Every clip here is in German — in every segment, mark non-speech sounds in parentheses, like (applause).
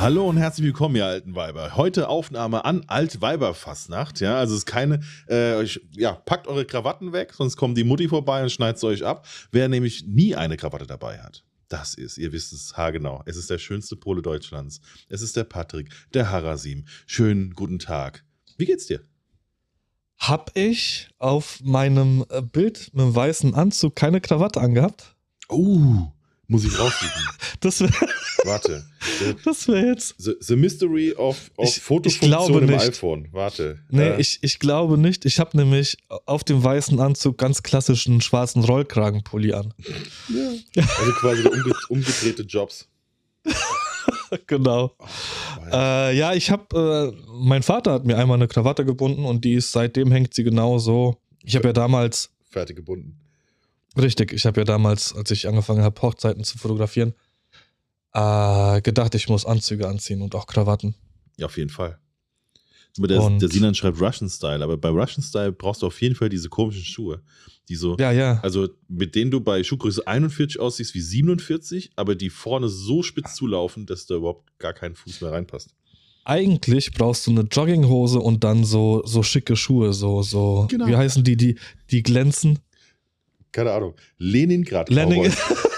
Hallo und herzlich willkommen, ihr alten Weiber. Heute Aufnahme an Altweiberfastnacht. Ja, also es ist keine, äh, euch, ja, packt eure Krawatten weg, sonst kommt die Mutti vorbei und schneidet es euch ab. Wer nämlich nie eine Krawatte dabei hat, das ist, ihr wisst es haargenau, es ist der schönste Pole Deutschlands. Es ist der Patrick, der Harasim. Schönen guten Tag. Wie geht's dir? Hab ich auf meinem äh, Bild mit dem weißen Anzug keine Krawatte angehabt? Oh, muss ich raussuchen. (laughs) Das wäre Warte. The, (laughs) das wär jetzt. the, the Mystery of, of Ich- ich Fotofunktion glaube im iPhone. Warte. Nee, Äh, ich, ich glaube nicht. Ich habe nämlich auf dem weißen Anzug ganz klassischen schwarzen Rollkragenpulli an. also quasi der umge umgedrehte Jobs. (laughs) genau. Oh, ja. Äh, ja, ich habe, äh, mein Vater hat mir einmal eine Krawatte gebunden und die ist seitdem hängt sie genau so. Ich habe ja damals, Fertig gebunden. Richtig, ich habe ja damals, als ich angefangen habe, Hochzeiten zu fotografieren, äh, gedacht, ich muss Anzüge anziehen und auch Krawatten. Ja, auf jeden Fall. Aber der, Und- der Sinan schreibt Russian Style, aber bei Russian Style brauchst du auf jeden Fall diese komischen Schuhe. Die so, Ja, ja. also mit denen du bei Schuhgröße 41 aussiehst wie 47, aber die vorne so spitz zulaufen, dass da überhaupt gar kein Fuß mehr reinpasst. Eigentlich brauchst du eine Jogginghose und dann so, so schicke Schuhe, so, so, Genau. wie heißen die, die, die glänzen? Keine Ahnung. Leningrad. Lenin- Cowboys. (laughs)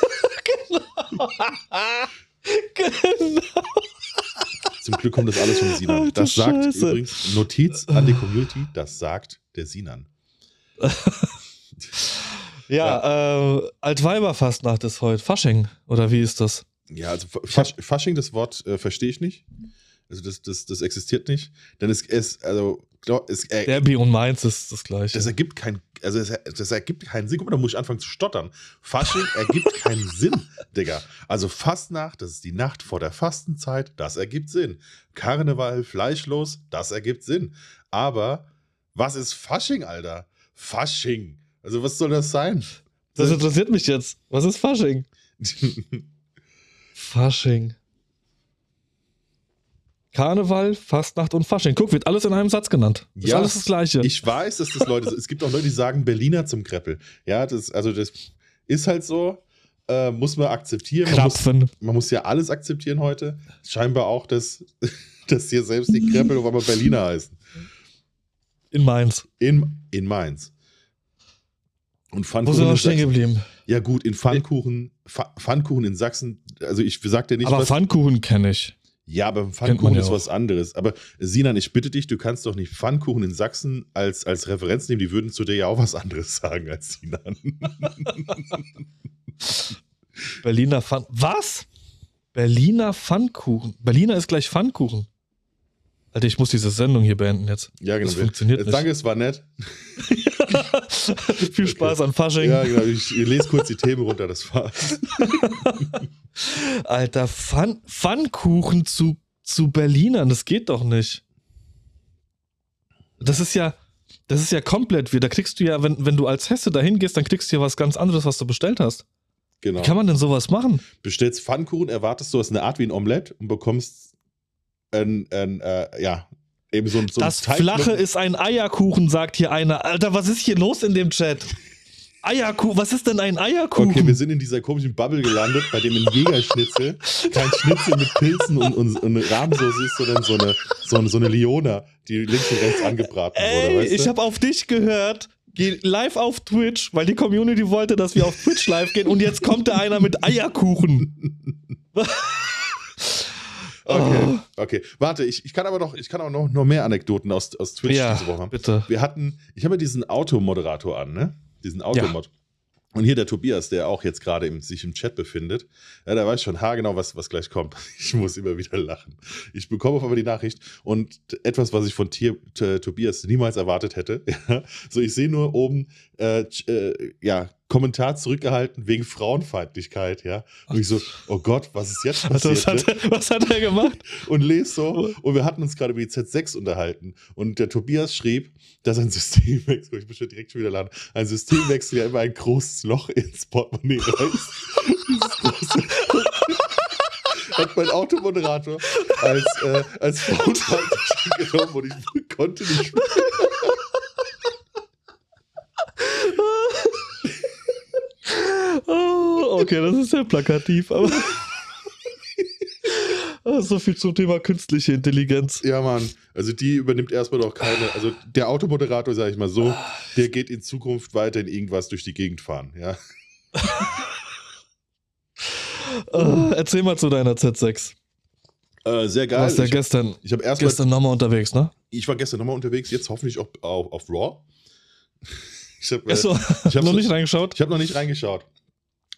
genau. Zum Glück kommt das alles von Sinan. Du Das sagt Scheiße. übrigens Notiz an die Community, das sagt der Sinan. (laughs) Ja, äh, Altweiberfastnacht ist heute. Fasching, oder wie ist das? Ja, also Fasch, Fasching, das Wort äh, verstehe ich nicht. Also das, das, das existiert nicht. Denn es ist, also, glaub, es, äh, Derby und Mainz ist das gleiche. das ergibt kein, also es, das ergibt keinen Sinn. Guck mal, da muss ich anfangen zu stottern. Fasching ergibt (laughs) keinen Sinn, Digga. Also Fastnacht, das ist die Nacht vor der Fastenzeit, das ergibt Sinn. Karneval, fleischlos, das ergibt Sinn. Aber was ist Fasching, Alter? Fasching. Also was soll das sein? das interessiert mich jetzt. Was ist Fasching? (laughs) Fasching. Karneval, Fastnacht und Fasching. Guck, wird alles in einem Satz genannt. Ist Ja, alles das Gleiche. Ich weiß, dass das Leute, es gibt auch Leute, die sagen Berliner zum Kreppel. Ja, das, also das ist halt so, äh, muss man akzeptieren. Man muss, Krapfen. man muss ja alles akzeptieren heute. Scheinbar auch, dass, (laughs) dass hier selbst die Kreppel auf einmal Berliner heißen. In Mainz. In, in Mainz. Und Wo sind Pfannkuchen wir stehen geblieben? Ja gut, in Pfannkuchen, Pfa- Pfannkuchen in Sachsen, also ich sag dir nicht, Aber was... Pfannkuchen kenne ich. Ja, aber Pfannkuchen ja ist was anderes. Aber Sinan, ich bitte dich, du kannst doch nicht Pfannkuchen in Sachsen als, als Referenz nehmen. Die würden zu dir ja auch was anderes (laughs) sagen als Sinan. Berliner Pfann. Was? Berliner Pfannkuchen. Berliner ist gleich Pfannkuchen. Alter, ich muss diese Sendung hier beenden jetzt. Ja, genau. Das funktioniert Äh, nicht. Danke, es war nett. (laughs) Viel Spaß an Fasching. Ja, genau. Ich, lese kurz die Themen runter, das war's. (laughs) Alter, Pfann Pfannkuchen zu, zu Berlinern, das geht doch nicht. Das ist ja, das ist ja komplett wir. Da kriegst du ja, wenn, wenn du als Hesse dahin gehst, dann kriegst du ja was ganz anderes, was du bestellt hast. Genau. Wie kann man denn sowas machen? Bestellst Pfannkuchen, erwartest du es eine Art wie ein Omelett und bekommst ein, ein äh, ja, eben so ein so ein das Teig- Flache ist ein Eierkuchen, sagt hier einer. Alter, was ist hier los in dem Chat? Eierkuchen, was ist denn ein Eierkuchen? Okay, wir sind in dieser komischen Bubble gelandet, bei dem ein Jägerschnitzel kein Schnitzel mit Pilzen und, und, und Rahmsoße ist, sondern so eine, so eine, so eine Liona, die links und rechts angebraten wurde. Ey, Weißt ich habe auf dich gehört. Geh live auf Twitch, weil die Community wollte, dass wir auf Twitch live gehen und jetzt kommt da einer mit Eierkuchen. (laughs) Okay, okay. Warte, ich, ich kann aber noch, ich kann aber noch, noch mehr Anekdoten aus, aus Twitch Ja, diese Woche haben. bitte. Wir hatten, ich habe ja diesen Automoderator an, ne? Diesen Automod. Und hier der Tobias, der auch jetzt gerade im, sich im Chat befindet, ja, der weiß schon haargenau, was, was gleich kommt. (laughs) Ich muss immer wieder lachen. Ich bekomme auf einmal die Nachricht und etwas, was ich von Tier, Tobias niemals erwartet hätte. (laughs) Ja, so, ich sehe nur oben, äh, äh, ja, Kommentar zurückgehalten wegen Frauenfeindlichkeit, ja. Und ich so, oh Gott, was ist jetzt Also, passiert? was, ne? hat er, was hat er gemacht? (laughs) und lese so. Und wir hatten uns gerade über die Z6 unterhalten. Und der Tobias schrieb, dass ein Systemwechsel, (laughs) ich muss schon direkt schon wieder laden, ein Systemwechsel ja immer ein großes Loch ins Portemonnaie reißt. (laughs) Hat mein Automoderator als, äh, als Frauenfeindlich genommen und ich konnte nicht mehr. Oh, okay, das ist sehr plakativ, aber. Oh, So viel zum Thema künstliche Intelligenz. Ja, Mann. Also die übernimmt erstmal noch keine. Also der Automoderator, sage ich mal so, der geht in Zukunft weiter in irgendwas durch die Gegend fahren. Ja. Äh, erzähl mal zu deiner Z6. Äh, sehr Du geil. warst ja ich gestern, ich habe erstmal, gestern nochmal unterwegs, ne? ich war gestern nochmal unterwegs, jetzt hoffentlich auch auf, auf Raw. (laughs) Ich habe äh, ich hab noch so- nicht reingeschaut? ich hab noch nicht reingeschaut.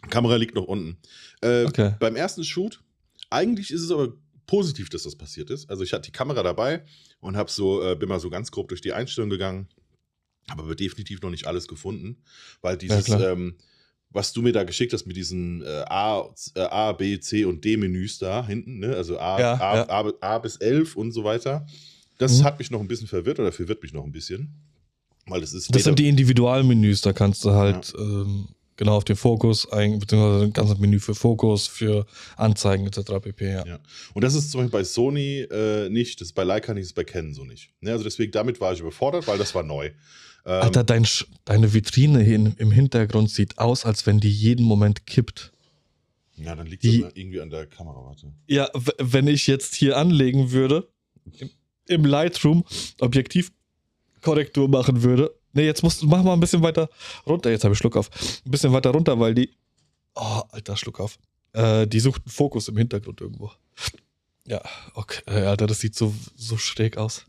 Kamera liegt noch unten. Äh, Okay. Beim ersten Shoot, eigentlich ist es aber positiv, dass das passiert ist. Also ich hatte die Kamera dabei und hab so, äh, bin mal so ganz grob durch die Einstellung gegangen, habe aber definitiv noch nicht alles gefunden, weil dieses, klar. ähm, was du mir da geschickt hast mit diesen äh, A, äh, A, B, C und D Menüs da hinten, ne? also A, Ja, A, ja. A, A bis 11 und so weiter, das Mhm. hat mich noch ein bisschen verwirrt oder verwirrt mich noch ein bisschen, weil das ist Das sind die Individualmenüs, da kannst du halt ähm, genau auf den Fokus, beziehungsweise ein ganzes Menü für Fokus, für Anzeigen etc. pp. Ja. Ja. Und das ist zum Beispiel bei Sony äh, nicht, das ist bei Leica nicht, das ist bei Canon so nicht. Ne, also deswegen, damit war ich überfordert, weil das war neu. Ähm, Alter, dein, deine Vitrine hier in, im Hintergrund sieht aus, als wenn die jeden Moment kippt. ja, dann liegt die- das irgendwie an der Kamera, warte. Ja, wenn ich jetzt hier anlegen würde, im, im Lightroom Objektivkorrektur machen würde. Ne, jetzt musst du, mach mal ein bisschen weiter runter. Jetzt habe ich Schluck auf. Ein bisschen weiter runter, weil die. Oh, alter Schluck auf. Äh, die sucht einen Fokus im Hintergrund irgendwo. Ja, okay. Äh, Alter, das sieht so, so schräg aus.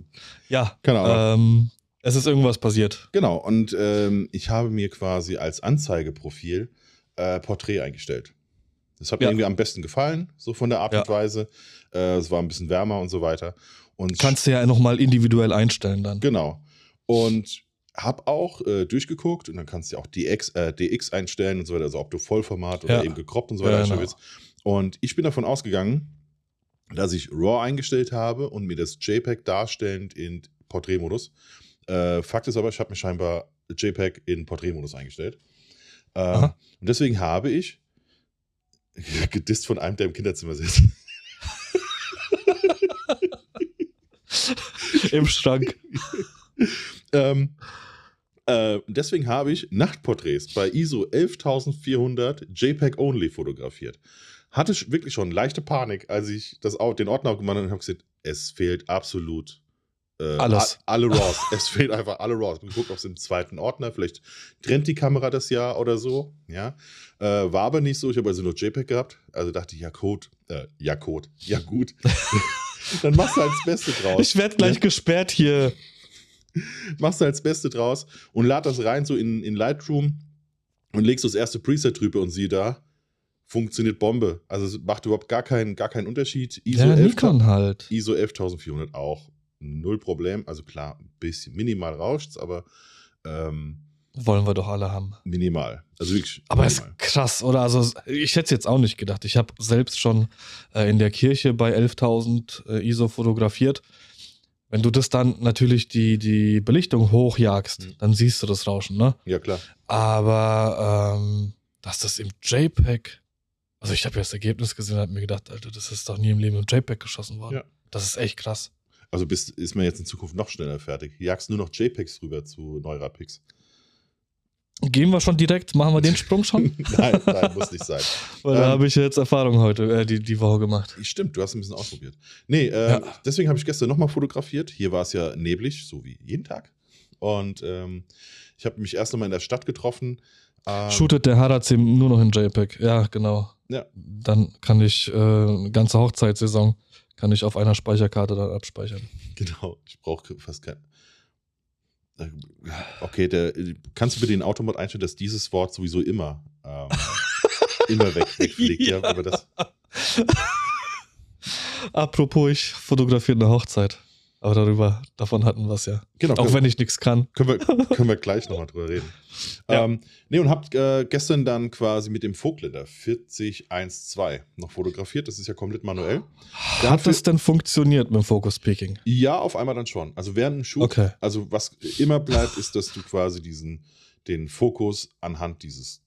Ja, Ahnung. ähm, es ist irgendwas passiert. Genau, und ähm, ich habe mir quasi als Anzeigeprofil äh, Porträt eingestellt. Das hat mir Ja. irgendwie am besten gefallen, so von der Art Ja. und Weise. Äh, es war ein bisschen wärmer und so weiter. Und Kannst du ja nochmal individuell einstellen dann. Genau. Und hab auch äh, durchgeguckt und dann kannst du ja auch DX, äh, DX einstellen und so weiter, also ob du Vollformat oder Ja. eben gekroppt und so weiter Ja, genau. Und ich bin davon ausgegangen, dass ich RAW eingestellt habe und mir das JPEG darstellend in Porträtmodus. Äh, Fakt ist aber, ich habe mir scheinbar JPEG in Porträtmodus eingestellt. Ähm, und deswegen habe ich (laughs) gedisst von einem, der im Kinderzimmer sitzt. (laughs) Im Schrank. (laughs) ähm, äh, deswegen habe ich Nachtporträts bei ISO 11400 JPEG Only fotografiert. Hatte wirklich schon leichte Panik, als ich das, den Ordner aufgemacht habe und habe gesagt, es fehlt absolut äh, Alles. alle RAWs. (laughs) es fehlt einfach alle RAWs. Ich habe geguckt, ob es im zweiten Ordner, vielleicht trennt die Kamera das ja oder so. Ja. Äh, war aber nicht so. Ich habe also nur JPEG gehabt. Also dachte ich, ja, Code. Äh, ja, Code. Ja, gut. (laughs) Dann machst du halt das Beste draus. Ich werde gleich Ja gesperrt hier. (laughs) machst du halt das Beste draus und lad das rein so in, in Lightroom und legst das erste Preset drüber und sieh da, funktioniert Bombe. Also es macht überhaupt gar keinen, gar keinen Unterschied. ISO, Ja, 11, Nikon halt. ISO 11400 auch null Problem. Also klar, ein bisschen minimal rauscht's, aber ähm, Wollen wir doch alle haben. minimal. Also wirklich Aber ist minimal. krass, oder? Also ich hätte es jetzt auch nicht gedacht. Ich habe selbst schon äh, in der Kirche bei 11.000 äh, ISO fotografiert. Wenn du das dann natürlich die, die Belichtung hochjagst, Mhm. dann siehst du das Rauschen, ne? Ja, klar. Aber ähm, dass das im JPEG, also ich habe ja das Ergebnis gesehen und habe mir gedacht, Alter, das ist doch nie im Leben im JPEG geschossen worden. Ja. Das ist echt krass. Also bist, ist man jetzt in Zukunft noch schneller fertig. Jagst nur noch JPEGs rüber zu Neurapix. Gehen wir schon direkt, machen wir den (laughs) Sprung schon? nein, nein, muss nicht sein. (laughs) Weil da Ähm, habe ich jetzt Erfahrung heute, äh, die, die Woche gemacht. Stimmt, du hast ein bisschen ausprobiert. Nee, äh, Ja. deswegen habe ich gestern nochmal fotografiert. Hier war es ja neblig, so wie jeden Tag. Und ähm, ich habe mich erst nochmal in der Stadt getroffen. Ähm, Shootet der Harazim nur noch in JPEG. Ja, genau. Ja. Dann kann ich äh, eine ganze Hochzeitssaison kann ich auf einer Speicherkarte dann abspeichern. Genau, ich brauche fast kein. Okay, der, kannst du bitte den Automod einstellen, dass dieses Wort sowieso immer, ähm, (laughs) immer weg, wegfliegt? ja. Ja. aber das, Apropos, ich fotografiere eine Hochzeit. Aber darüber, davon hatten wir es ja. genau, Auch wenn ich nichts kann. Können wir, (laughs) können wir gleich nochmal drüber reden. Ja. Ähm, nee, und habt äh, gestern dann quasi mit dem Vogtländer 4012 noch fotografiert. Das ist ja komplett manuell. Hat Dafür- das denn funktioniert mit dem Focus Peaking? Ja, auf einmal dann schon. Also während dem Shoot, Okay. also was immer bleibt, ist, dass du quasi diesen, den Fokus anhand dieses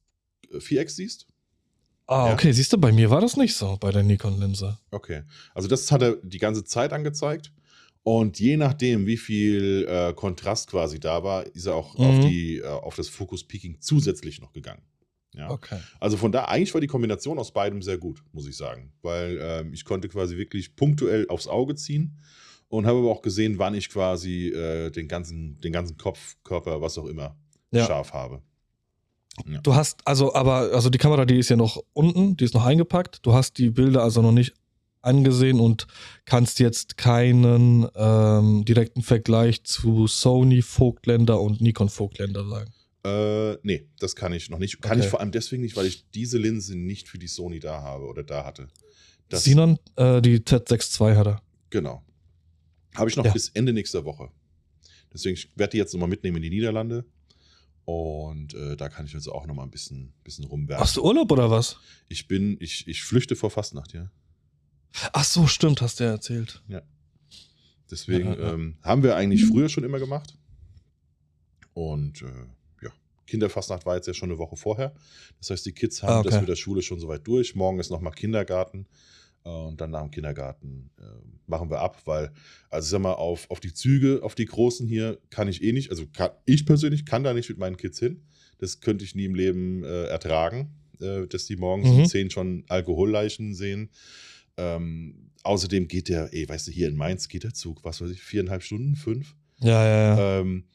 äh, Vierecks siehst. Ah, Ja. okay. Siehst du, bei mir war das nicht so bei der Nikon-Linse. Okay. Also das hat er die ganze Zeit angezeigt. Und je nachdem, wie viel äh, Kontrast quasi da war, ist er auch auf, Mhm. die, äh, auf das Focus Peaking zusätzlich noch gegangen. Ja. Okay. Also von da, eigentlich war die Kombination aus beidem sehr gut, muss ich sagen. Weil ähm, ich konnte quasi wirklich punktuell aufs Auge ziehen und habe aber auch gesehen, wann ich quasi äh, den, ganzen, den ganzen Kopf, Körper, was auch immer, Ja. scharf habe. Du hast also, aber, also die Kamera, die ist ja noch unten, die ist noch eingepackt. Du hast die Bilder also noch nicht angesehen und kannst jetzt keinen ähm, direkten Vergleich zu Sony Vogtländer und Nikon Vogtländer sagen. Äh, nee, das kann ich noch nicht. Kann Okay. ich vor allem deswegen nicht, weil ich diese Linse nicht für die Sony da habe oder da hatte. Das, Sinon, äh, die Z6 II hat er. Genau. Habe ich noch Ja. bis Ende nächster Woche. Deswegen ich werde die jetzt nochmal mitnehmen in die Niederlande. Und äh, da kann ich also auch nochmal ein bisschen, bisschen rumwerfen. Hast du Urlaub oder was? Ich bin, ich, ich flüchte vor Fastnacht, ja. Ach so, stimmt, hast du ja erzählt. Deswegen Ja, ja, ja. Ähm, haben wir eigentlich früher schon immer gemacht. Und äh, ja, Kinderfastnacht war jetzt ja schon eine Woche vorher. Das heißt, die Kids haben Ah, okay. das mit der Schule schon soweit durch. Morgen ist nochmal Kindergarten. Äh, und dann nach dem Kindergarten äh, machen wir ab, weil, also ich sag mal, auf, auf die Züge, auf die großen hier kann ich eh nicht. Also kann, ich persönlich kann da nicht mit meinen Kids hin. Das könnte ich nie im Leben äh, ertragen, äh, dass die morgens Mhm. um 10 schon Alkoholleichen sehen. Ähm, außerdem geht der, ey, weißt du, hier in Mainz geht der Zug, was weiß ich, viereinhalb Stunden, fünf. Ja, ja, ja. Ähm,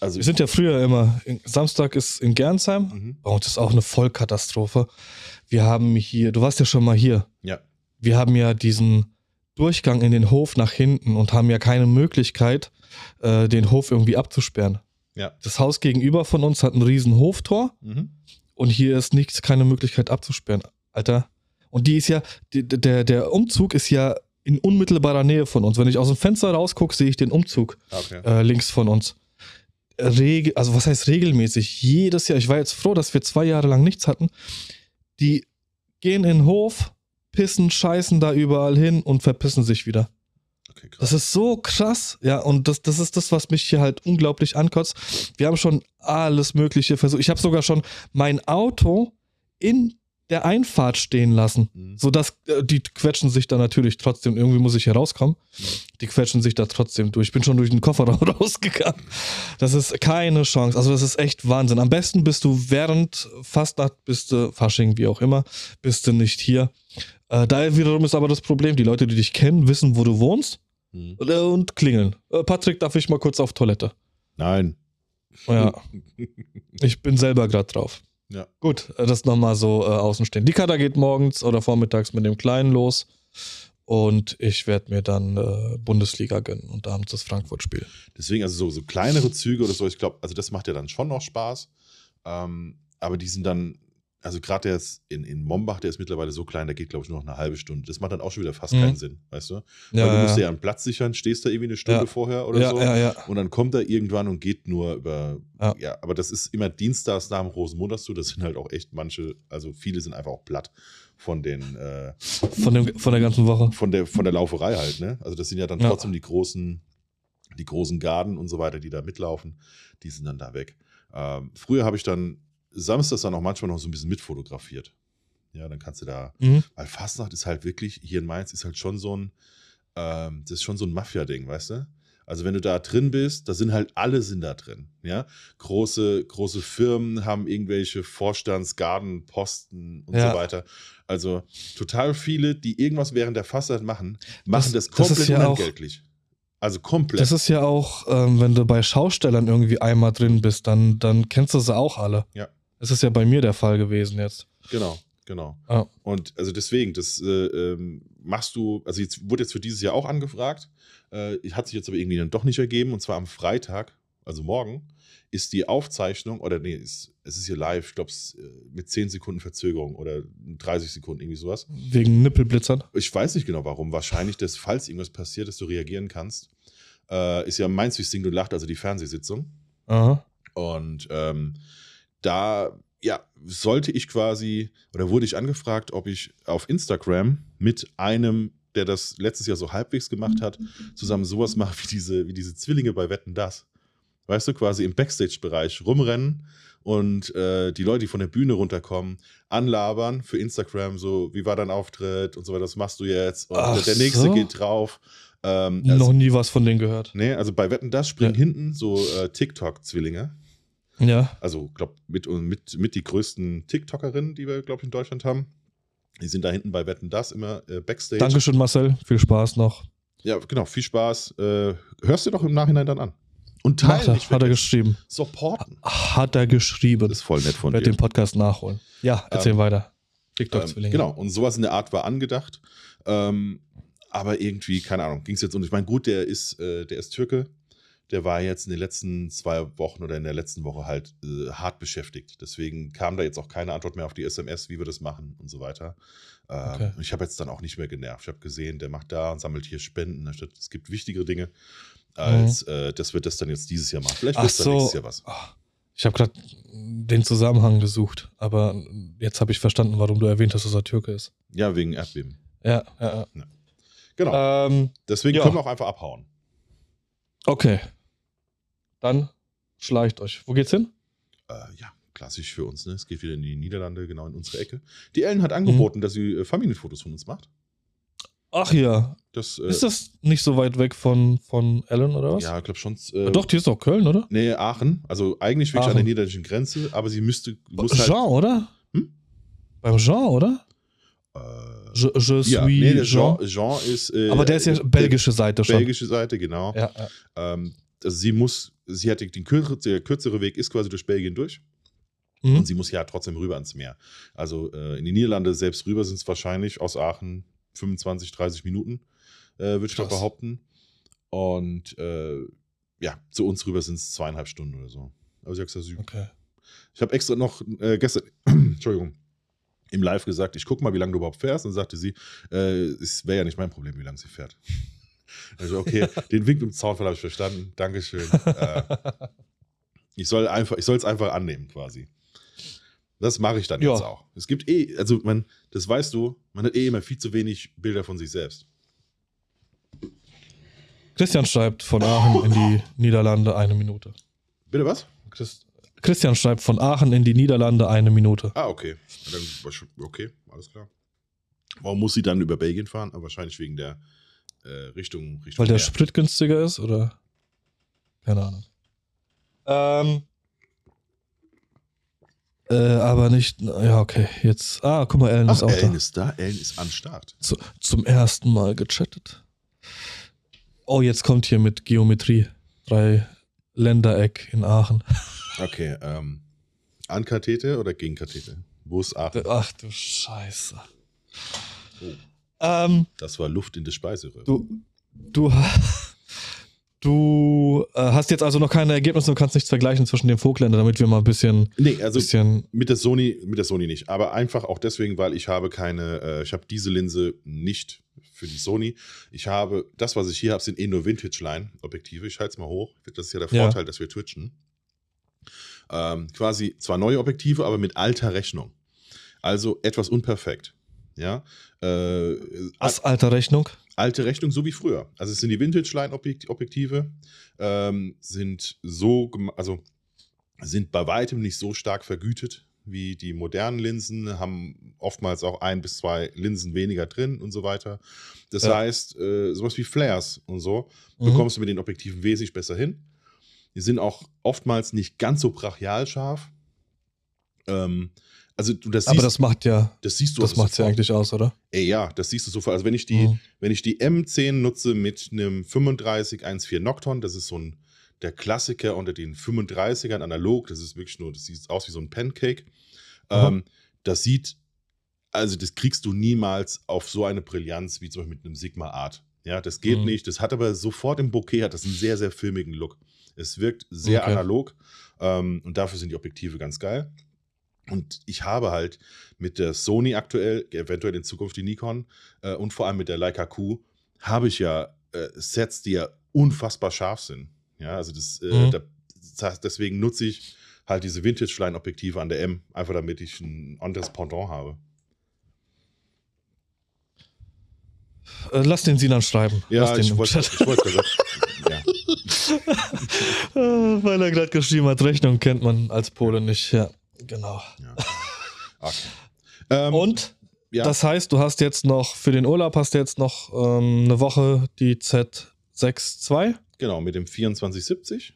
also Wir sind ja früher immer, Samstag ist in Gernsheim. Mhm. Bei uns ist auch eine Vollkatastrophe. Wir haben hier, du warst ja schon mal hier. Ja. Wir haben ja diesen Durchgang in den Hof nach hinten und haben ja keine Möglichkeit, äh, den Hof irgendwie abzusperren. Ja. Das Haus gegenüber von uns hat ein riesen Hoftor Mhm. und hier ist nichts, keine Möglichkeit abzusperren. Alter. Und die ist ja, die, der, der Umzug ist ja in unmittelbarer Nähe von uns. Wenn ich aus dem Fenster rausgucke, sehe ich den Umzug Okay. äh, links von uns. Regel, also was heißt regelmäßig? Jedes Jahr. Ich war jetzt froh, dass wir zwei Jahre lang nichts hatten. Die gehen in den Hof, pissen, scheißen da überall hin und verpissen sich wieder. okay. Das ist so krass. Ja, und das, das ist das, was mich hier halt unglaublich ankotzt. Wir haben schon alles Mögliche versucht. Ich habe sogar schon mein Auto in der Einfahrt stehen lassen. Mhm. So dass äh, die quetschen sich da natürlich trotzdem, irgendwie muss ich hier rauskommen. Die quetschen sich da trotzdem durch. Ich bin schon durch den Kofferraum (laughs) rausgegangen. Das ist keine Chance. Also das ist echt Wahnsinn. Am besten bist du während Fastnacht, bist du Fasching, wie auch immer, bist du nicht hier. Äh, da wiederum ist aber das Problem, die Leute, die dich kennen, wissen, wo du wohnst Mhm. äh, und klingeln. Äh, Patrick, darf ich mal kurz auf Toilette? Nein. Ja, (laughs) ich bin selber gerade drauf. Ja. Gut, äh, das nochmal so äh, außen stehen. Die Kader geht morgens oder vormittags mit dem Kleinen los. Und ich werde mir dann äh, Bundesliga gönnen und abends das Frankfurt-Spiel. Deswegen, also so, so kleinere Züge oder so, ich glaube, also das macht ja dann schon noch Spaß. Ähm, aber die sind dann, also gerade der ist in, in Mombach, der ist mittlerweile so klein, der geht, glaube ich, nur noch eine halbe Stunde. Das macht dann auch schon wieder fast Mhm. keinen Sinn, weißt du? Ja, Weil du musst dir ja, ja einen Platz sichern, stehst da irgendwie eine Stunde Ja. vorher oder ja, so. ja, ja. Und dann kommt er irgendwann und geht nur über. Ja. Aber das ist immer dienstags nach dem Rosenmontagszug. Das sind halt auch echt manche, also viele sind einfach auch platt von den, äh, Von, dem, von der ganzen Woche. von der, von der Lauferei halt, ne? Also das sind ja dann trotzdem die großen, die großen Garden und so weiter, die da mitlaufen, die sind dann da weg. Ähm, früher habe ich dann samstags dann auch manchmal noch so ein bisschen mitfotografiert. Ja, dann kannst du da, Mhm. weil Fastnacht ist halt wirklich, hier in Mainz ist halt schon so ein, ähm, das ist schon so ein Mafia-Ding, weißt du? Also wenn du da drin bist, da sind halt alle sind da drin, ja. Große, große Firmen haben irgendwelche Vorstandsgarden, Posten und Ja. so weiter. Also total viele, die irgendwas während der Fastnacht machen, machen das, das komplett ist ja unentgeltlich. Also komplett. Das ist ja auch, ähm, wenn du bei Schaustellern irgendwie einmal drin bist, dann, dann kennst du sie auch alle. Ja. Das ist ja bei mir der Fall gewesen jetzt. Genau, genau. Ja. Und also deswegen, das äh, ähm, machst du, also jetzt wurde jetzt für dieses Jahr auch angefragt, äh, hat sich jetzt aber irgendwie dann doch nicht ergeben. Und zwar am Freitag, also morgen, ist die Aufzeichnung, oder nee, ist, es ist hier live, ich glaube, mit 10 Sekunden Verzögerung oder 30 Sekunden, irgendwie sowas. Wegen Nippelblitzern. Ich weiß nicht genau warum. Wahrscheinlich, dass, falls irgendwas passiert, dass du reagieren kannst. Äh, ist ja Mainz wie Sing du lacht, also die Fernsehsitzung. Aha. Und ähm, da ja, sollte ich quasi, oder wurde ich angefragt, ob ich auf Instagram mit einem, der das letztes Jahr so halbwegs gemacht hat, zusammen sowas mache wie diese, wie diese Zwillinge bei Wetten Das. Weißt du, quasi im Backstage-Bereich rumrennen und äh, die Leute, die von der Bühne runterkommen, anlabern für Instagram, so, wie war dein Auftritt und so weiter, was machst du jetzt? Und Ach der nächste so. geht drauf. Ähm, also- Noch nie was von denen gehört. Nee, also bei Wetten das springen Ja. hinten so äh, TikTok-Zwillinge. Ja. Also, glaube mit, mit, mit die größten TikTokerinnen, die wir, glaube ich, in Deutschland haben. Die sind da hinten bei Wetten das immer äh, Backstage. Dankeschön, Marcel. Viel Spaß noch. Ja, genau, viel Spaß. Äh, hörst du doch im Nachhinein dann an. Und Macht teilen er, nicht hat er geschrieben. Supporten. Hat er geschrieben. Das ist voll nett von Werd dir. den Podcast nachholen. Ja, erzähl Ähm, weiter. Ähm, TikTok-Zwillinge. genau, und sowas in der Art war angedacht. Ähm, aber irgendwie, keine Ahnung, ging es jetzt. Und ich meine, gut, der ist, äh, der ist Türke. Der war jetzt in den letzten zwei Wochen oder in der letzten Woche halt äh, hart beschäftigt. Deswegen kam da jetzt auch keine Antwort mehr auf die SMS, wie wir das machen und so weiter. Ähm, Okay. Ich habe jetzt dann auch nicht mehr genervt. Ich habe gesehen, der macht da und sammelt hier Spenden. Es gibt wichtigere Dinge, als äh, dass wir das dann jetzt dieses Jahr machen. Vielleicht Mhm. Ach wird dann so. nächstes Jahr was. Ah, Ich habe gerade den Zusammenhang gesucht, aber jetzt habe ich verstanden, warum du erwähnt hast, dass er Türke ist. Ja, wegen Erdbeben. Ja, ja, ja. Genau. Ähm, Deswegen ja. können wir auch einfach abhauen. okay. Dann schleicht euch. Wo geht's hin? Äh, ja, klassisch für uns. Ne? Es geht wieder in die Niederlande, genau in unsere Ecke. Die Ellen hat angeboten, dass sie äh, Familienfotos von uns macht. Ach ja. Das, äh, Ist das nicht so weit weg von, von Ellen oder was? Ja, ich glaube schon. Äh, Doch, die ist doch Köln, oder? Nee, Aachen. Also eigentlich wirklich an Aachen. der niederländischen Grenze, aber sie müsste. Muss halt, Jean, oder? Hm? Beim Jean, oder? äh, Je, je suis ja, nee, der Jean. Jean, Jean ist. Äh, Aber der ist ja äh, belgische Seite schon. Belgische Seite, genau. Ja, ja. Ähm, also sie muss, sie hat den, kür der kürzere Weg ist quasi durch Belgien durch. Mhm. Und sie muss ja trotzdem rüber ans Meer. Also äh, in die Niederlande selbst rüber sind es wahrscheinlich aus Aachen 25, 30 Minuten, äh, würde ich mal behaupten. Und äh, ja, zu uns rüber sind es zweieinhalb Stunden oder so. Aber sie hat gesagt, sie- Okay. ich habe extra noch äh, gestern, (clears throat) Entschuldigung, im Live gesagt, ich gucke mal, wie lange du überhaupt fährst. Und sagte sie, äh, es wäre ja nicht mein Problem, wie lange sie fährt. Also, okay, den Wink im Zaunfall habe ich verstanden. Dankeschön. (laughs) Äh, ich soll einfach, ich soll es einfach annehmen, quasi. Das mache ich dann Ja. jetzt auch. Es gibt eh, also man, das weißt du, man hat eh immer viel zu wenig Bilder von sich selbst. Christian schreibt von Aachen in die Niederlande eine Minute. Bitte was? Christ Christian schreibt von Aachen in die Niederlande eine Minute. Ah, okay. Dann, okay, alles klar. Warum muss sie dann über Belgien fahren? Aber wahrscheinlich wegen der äh, Richtung, Richtung Weil der Meer. Sprit günstiger ist, oder? Keine Ahnung. Ähm. Äh, aber nicht. Ja, okay. Jetzt. Ah, guck mal, Ellen Ach, ist auch Ellen da. ist da. Ellen ist an Start. Zu, zum ersten Mal gechattet. Oh, jetzt kommt hier mit Geometrie. Drei Ländereck in Aachen. Okay, ähm, an Kathete oder gegen Kathete? Wo ist Aachen? Ach du Scheiße. Oh, Ähm, das war Luft in der Speiseröhre. du. Du. (laughs) Du äh, hast jetzt also noch keine Ergebnisse und kannst nichts vergleichen zwischen den Vogtländern, damit wir mal ein bisschen, Nee, also bisschen mit der Sony, mit der Sony nicht. Aber einfach auch deswegen, weil ich habe keine, äh, ich habe diese Linse nicht für die Sony. Ich habe, das, was ich hier habe, sind eh nur Vintage-Line-Objektive. Ich halte es mal hoch. Das ist ja der Ja. Vorteil, dass wir twitchen. Ähm, quasi zwar neue Objektive, aber mit alter Rechnung. Also etwas unperfekt. Ja. Äh, was alter Rechnung. alte Rechnung, so wie früher. Also es sind die Vintage-Line-Objektive, ähm, sind so, also sind bei weitem nicht so stark vergütet wie die modernen Linsen, haben oftmals auch ein bis zwei Linsen weniger drin und so weiter. Das Ja. heißt, äh, sowas wie Flares und so Mhm. bekommst du mit den Objektiven wesentlich besser hin. Die sind auch oftmals nicht ganz so brachial scharf. Ähm, also du das Aber siehst, das macht ja, das siehst du das aber macht ja eigentlich aus, oder? Ey, ja, das siehst du sofort. Also wenn ich die, Mhm. wenn ich die M10 nutze mit einem 3514 Nocton, das ist so ein der Klassiker unter den 35ern analog, das ist wirklich nur, das sieht aus wie so ein Pancake. Aha. Ähm, das sieht, also das kriegst du niemals auf so eine Brillanz wie zum Beispiel mit einem Sigma Art. Ja, das geht Mhm. nicht. Das hat aber sofort im Bokeh hat das einen sehr, sehr filmigen Look. Es wirkt sehr Okay. analog ähm, und dafür sind die Objektive ganz geil. Und ich habe halt mit der Sony aktuell, eventuell in Zukunft die Nikon äh, und vor allem mit der Leica Q, habe ich ja äh, Sets, die ja unfassbar scharf sind. Ja, also das, äh, Mhm. da, das deswegen nutze ich halt diese Vintage-Line-Objektive an der M, einfach damit ich ein anderes Pendant habe. Äh, lass den Sinan schreiben. Ja, lass den wollte ich wollte gerade. (laughs) ja. Äh, Weil er gerade geschrieben hat, Rechnung kennt man als Pole nicht. Ja, genau. ja. (laughs) Okay. Ähm, Und ja, das heißt, du hast jetzt noch, für den Urlaub hast du jetzt noch ähm, eine Woche die Z6 II. genau, mit dem 2470.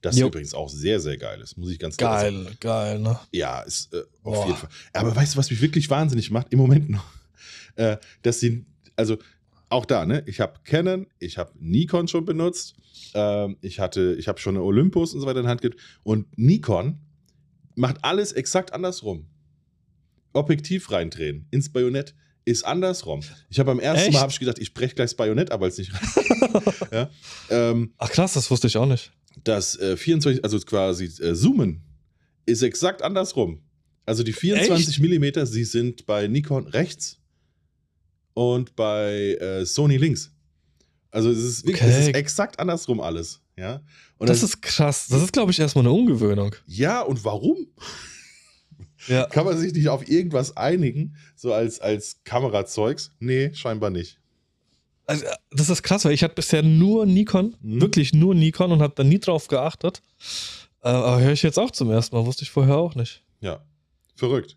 Das Jo. übrigens auch sehr, sehr geil ist, muss ich ganz klar sagen. Geil, geil, ne? Ja, ist äh, auf Boah. jeden Fall. Aber weißt du, was mich wirklich wahnsinnig macht? Im Moment noch. (laughs) Äh, dass sie, also auch da, ne? Ich habe Canon, ich habe Nikon schon benutzt, ähm, ich hatte, ich habe schon eine Olympus und so weiter in der Hand gehabt. Und Nikon macht alles exakt andersrum. Objektiv reindrehen ins Bajonett ist andersrum. Ich habe beim ersten Echt? Mal ich gedacht, ich breche gleich das Bajonett ab, weil es nicht rein. (laughs) ja? ähm, Ach krass, das wusste ich auch nicht. das äh, 24, also quasi äh, Zoomen, ist exakt andersrum. Also die 24 Millimeter, sie sind bei Nikon rechts und bei äh, Sony links. Also es ist wirklich es Okay. ist exakt andersrum alles. Ja, und das dann- ist krass. Das ist, glaube ich, erstmal eine Ungewöhnung. ja, und warum? Ja. (laughs) Kann man sich nicht auf irgendwas einigen, so als, als Kamerazeugs? Nee, scheinbar nicht. Also, äh, das ist krass, weil ich hatte bisher nur Nikon, Mhm. wirklich nur Nikon und habe da nie drauf geachtet. Äh, aber höre ich jetzt auch zum ersten Mal, wusste ich vorher auch nicht. Ja, verrückt.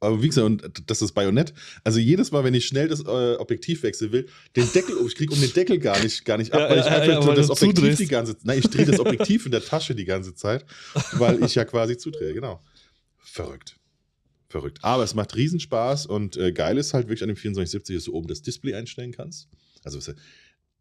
Aber wie gesagt, und das ist Bajonett. Also jedes Mal, wenn ich schnell das äh, Objektiv wechseln will, den Deckel, ich kriege um den Deckel gar nicht, gar nicht ab, Ja, weil ich ja, einfach ja, weil das Objektiv zudrehst. die ganze Zeit. Nein, ich drehe das Objektiv in der Tasche die ganze Zeit, weil ich ja quasi zudrehe, genau. Verrückt. Verrückt. Aber es macht Riesenspaß und äh, geil ist halt wirklich an dem 2470, dass du oben das Display einstellen kannst. Also was,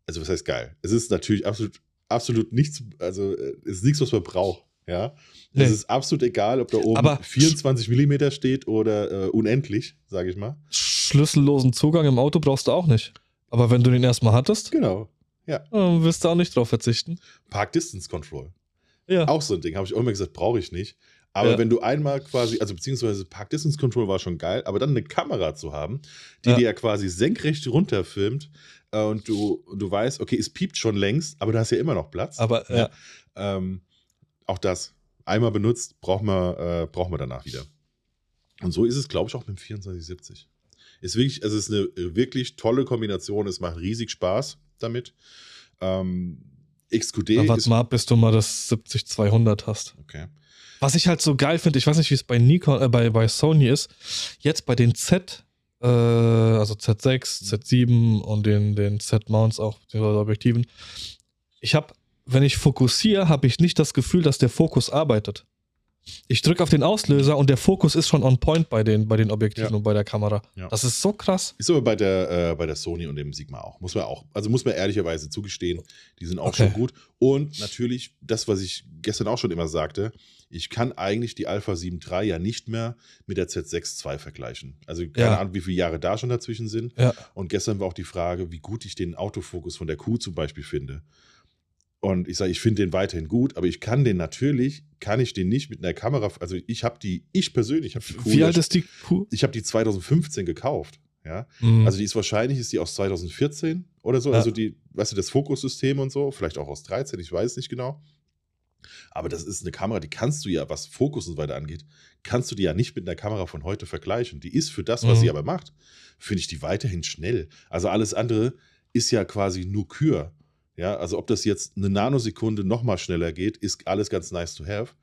also was heißt geil? Es ist natürlich absolut, absolut nichts, also äh, es ist nichts, was man braucht. Ja, Nee. es ist absolut egal, ob da oben Aber- 24 Millimeter steht oder äh, unendlich, sage ich mal. Schlüssellosen Zugang im Auto brauchst du auch nicht. Aber wenn du den erstmal hattest, Genau. dann wirst du auch nicht drauf verzichten. Park Distance Control. Ja. Auch so ein Ding, habe ich auch immer gesagt, brauche ich nicht. Aber Ja. wenn du einmal quasi, also beziehungsweise Park Distance Control war schon geil, aber dann eine Kamera zu haben, die Ja. dir ja quasi senkrecht runterfilmt äh, und du, du weißt, okay, es piept schon längst, aber du hast ja immer noch Platz. Aber ja. Ähm, auch das, einmal benutzt, braucht man, äh, braucht man danach wieder. Und so ist es, glaube ich, auch mit dem 2470. Ist wirklich, also es ist eine äh, wirklich tolle Kombination, es macht riesig Spaß damit. Ähm, XQD Dann warte ist. mal ab, bis du mal das 70-200 hast. Okay. Was ich halt so geil finde, ich weiß nicht, wie es bei Nikon, äh, bei, bei Sony ist, jetzt bei den Z, äh, also Z6, Z7 und den, den Z-Mounts auch, den Objektiven, ich habe, wenn ich fokussiere, habe ich nicht das Gefühl, dass der Fokus arbeitet. Ich drücke auf den Auslöser und der Fokus ist schon on point bei den, bei den Objektiven Ja. und bei der Kamera. Ja. Das ist so krass. Ist aber bei der, äh, bei der Sony und dem Sigma auch. Muss man auch. Also muss man ehrlicherweise zugestehen, die sind auch Okay. schon gut. Und natürlich, das, was ich gestern auch schon immer sagte, ich kann eigentlich die Alpha 7 III ja nicht mehr mit der Z6 II vergleichen. Also keine Ja. Ahnung, wie viele Jahre da schon dazwischen sind. Ja. Und gestern war auch die Frage, wie gut ich den Autofokus von der Q zum Beispiel finde. Und ich sage, ich finde den weiterhin gut, aber ich kann den natürlich, kann ich den nicht mit einer Kamera, also ich habe die, ich persönlich habe die Wie alt ist die Kuh? ich habe die 2015 gekauft. Ja, Mhm. also die ist wahrscheinlich, ist die aus 2014 oder so. Ja. Also die, weißt du, das Fokussystem und so, vielleicht auch aus 13, ich weiß nicht genau. Aber das ist eine Kamera, die kannst du ja, was Fokus und so weiter angeht, kannst du die ja nicht mit einer Kamera von heute vergleichen. Die ist für das, was Mhm. sie aber macht, finde ich die weiterhin schnell. Also alles andere ist ja quasi nur Kür. Ja, also ob das jetzt eine Nanosekunde noch mal schneller geht, ist alles ganz nice to have.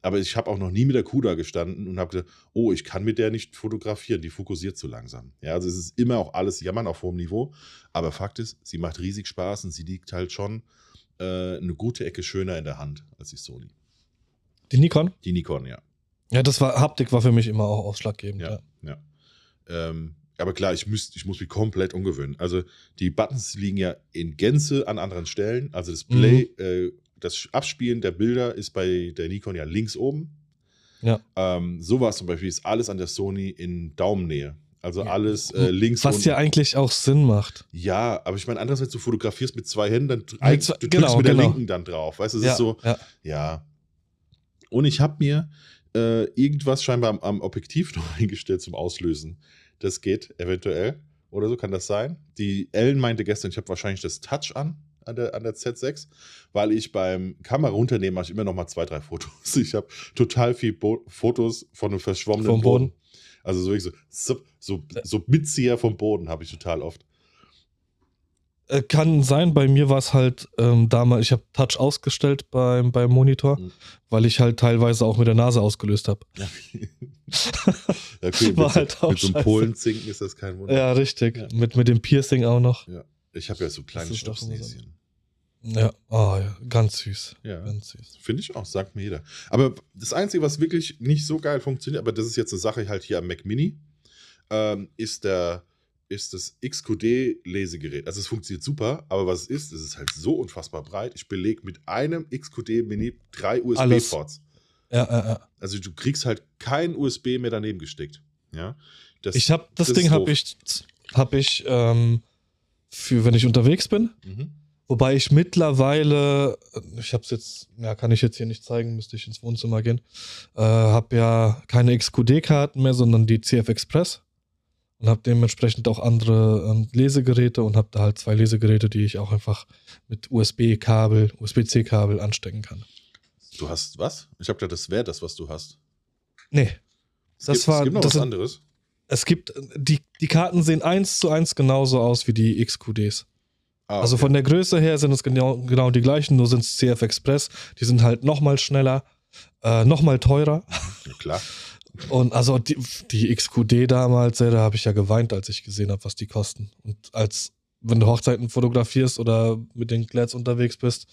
Aber ich habe auch noch nie mit der CUDA gestanden und habe gedacht, oh, ich kann mit der nicht fotografieren, die fokussiert zu langsam. Ja, also es ist immer auch alles Jammern auf hohem Niveau. Aber Fakt ist, sie macht riesig Spaß und sie liegt halt schon äh, eine gute Ecke schöner in der Hand als die Sony. Die Nikon? Die Nikon, ja. Ja, das war, Haptik war für mich immer auch ausschlaggebend. Ja, Ja. ja. Ähm, aber klar, ich, müsst, ich muss mich komplett umgewöhnen. Also die Buttons liegen ja in Gänze an anderen Stellen. Also das Play, äh, das Abspielen der Bilder ist bei der Nikon ja links oben. Ja. Ähm, sowas zum Beispiel ist alles an der Sony in Daumennähe. Also alles äh, links Was ja eigentlich auch Sinn macht. Ja, aber ich meine, andererseits, du fotografierst mit zwei Händen, dann dr- zwei- du drückst genau, mit der genau. linken dann drauf. Weißt du, es ja, ist so, ja. ja. Und ich habe mir äh, irgendwas scheinbar am, am Objektiv (laughs) noch eingestellt zum Auslösen. Das geht eventuell. Oder so kann das sein. Die Ellen meinte gestern, ich habe wahrscheinlich das Touch an, an der, an der Z6, weil ich beim Kamera runternehmen mache ich immer noch mal zwei, drei Fotos. (laughs) Ich habe total viel Bo Fotos von einem verschwommenen Boden. Boden. Also so, so, so, so Mitzieher vom Boden habe ich total oft. Äh, Kann sein, bei mir war es halt ähm, damals, ich habe Touch ausgestellt beim, beim Monitor, Mhm. weil ich halt teilweise auch mit der Nase ausgelöst habe. Ja. (laughs) Ja, War mit, halt so, auch mit so einem. Polenzinken ist das kein Wunder. Ja, richtig. Ja. Mit, mit dem Piercing auch noch. Ich habe ja so kleine. Schnapsnäschen. Ja, oh, ja. ganz süß. Ja. Ganz süß. Finde ich auch, sagt mir jeder. Aber das Einzige, was wirklich nicht so geil funktioniert, aber das ist jetzt eine Sache halt hier am Mac Mini, ähm, ist der ist das XQD-Lesegerät. Also es funktioniert super, aber was es ist, es ist halt so unfassbar breit. Ich belege mit einem XQD Mini drei. USB-Ports. Ja, ja, ja. Also du kriegst halt kein USB mehr daneben gesteckt. Ja. Das, Ich habe das, das Ding habe ich habe ich ähm, für wenn ich unterwegs bin, Mhm. wobei ich mittlerweile ich habe es jetzt ja kann ich jetzt hier nicht zeigen, müsste ich ins Wohnzimmer gehen. Äh, habe ja keine XQD Karten mehr, sondern die CF Express und habe dementsprechend auch andere ähm, Lesegeräte und habe da halt zwei Lesegeräte, die ich auch einfach mit USB Kabel, USB-C Kabel anstecken kann. Du hast was? Ich habe gedacht, das wäre das, was du hast. Nee, Es Das gibt, war- es gibt noch das was sind- anderes. es gibt die die Karten sehen eins zu eins genauso aus wie die XQDs. Ah, Also okay. von der Größe her sind es genau, genau die gleichen, nur sind es CF Express. Die sind halt nochmal schneller, äh, nochmal teurer. Ja, klar. (laughs) Und also die, die XQD damals, ey, da habe ich ja geweint, als ich gesehen habe, was die kosten. Und als wenn du Hochzeiten fotografierst oder mit den Glads unterwegs bist,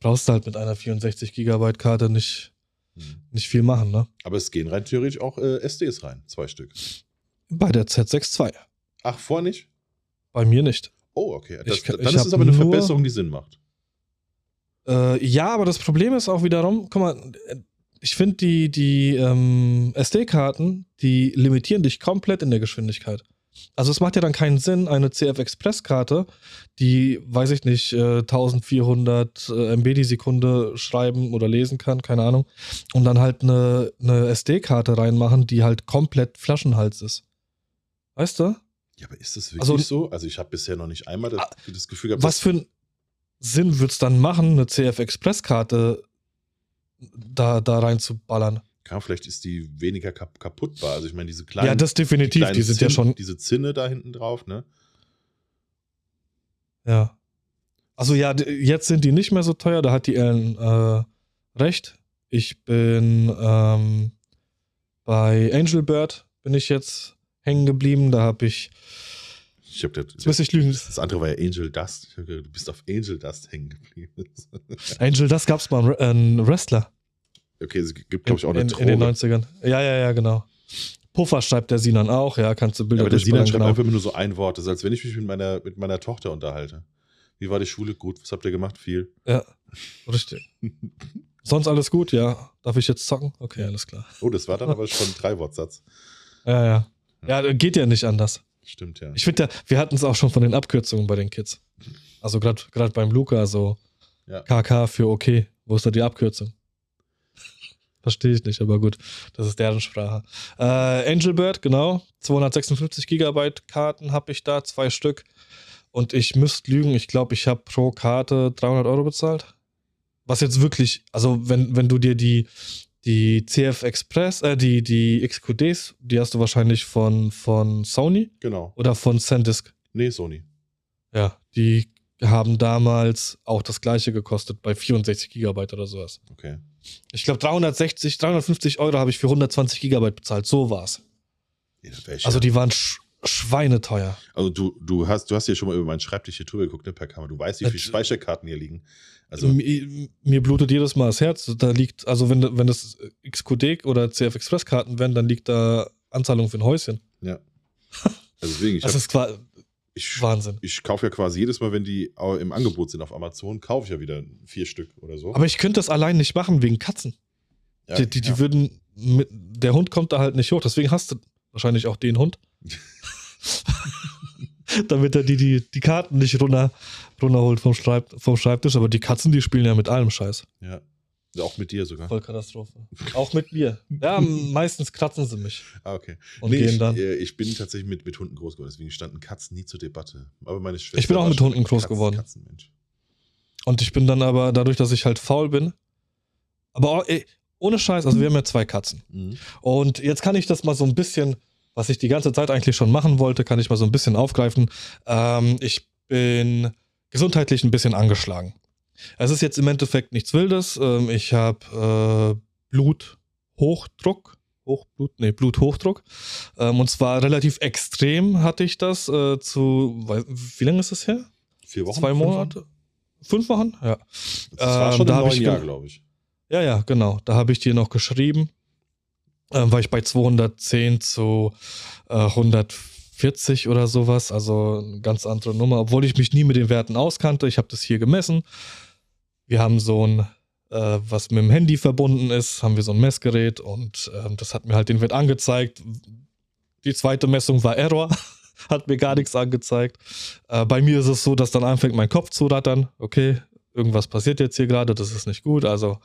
brauchst du halt mit einer 64 Gigabyte Karte nicht, Hm. nicht viel machen, ne? Aber es gehen rein theoretisch auch äh, SDs rein. Zwei Stück. Bei der Z6 II. Ach, vor nicht? Bei mir nicht. Oh, okay. Das, Ich dann ich ist es aber eine Verbesserung, die Sinn macht. Äh, ja, aber das Problem ist auch wiederum, guck mal, ich finde die, die ähm, SD-Karten, die limitieren dich komplett in der Geschwindigkeit. Also es macht ja dann keinen Sinn, eine CF Express-Karte, die, weiß ich nicht, äh, 1400 äh, MB die Sekunde schreiben oder lesen kann, keine Ahnung, und dann halt eine, eine SD-Karte reinmachen, die halt komplett Flaschenhals ist. Weißt du? Ja, aber ist das wirklich Also- so? Also ich habe bisher noch nicht einmal das, Ah, das Gefühl gehabt, Was für einen Sinn würde es dann machen, eine CF Express-Karte da, da reinzuballern? kann, vielleicht ist die weniger kap kaputtbar. Also ich meine, diese kleinen, ja, das definitiv. kleinen Die sind ja Zinn- schon. Diese Zinne da hinten drauf, ne? Ja. Also ja, jetzt sind die nicht mehr so teuer. Da hat die Ellen äh, recht. Ich bin ähm, bei Angel Bird bin ich jetzt hängen geblieben. Da habe ich. Ich habe das, Jetzt müsste ich lügen. das andere war ja Angel Dust. Ich hab gedacht, Du bist auf Angel Dust hängen geblieben. (laughs) Angel, das gab's mal einen Re- einen Wrestler. okay, es gibt, glaube ich, auch in, eine in, in den Droge. 90ern. Ja, ja, ja, genau. Puffer schreibt der Sinan auch. Ja, kannst du Ja, Bilder aber der Sinan schreibt genau. einfach immer nur so ein Wort. Das ist, als wenn ich mich mit meiner, mit meiner Tochter unterhalte. Wie war die Schule? Gut. Was habt ihr gemacht? Viel. Ja, richtig. (laughs) Sonst alles gut? Ja. Darf ich jetzt zocken? Okay, alles klar. Oh, das war dann aber schon ein Drei-Wortsatz. Ja, ja. Ja, geht ja nicht anders. Stimmt, ja. Ich finde ja, wir hatten es auch schon von den Abkürzungen bei den Kids. Also gerade beim Luca, so Ja. KK für okay. Wo ist da die Abkürzung? (laughs) Verstehe ich nicht, aber gut. Das ist deren Sprache. Äh, Angelbird, genau. 256 Gigabyte Karten habe ich da, zwei Stück. Und ich müsste lügen, ich glaube, ich habe pro Karte 300 Euro bezahlt. Was jetzt wirklich, also wenn, wenn du dir die, die CF Express, äh, die, die XQDs, die hast du wahrscheinlich von, von Sony Genau. oder von SanDisk. Nee, Sony. Ja, die haben damals auch das gleiche gekostet bei 64 Gigabyte oder sowas. Okay. Ich glaube 360, 350 Euro habe ich für 120 Gigabyte bezahlt. So war's. Ja, Also die waren sch schweineteuer. Also du, du hast, du hast hier schon mal über meinen Schreibtisch hier drüber geguckt, ne, per Kamera. Du weißt, wie viele Speicherkarten hier liegen. Also, mir, mir blutet jedes Mal das Herz. Da liegt, also wenn, wenn das XQD oder CF Express Karten wären, dann liegt da Anzahlung für ein Häuschen. ja. Also deswegen, ich, Das hab, ist quasi ich, Wahnsinn. ich kaufe ja quasi jedes Mal, wenn die im Angebot sind auf Amazon, kaufe ich ja wieder vier Stück oder so. Aber ich könnte das allein nicht machen wegen Katzen. ja, die, die, die ja. würden, mit, der Hund kommt da halt nicht hoch. Deswegen hast du wahrscheinlich auch den Hund. (laughs) (laughs) Damit er die, die, die Karten nicht runter, runterholt vom, Schreib, vom Schreibtisch. Aber die Katzen, die spielen ja mit allem Scheiß. ja. Auch mit dir sogar. Voll Katastrophe. Auch mit mir. Ja, meistens kratzen sie mich Ah, okay. und Nee, gehen ich, dann. äh, ich bin tatsächlich mit, mit Hunden groß geworden, deswegen standen Katzen nie zur Debatte. Aber meine Schwester. Ich bin auch mit Hunden groß Katzen- geworden. Katzenmensch. Und ich bin dann aber, dadurch, dass ich halt faul bin. Aber auch, ey, ohne Scheiß, also wir haben ja zwei Katzen. Mhm. Und jetzt kann ich das mal so ein bisschen, was ich die ganze Zeit eigentlich schon machen wollte, kann ich mal so ein bisschen aufgreifen. Ähm, ich bin gesundheitlich ein bisschen angeschlagen. Es ist jetzt im Endeffekt nichts Wildes. Ähm, ich habe äh, Bluthochdruck. Hochblut, nee, Bluthochdruck. Ähm, und zwar relativ extrem hatte ich das äh, zu, wie lange ist das her? Vier Wochen? Zwei Fünf Monate? fünf Wochen, ja. Das war Ähm, schon da im neuen Jahr, glaube ich. Ja, ja, genau. Da habe ich dir noch geschrieben. Ähm, war ich bei 210 zu äh, 140 oder sowas. Also eine ganz andere Nummer. Obwohl ich mich nie mit den Werten auskannte. Ich habe das hier gemessen. Wir haben so ein, äh, was mit dem Handy verbunden ist, haben wir so ein Messgerät und ähm, das hat mir halt den Wert angezeigt. Die zweite Messung war Error. (laughs) Hat mir gar nichts angezeigt. Äh, bei mir ist es so, dass dann anfängt mein Kopf zu rattern. Okay, irgendwas passiert jetzt hier gerade, das ist nicht gut. Also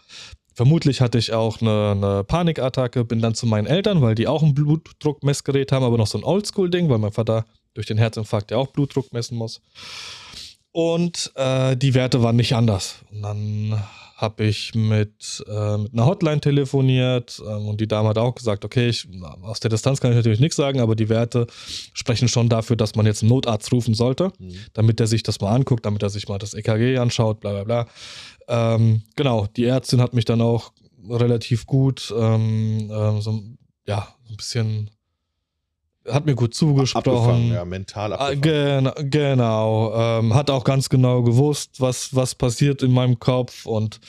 vermutlich hatte ich auch eine, eine Panikattacke, bin dann zu meinen Eltern, weil die auch ein Blutdruckmessgerät haben, aber noch so ein Oldschool-Ding, weil mein Vater durch den Herzinfarkt ja auch Blutdruck messen muss. Und äh, die Werte waren nicht anders. Und dann habe ich mit, äh, mit einer Hotline telefoniert ähm, und die Dame hat auch gesagt, okay, ich, aus der Distanz kann ich natürlich nichts sagen, aber die Werte sprechen schon dafür, dass man jetzt einen Notarzt rufen sollte Mhm. damit er sich das mal anguckt, damit er sich mal das EKG anschaut, bla bla bla. Ähm, genau, die Ärztin hat mich dann auch relativ gut, ähm, ähm, so, ja, so ein bisschen, hat mir gut Abgefangen, zugesprochen. ja, mental Ah, abgefangen. Genau, genau. Ähm, hat auch ganz genau gewusst, was, was passiert in meinem Kopf. Und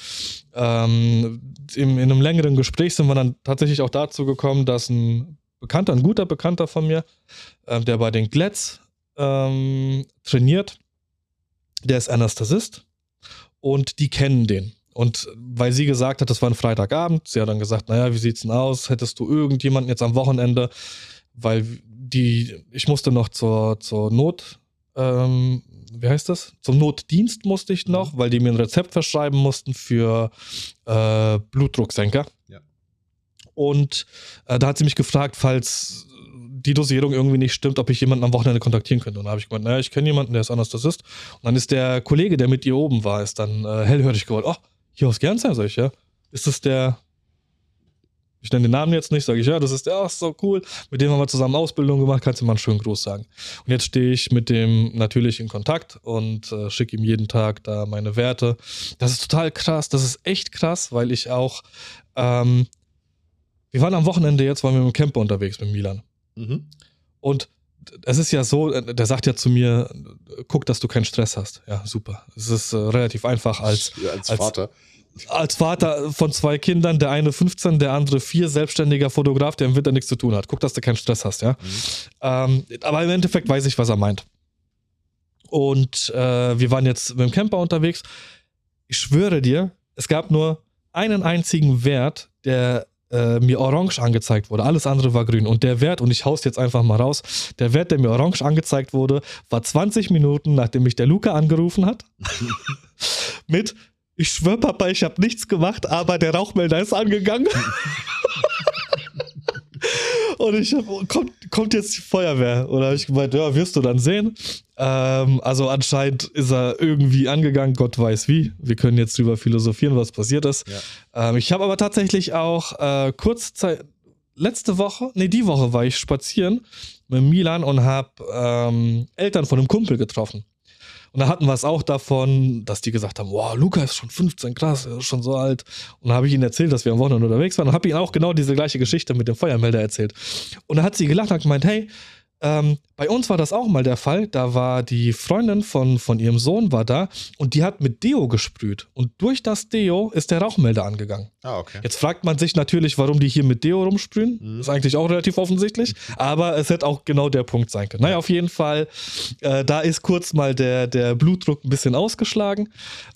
ähm, in, in einem längeren Gespräch sind wir dann tatsächlich auch dazu gekommen, dass ein Bekannter, ein guter Bekannter von mir, ähm, der bei den Glätz ähm, trainiert, der ist Anästhesist und die kennen den. Und weil sie gesagt hat, das war ein Freitagabend, sie hat dann gesagt, naja, wie sieht's denn aus? Hättest du irgendjemanden jetzt am Wochenende, weil die, ich musste noch zur, zur Not, ähm, wie heißt das? Zum Notdienst musste ich noch, weil die mir ein Rezept verschreiben mussten für äh, Blutdrucksenker. Ja. Und äh, da hat sie mich gefragt, falls die Dosierung irgendwie nicht stimmt, ob ich jemanden am Wochenende kontaktieren könnte. Und da habe ich gemeint, naja, ich kenne jemanden, der ist Anästhesist. Und dann ist der Kollege, der mit ihr oben war, ist dann äh, hellhörig geworden. Oh, hier aus Gernsheim, sag ich, ja. Ist das der, ich nenne den Namen jetzt nicht, sage ich, ja, das ist der, ach, so cool. Mit dem haben wir zusammen Ausbildung gemacht, kannst du mal einen schönen Gruß sagen. Und jetzt stehe ich mit dem natürlich in Kontakt und äh, schicke ihm jeden Tag da meine Werte. Das ist total krass, das ist echt krass, weil ich auch, ähm, wir waren am Wochenende jetzt, waren wir dem Camper unterwegs mit Milan. Mhm. Und es ist ja so, äh, der sagt ja zu mir, guck, dass du keinen Stress hast. Ja, super. Es ist äh, relativ einfach als, Ja, als, als- Vater. als Vater von zwei Kindern, der eine 15, der andere 4, selbstständiger Fotograf, der im Winter nichts zu tun hat. Guck, dass du keinen Stress hast, ja. Ähm, aber im Endeffekt weiß ich, was er meint. Und äh, wir waren jetzt mit dem Camper unterwegs. Ich schwöre dir, es gab nur einen einzigen Wert, der äh, mir orange angezeigt wurde. Alles andere war grün. Und der Wert, und ich hau's jetzt einfach mal raus, der Wert, der mir orange angezeigt wurde, war 20 Minuten, nachdem mich der Luca angerufen hat. (laughs) mit, ich schwör, Papa, ich habe nichts gemacht, aber der Rauchmelder ist angegangen. (laughs) Und ich hab, kommt, kommt jetzt die Feuerwehr? Oder habe ich gemeint, ja, wirst du dann sehen. Ähm, also anscheinend ist er irgendwie angegangen, Gott weiß wie. Wir können jetzt drüber philosophieren, was passiert ist. Ja. Ähm, ich habe aber tatsächlich auch äh, kurz Zeit, letzte Woche, nee, die Woche war ich spazieren mit Milan und habe ähm, Eltern von einem Kumpel getroffen. Und da hatten wir es auch davon, dass die gesagt haben, wow, Luca ist schon 15, krass, er ist schon so alt. Und da habe ich ihnen erzählt, dass wir am Wochenende unterwegs waren und habe ihnen auch genau diese gleiche Geschichte mit dem Feuermelder erzählt. Und da hat sie gelacht und gemeint, hey, ähm, bei uns war das auch mal der Fall. Da war die Freundin von, von ihrem Sohn war da und die hat mit Deo gesprüht. Und durch das Deo ist der Rauchmelder angegangen. Ah, okay. Jetzt fragt man sich natürlich, warum die hier mit Deo rumsprühen. Mhm. Ist eigentlich auch relativ offensichtlich. Aber es hätte auch genau der Punkt sein können. Naja, auf jeden Fall, äh, da ist kurz mal der, der Blutdruck ein bisschen ausgeschlagen.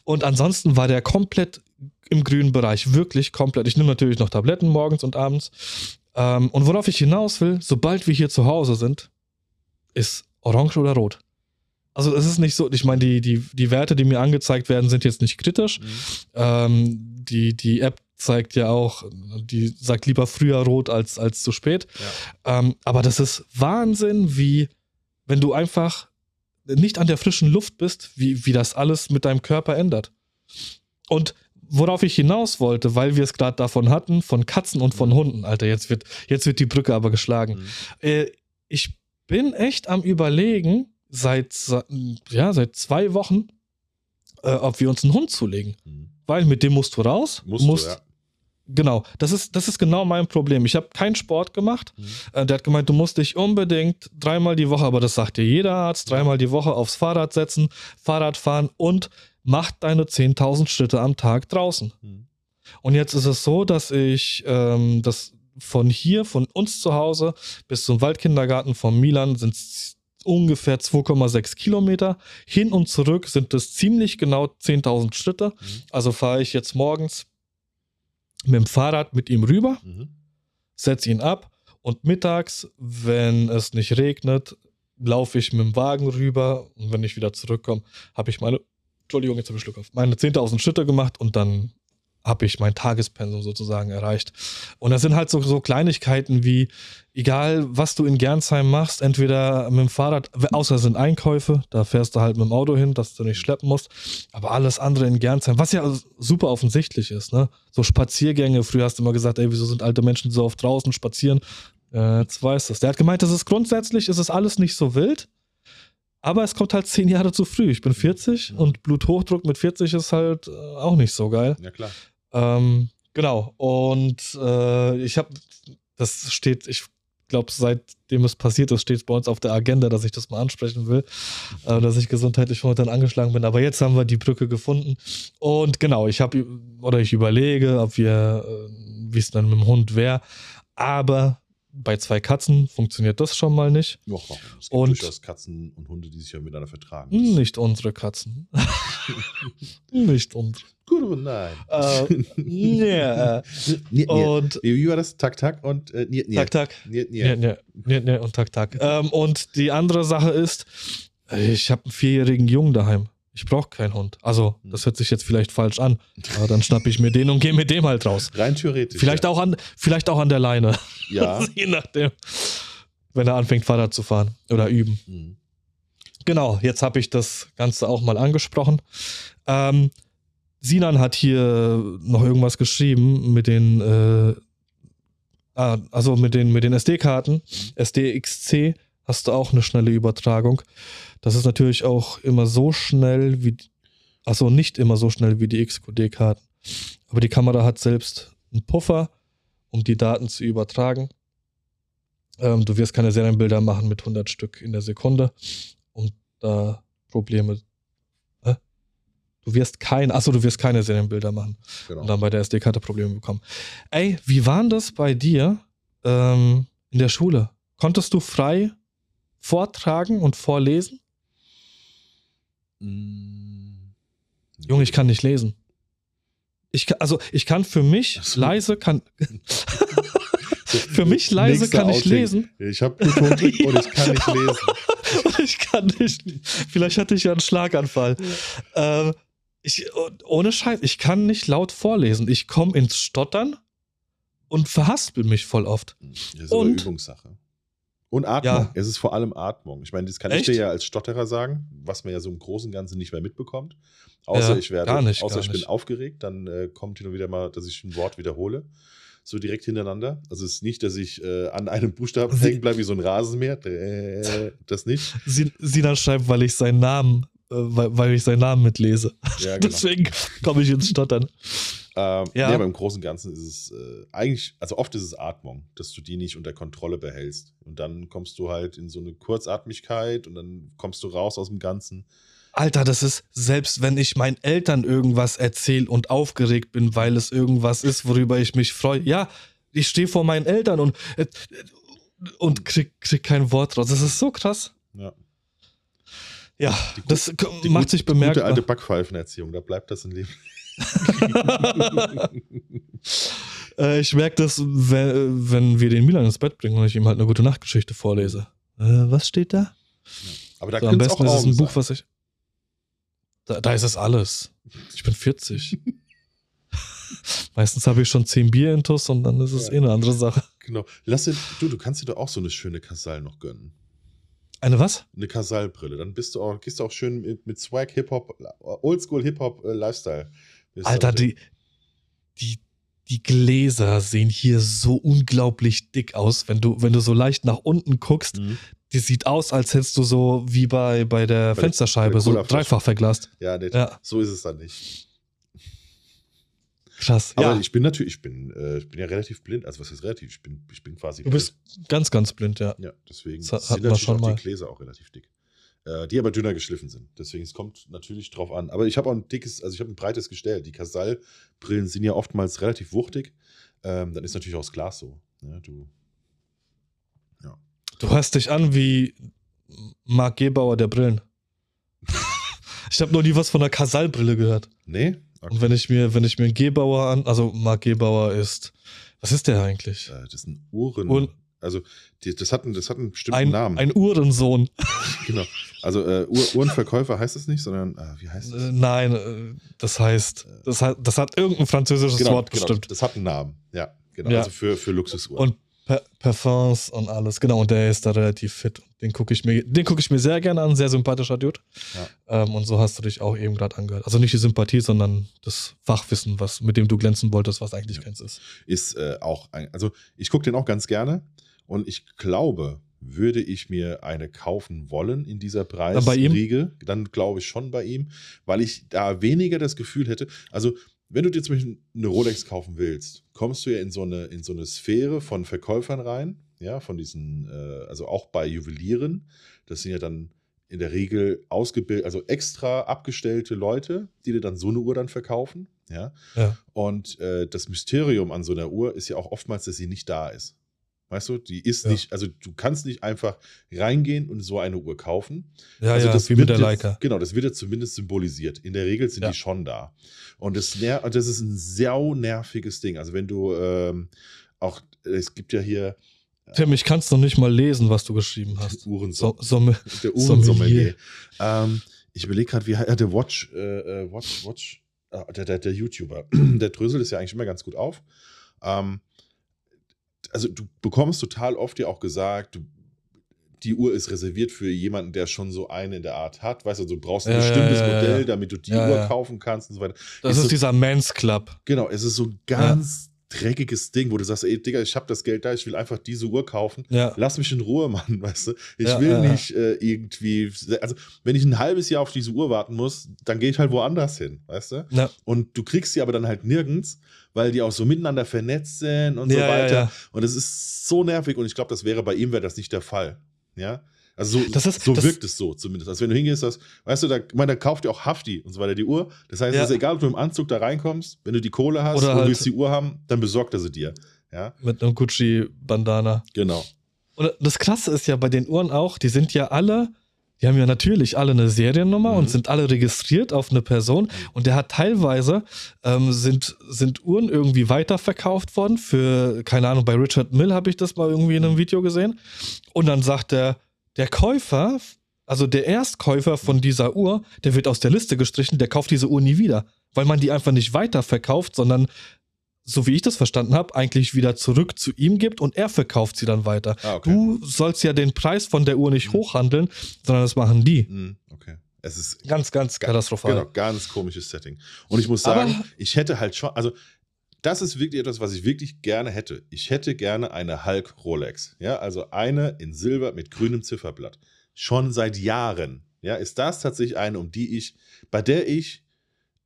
Und ansonsten war der komplett im grünen Bereich. Wirklich komplett. Ich nehme natürlich noch Tabletten morgens und abends. Ähm, und worauf ich hinaus will, sobald wir hier zu Hause sind, ist orange oder rot. Also es ist nicht so, ich meine, die, die, die Werte, die mir angezeigt werden, sind jetzt nicht kritisch. Mhm. Ähm, die, die App zeigt ja auch, die sagt lieber früher rot als, als zu spät. Ähm, aber das ist Wahnsinn, wie, wenn du einfach nicht an der frischen Luft bist, wie, wie das alles mit deinem Körper ändert. Und worauf ich hinaus wollte, weil wir es gerade davon hatten, von Katzen und von Hunden, Alter, jetzt wird, jetzt wird die Brücke aber geschlagen. Mhm. Äh, ich bin echt am Überlegen, seit, ja, seit zwei Wochen, äh, ob wir uns einen Hund zulegen. Mhm. Weil mit dem musst du raus. Musst, musst du, ja. Genau, das ist, das ist genau mein Problem. Ich habe keinen Sport gemacht. Mhm. Äh, der hat gemeint, du musst dich unbedingt dreimal die Woche, aber das sagt dir jeder Arzt, dreimal die Woche aufs Fahrrad setzen, Fahrrad fahren und mach deine 10.000 Schritte am Tag draußen. Mhm. Und jetzt ist es so, dass ich ähm, das von hier, von uns zu Hause bis zum Waldkindergarten von Milan sind es ungefähr 2,6 Kilometer. Hin und zurück sind es ziemlich genau 10.000 Schritte. Mhm. Also fahre ich jetzt morgens mit dem Fahrrad mit ihm rüber, Mhm. setze ihn ab und mittags, wenn es nicht regnet, laufe ich mit dem Wagen rüber und wenn ich wieder zurückkomme, habe ich meine, Entschuldigung, jetzt habe ich Schluck auf, meine 10.000 Schritte gemacht und dann habe ich mein Tagespensum sozusagen erreicht. Und das sind halt so, so Kleinigkeiten wie, egal was du in Gernsheim machst, entweder mit dem Fahrrad, außer es sind Einkäufe, da fährst du halt mit dem Auto hin, dass du nicht schleppen musst, aber alles andere in Gernsheim, was ja super offensichtlich ist, ne? So Spaziergänge, früher hast du immer gesagt, ey, wieso sind alte Menschen so oft draußen spazieren? Äh, jetzt weißt du es. Der hat gemeint, das ist grundsätzlich, ist es alles nicht so wild, aber es kommt halt zehn Jahre zu früh. Ich bin 40 und Bluthochdruck mit 40 ist halt äh, auch nicht so geil. Ja, klar. Ähm, genau. Und äh, ich habe, das steht, ich glaube, seitdem es passiert ist, steht bei uns auf der Agenda, dass ich das mal ansprechen will, äh, dass ich gesundheitlich momentan angeschlagen bin. Aber jetzt haben wir die Brücke gefunden. Und genau, ich habe, oder ich überlege, ob wir, äh, wie es dann mit dem Hund wäre. Aber bei zwei Katzen funktioniert das schon mal nicht. Ja, warum? Es gibt Und- durchaus Katzen und Hunde, die sich ja miteinander vertragen. Nicht unsere Katzen. (laughs) nicht unsere. Gut oder nein? Äh, yeah. Niet, niet. Und Wie war das? Tak, tak und äh, niet, niet. tak, tak. Niet. Nee, nee, nee, nee, und tak, tak. Ähm, und die andere Sache ist, ich habe einen vierjährigen Jungen daheim. Ich brauche keinen Hund. Also, das hört sich jetzt vielleicht falsch an. Aber dann schnappe ich mir den und gehe mit dem halt raus. Rein theoretisch. Vielleicht ja. auch an, vielleicht auch an der Leine. Ja. (laughs) Je nachdem. Wenn er anfängt, Fahrrad zu fahren oder üben. Mhm. Genau, jetzt habe ich das Ganze auch mal angesprochen. Ähm, Sinan hat hier noch irgendwas geschrieben mit den, äh, ah, also mit den, mit den SD-Karten. SDXC hast du auch eine schnelle Übertragung. Das ist natürlich auch immer so schnell wie, also nicht immer so schnell wie die XQD-Karten. Aber die Kamera hat selbst einen Puffer, um die Daten zu übertragen. Ähm, du wirst keine Serienbilder machen mit 100 Stück in der Sekunde und da Probleme. Du wirst kein, achso, du wirst keine Serienbilder machen und Genau. dann bei der SD-Karte Probleme bekommen. Ey, wie waren das bei dir ähm, in der Schule? Konntest du frei vortragen und vorlesen? Mhm. Junge, ich kann nicht lesen. Ich kann, also ich kann für mich so. leise kann (laughs) für mich leise Nächster kann ich Outtake. lesen. Ich habe Bluthochdruck (laughs) (laughs) und ich kann nicht lesen. Und ich kann nicht. Vielleicht hatte ich ja einen Schlaganfall. Ähm, ich, ohne Scheiß, ich kann nicht laut vorlesen. Ich komme ins Stottern und verhaspel mich voll oft. Das ist aber Und? Übungssache. Und Atmung. Ja. Es ist vor allem Atmung. Ich meine, das kann Echt? ich dir ja als Stotterer sagen, was man ja so im Großen und Ganzen nicht mehr mitbekommt. Außer Ja, ich werde, nicht, außer ich bin aufgeregt, dann äh, kommt hin und wieder mal, dass ich ein Wort wiederhole. So direkt hintereinander. Also es ist nicht, dass ich äh, an einem Buchstaben hängen bleibe wie so ein Rasenmäher. Äh, das nicht. Sie, Sinan schreibt, weil ich seinen Namen, äh, weil, weil ich seinen Namen mitlese. Ja, (laughs) genau. Deswegen komme ich ins Stottern. Ähm, Ja. Nee, aber im Großen und Ganzen ist es äh, eigentlich, also oft ist es Atmung, dass du die nicht unter Kontrolle behältst. Und dann kommst du halt in so eine Kurzatmigkeit und dann kommst du raus aus dem Ganzen. Alter, das ist, selbst wenn ich meinen Eltern irgendwas erzähle und aufgeregt bin, weil es irgendwas ist, worüber ich mich freue. Ja, ich stehe vor meinen Eltern und, äh, und krieg, krieg kein Wort raus. Das ist so krass. Ja. Ja, Die das Die macht gut- sich die Gute alte bemerkbar. Backpfeifenerziehung, da bleibt das im Leben. (laughs) äh, ich merke das, wenn, wenn wir den Milan ins Bett bringen und ich ihm halt eine gute Nachtgeschichte vorlese. Äh, was steht da? Aber da So, am besten ist es ein Buch, sein. was ich. Da, da ist es alles. Ich bin 40. (laughs) Meistens habe ich schon 10 Bier intus und dann ist es Ja. eh eine andere Sache. Genau. Lass dir, du, du kannst dir doch auch so eine schöne Kasal noch gönnen. Eine was? Eine Kasal-Brille. Dann bist du auch, gehst du auch schön mit, mit Swag, Hip-Hop, Oldschool Hip-Hop äh, Lifestyle. Alter, die, die, die Gläser sehen hier so unglaublich dick aus, wenn du, wenn du so leicht nach unten guckst. Mhm. Die sieht aus, als hättest du so wie bei, bei der der- Fensterscheibe, bei der so dreifach verglast. Ja, nee, Ja. so ist es dann nicht. Krass. Aber ja, ich bin natürlich, ich bin, äh, ich bin ja relativ blind. Also was ist relativ? Ich bin, ich bin quasi du bist ganz, ganz blind, ja. blind. Ja, deswegen Das sind hatten wir natürlich schon auch mal. die Gläser auch relativ dick. Äh, die aber dünner geschliffen sind. Deswegen, es kommt natürlich drauf an. Aber ich habe auch ein dickes, also ich habe ein breites Gestell. Die Casal-Brillen sind ja oftmals relativ wuchtig. Ähm, dann ist natürlich auch das Glas so. Ne? Du, ja. du hörst dich an wie Marc Gebauer der Brillen. (laughs) ich habe noch nie was von einer Casal-Brille gehört. Nee? Okay. Und wenn ich mir, wenn ich mir einen Gebauer an, also Marc Gebauer ist, was ist der eigentlich? Äh, das ist ein Uhren. Und also die, das, hat einen, das hat einen bestimmten ein, Namen. Ein Uhrensohn. (laughs) genau. Also äh, Uhr, Uhrenverkäufer heißt es nicht, sondern äh, wie heißt es? Äh, nein, äh, das heißt, das hat, das hat irgendein französisches genau, Wort genau, bestimmt. Das hat einen Namen, ja. Genau. Ja. Also für, für Luxusuhren. Und per Parfums und alles. Genau, und der ist da relativ fit. Den gucke ich mir, den gucke ich mir sehr gerne an, sehr sympathischer Dude. Ja. Ähm, und so hast du dich auch eben gerade angehört. Also nicht die Sympathie, sondern das Fachwissen, was, mit dem du glänzen wolltest, was eigentlich ja. keins ist. Ist äh, auch ein, also ich gucke den auch ganz gerne und ich glaube, würde ich mir eine kaufen wollen in dieser Preisriege, dann glaube ich schon bei ihm, weil ich da weniger das Gefühl hätte, also wenn du dir zum Beispiel eine Rolex kaufen willst, kommst du ja in so eine, in so eine Sphäre von Verkäufern rein, ja, von diesen, äh, also auch bei Juwelieren, das sind ja dann in der Regel ausgebildet, also extra abgestellte Leute, die dir dann so eine Uhr dann verkaufen, ja. ja. Und äh, das Mysterium an so einer Uhr ist ja auch oftmals, dass sie nicht da ist. Weißt du, die ist ja. nicht, also du kannst nicht einfach reingehen und so eine Uhr kaufen. Ja, also ja, das wie mit der Leica. Genau, das wird ja zumindest symbolisiert. In der Regel sind ja. die schon da. Und das, das ist ein sehr nerviges Ding. Also wenn du ähm, auch, es gibt ja hier. Tim, ich kann es noch nicht mal lesen, was du geschrieben hast. Uhrensom so, Somme der Uhrensommelier. Ähm, ich überlege gerade, wie äh, der Watch, äh, Watch, Watch, äh, der, der, der YouTuber, (clears throat) der dröselt es ja eigentlich immer ganz gut auf. Ähm, also du bekommst total oft ja auch gesagt, du, die Uhr ist reserviert für jemanden, der schon so eine in der Art hat. Weißt du, also du brauchst ein ja, bestimmtes ja, ja, Modell, damit du die Uhr kaufen kannst und so weiter. Das ist, ist so, dieser Men's Club. Genau, es ist so ganz dreckiges Ding, wo du sagst, ey, Digga, ich habe das Geld da, ich will einfach diese Uhr kaufen. Lass mich in Ruhe, (laughs) Mann, weißt du? Ich will nicht äh, irgendwie, also wenn ich ein halbes Jahr auf diese Uhr warten muss, dann gehe ich halt woanders hin, weißt du? Und du kriegst sie aber dann halt nirgends weil die auch so miteinander vernetzt sind und ja, so weiter. Ja, ja. Und es ist so nervig und ich glaube, das wäre bei ihm wäre das nicht der Fall. Ja. Also so, ist, so wirkt es so zumindest. Also wenn du hingehst, das, weißt du, da, ich meine, da kauft ihr auch Hafti und so weiter die Uhr. Das heißt, es ist egal, ob du im Anzug da reinkommst, wenn du die Kohle hast Oder und halt willst die Uhr haben, dann besorgt er sie dir. Ja? Mit einem Gucci-Bandana. Genau. Und das Krasse ist ja bei den Uhren auch, die sind ja alle die haben ja natürlich alle eine Seriennummer mhm. und sind alle registriert auf eine Person. Und der hat teilweise, ähm, sind, sind Uhren irgendwie weiterverkauft worden für, keine Ahnung, bei Richard Mill habe ich das mal irgendwie in einem mhm. Video gesehen. Und dann sagt der, der Käufer, also der Erstkäufer von dieser Uhr, der wird aus der Liste gestrichen, der kauft diese Uhr nie wieder. Weil man die einfach nicht weiterverkauft, sondern so wie ich das verstanden habe, eigentlich wieder zurück zu ihm gibt und er verkauft sie dann weiter. Ah, okay. Du sollst ja den Preis von der Uhr nicht mhm. hochhandeln, sondern das machen die. Mhm, okay. Es ist ganz, ganz katastrophal. Genau, ganz komisches Setting. Und ich muss sagen, Aber ich hätte halt schon, also das ist wirklich etwas, was ich wirklich gerne hätte. Ich hätte gerne eine Hulk Rolex. Ja, also eine in Silber mit grünem Zifferblatt. Schon seit Jahren. Ja, ist das tatsächlich eine, um die ich, bei der ich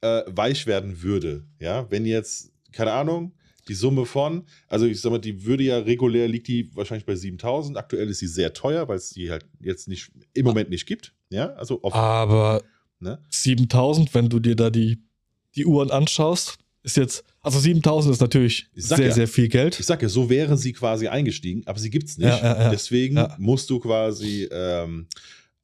äh, weich werden würde. Ja, wenn jetzt keine Ahnung, die Summe von, also ich sag mal, die würde ja regulär, liegt die wahrscheinlich bei 7000. Aktuell ist sie sehr teuer, weil es die halt jetzt nicht, im Moment nicht gibt. Ja, also oft, Aber ne? 7000, wenn du dir da die, die Uhren anschaust, ist jetzt, also 7000 ist natürlich sehr, ja, sehr viel Geld. Ich sag ja, so wäre sie quasi eingestiegen, aber sie gibt es nicht. Ja, ja, Deswegen musst du quasi ähm,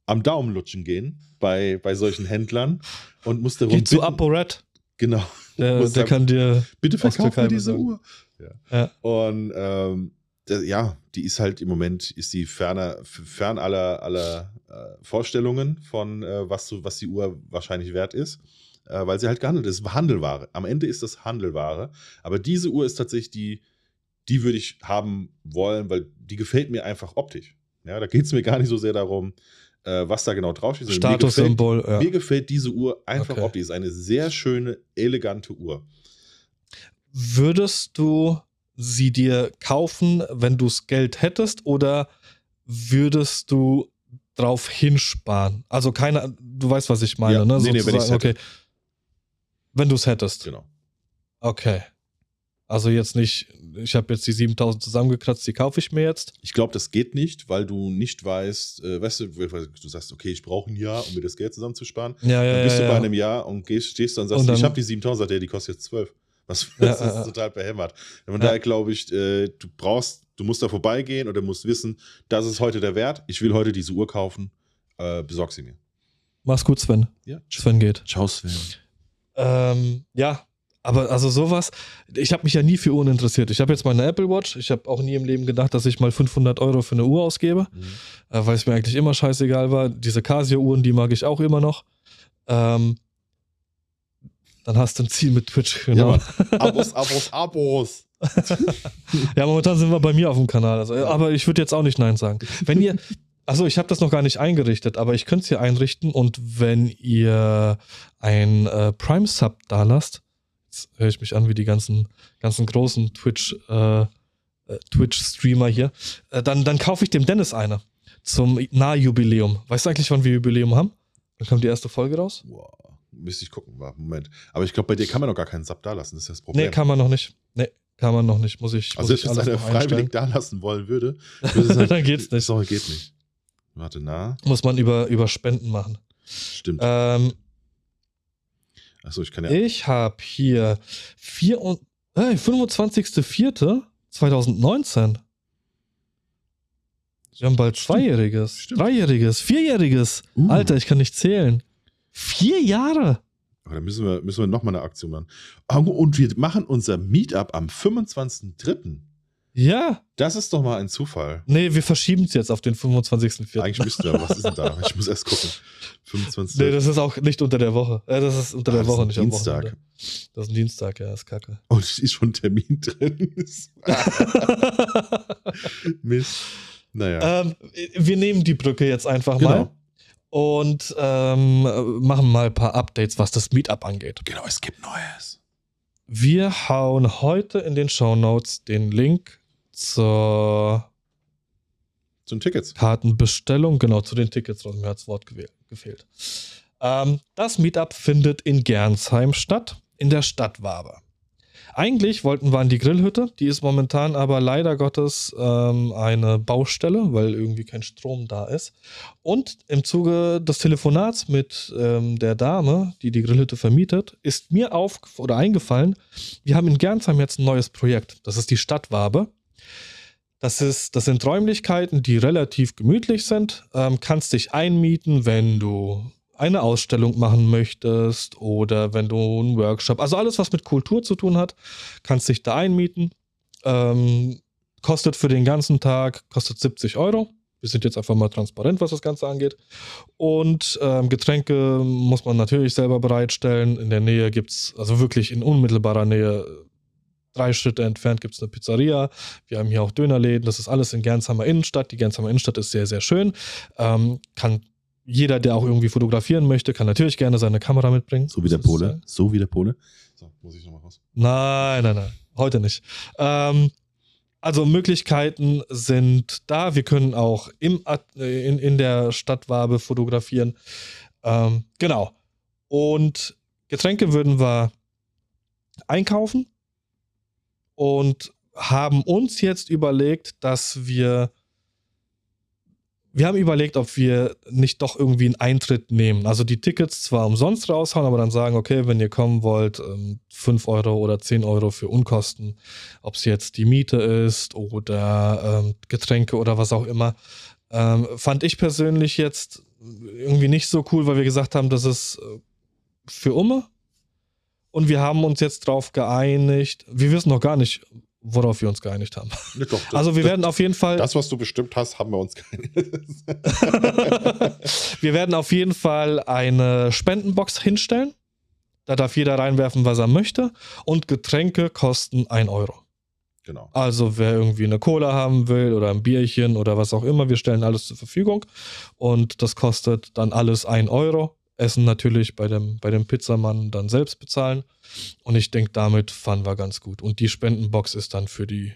am Daumen lutschen gehen bei, bei solchen Händlern und musst darum. Geh zu ApoRed. Genau. Der, der sagen, kann dir. Bitte verkauf mir diese Uhr. Ja. ja. Und ähm, ja, die ist halt im Moment, ist die ferner, fern aller, aller äh, Vorstellungen von, äh, was, was die Uhr wahrscheinlich wert ist, äh, weil sie halt gehandelt ist. Handelware. Am Ende ist das Handelware. Aber diese Uhr ist tatsächlich die, die würde ich haben wollen, weil die gefällt mir einfach optisch. Ja, da geht es mir gar nicht so sehr darum, äh, was da genau draufsteht. Statussymbol. Mir, gefällt, ja. mir gefällt diese Uhr einfach okay. optisch. Ist eine sehr schöne, elegante Uhr. Würdest du sie dir kaufen, wenn du das Geld hättest, oder würdest du drauf hinsparen? Also keine, du weißt, was ich meine, ja, ne? Nee, nee, wenn okay. Wenn du es hättest. Genau. Okay. Also jetzt nicht, ich habe jetzt die 7000 zusammengekratzt, die kaufe ich mir jetzt. Ich glaube, das geht nicht, weil du nicht weißt, äh, weißt du, du sagst, okay, ich brauche ein Jahr, um mir das Geld zusammenzusparen. Ja, ja, dann bist ja, du bei einem Jahr und gehst, stehst dann und sagst, Und dann- ich habe die 7000, sagt der, die kostet jetzt 12. Was (laughs) Ja, das ist ja, ja. total behämmert. Von Ja. daher glaube ich, äh, du brauchst, du musst da vorbeigehen oder musst wissen, das ist heute der Wert. Ich will heute diese Uhr kaufen. Äh, besorg sie mir. Mach's gut, Sven. Ja. Sven geht. Ciao, Sven. Ähm, ja, aber also sowas, ich habe mich ja nie für Uhren interessiert. Ich habe jetzt meine Apple Watch. Ich habe auch nie im Leben gedacht, dass ich mal 500 Euro für eine Uhr ausgebe, Mhm. äh, weil es mir eigentlich immer scheißegal war. Diese Casio-Uhren, die mag ich auch immer noch. Ähm, dann hast du ein Ziel mit Twitch, genau. Ja. Abos, (laughs) Abos, Abos. Ja, momentan sind wir bei mir auf dem Kanal. Also, aber ich würde jetzt auch nicht Nein sagen. Wenn ihr, also ich habe das noch gar nicht eingerichtet, aber ich könnte es hier einrichten und wenn ihr ein äh, Prime-Sub da lasst, jetzt höre ich mich an wie die ganzen, ganzen großen Twitch, äh, äh, Twitch-Streamer hier, äh, dann, dann kaufe ich dem Dennis eine zum Nahjubiläum. Weißt du eigentlich, wann wir Jubiläum haben? Dann kommt die erste Folge raus? Wow. Müsste ich gucken, war, Moment. Aber ich glaube, bei dir kann man noch gar keinen Sub da lassen, das ist das Problem. Nee, kann man noch nicht. Nee, kann man noch nicht. Muss ich, also wenn alles einer freiwillig da lassen wollen würde, (laughs) würde es halt- Dann geht's nicht. Sorry, geht nicht. Warte, na. Muss man über, über Spenden machen. Stimmt. Ähm, Achso, ich kann ja. Ich habe hier vier und, äh, 25.04.2019. Wir haben bald Stimmt. Zweijähriges, Stimmt. Dreijähriges, Vierjähriges. Uh. Alter, ich kann nicht zählen. Vier Jahre. Aber da müssen wir, müssen wir nochmal eine Aktion machen. Und wir machen unser Meetup am 25.03. Ja. Das ist doch mal ein Zufall. Nee, wir verschieben es jetzt auf den 25.04. Eigentlich müssten wir, was ist denn da? Ich muss erst gucken. 25. Nee, das ist auch nicht unter der Woche. Äh, das ist unter Ah, der Woche, nicht am Dienstag. Wochenende. Das ist ein Dienstag, ja, ist kacke. Oh, es ist schon ein Termin drin. (laughs) Mist. Naja. ähm, wir nehmen die Brücke jetzt einfach mal. genau. und ähm, machen mal ein paar Updates, was das Meetup angeht. Genau, es gibt Neues. Wir hauen heute in den Show Notes den Link zur Zum Tickets. Kartenbestellung, genau zu den Tickets, mir hat das Wort gefehlt. Ähm, das Meetup findet in Gernsheim statt, in der Stadtwabe. Eigentlich wollten wir an die Grillhütte, die ist momentan aber leider Gottes ähm, eine Baustelle, weil irgendwie kein Strom da ist. Und im Zuge des Telefonats mit ähm, der Dame, die die Grillhütte vermietet, ist mir auf oder eingefallen, wir haben in Gernsheim jetzt ein neues Projekt. Das ist die Stadtwabe. Das, ist, das sind Räumlichkeiten, die relativ gemütlich sind. Ähm, kannst dich einmieten, wenn du eine Ausstellung machen möchtest oder wenn du einen Workshop, also alles, was mit Kultur zu tun hat, kannst dich da einmieten. Ähm, kostet für den ganzen Tag, kostet 70 Euro. Wir sind jetzt einfach mal transparent, was das Ganze angeht. Und ähm, Getränke muss man natürlich selber bereitstellen. In der Nähe gibt es, also wirklich in unmittelbarer Nähe, drei Schritte entfernt gibt es eine Pizzeria. Wir haben hier auch Dönerläden. Das ist alles in Gernsheimer Innenstadt. Die Gernsheimer Innenstadt ist sehr, sehr schön. Ähm, kann jeder, der auch irgendwie fotografieren möchte, kann natürlich gerne seine Kamera mitbringen. So wie der Pole. So wie der Pole. So, muss ich nochmal raus. Nein, nein, nein. Heute nicht. Ähm, also Möglichkeiten sind da. Wir können auch im, äh, in, in der Stadtwabe fotografieren. Ähm, genau. Und Getränke würden wir einkaufen und haben uns jetzt überlegt, dass wir wir haben überlegt, ob wir nicht doch irgendwie einen Eintritt nehmen. Also die Tickets zwar umsonst raushauen, aber dann sagen, okay, wenn ihr kommen wollt, ähm, 5 Euro oder 10 Euro für Unkosten, ob es jetzt die Miete ist oder ähm, Getränke oder was auch immer. Ähm, fand ich persönlich jetzt irgendwie nicht so cool, weil wir gesagt haben, das ist äh, für Umme. Und wir haben uns jetzt drauf geeinigt. Wir wissen noch gar nicht, worauf wir uns geeinigt haben. Doch, das, Also wir das, werden auf jeden Fall. Das, was du bestimmt hast, haben wir uns keine. (laughs) wir werden auf jeden Fall eine Spendenbox hinstellen. Da darf jeder reinwerfen, was er möchte. Und Getränke kosten 1 Euro. genau. Also wer irgendwie eine Cola haben will oder ein Bierchen oder was auch immer, wir stellen alles zur Verfügung. Und das kostet dann alles 1 Euro. Essen natürlich bei dem, bei dem Pizzamann dann selbst bezahlen. Und ich denke, damit fahren wir ganz gut. Und die Spendenbox ist dann für die,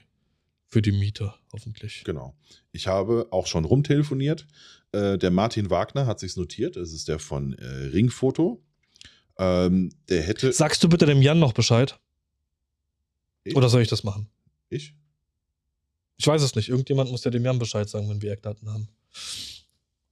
für die Miete, hoffentlich. Genau. Ich habe auch schon rumtelefoniert. Äh, der Martin Wagner hat sich's notiert. Das ist der von äh, Ringfoto. Ähm, der hätte. Sagst du bitte dem Jan noch Bescheid? Ich? Oder soll ich das machen? Ich? Ich weiß es nicht. Irgendjemand muss ja dem Jan Bescheid sagen, wenn wir Eckdaten haben.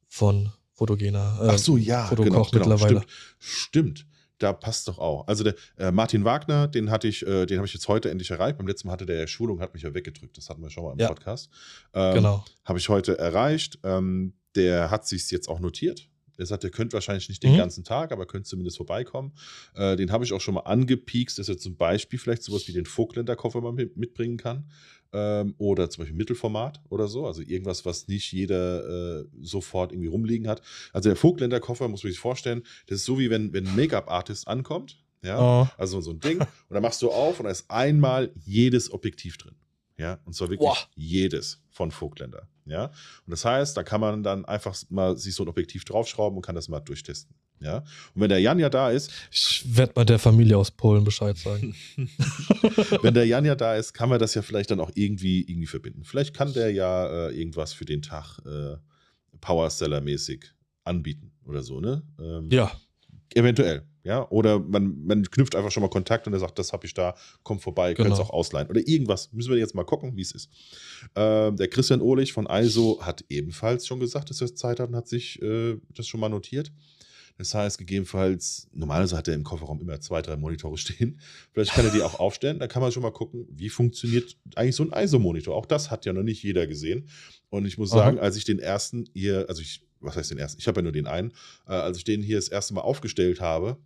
Von Fotogener. Äh, Ach so, ja, Fotokoch genau, genau, mittlerweile. Stimmt. stimmt. Da passt doch auch. Also der äh, Martin Wagner, den hatte ich, äh, den habe ich jetzt heute endlich erreicht. Beim letzten Mal hatte der Schulung, hat mich ja weggedrückt. Das hatten wir schon mal im ja. Podcast. Ähm, genau. Habe ich heute erreicht. Ähm, der hat sich jetzt auch notiert. Der sagt, der könnte wahrscheinlich nicht den mhm. ganzen Tag, aber könnte zumindest vorbeikommen. Äh, den habe ich auch schon mal angepiekst, dass er zum Beispiel vielleicht sowas wie den Vogtländer Koffer mal mitbringen kann ähm, oder zum Beispiel Mittelformat oder so, also irgendwas, was nicht jeder äh, sofort irgendwie rumliegen hat. Also der Vogtländer Koffer, muss man sich vorstellen, das ist so wie wenn, wenn ein Make-up-Artist ankommt, ja, oh. also so ein Ding, und dann machst du auf und da ist einmal jedes Objektiv drin. Ja, und zwar wirklich Boah. jedes von Vogtländer. Ja, und das heißt, da kann man dann einfach mal sich so ein Objektiv draufschrauben und kann das mal durchtesten. Ja, und wenn der Jan ja da ist. Ich werde mal der Familie aus Polen Bescheid sagen. (laughs) (laughs) wenn der Jan ja da ist, kann man das ja vielleicht dann auch irgendwie, irgendwie verbinden. Vielleicht kann der ja äh, irgendwas für den Tag äh, Powerseller-mäßig anbieten oder so, ne? Ähm, ja. Eventuell. Ja, oder man, man knüpft einfach schon mal Kontakt und er sagt, das habe ich da, komm vorbei, genau. könnt es auch ausleihen. Oder irgendwas. Müssen wir jetzt mal gucken, wie es ist. Ähm, der Christian Ohlich von ISO hat ebenfalls schon gesagt, dass er Zeit hat und hat sich äh, das schon mal notiert. Das heißt, gegebenenfalls, normalerweise hat er im Kofferraum immer zwei, drei Monitore (laughs) stehen. Vielleicht kann er die auch aufstellen. Da kann man schon mal gucken, wie funktioniert eigentlich so ein ISO-Monitor. Auch das hat ja noch nicht jeder gesehen. Und ich muss sagen, Aha. als ich den ersten hier, also ich, was heißt den ersten? Ich habe ja nur den einen. Äh, als ich den hier das erste Mal aufgestellt habe,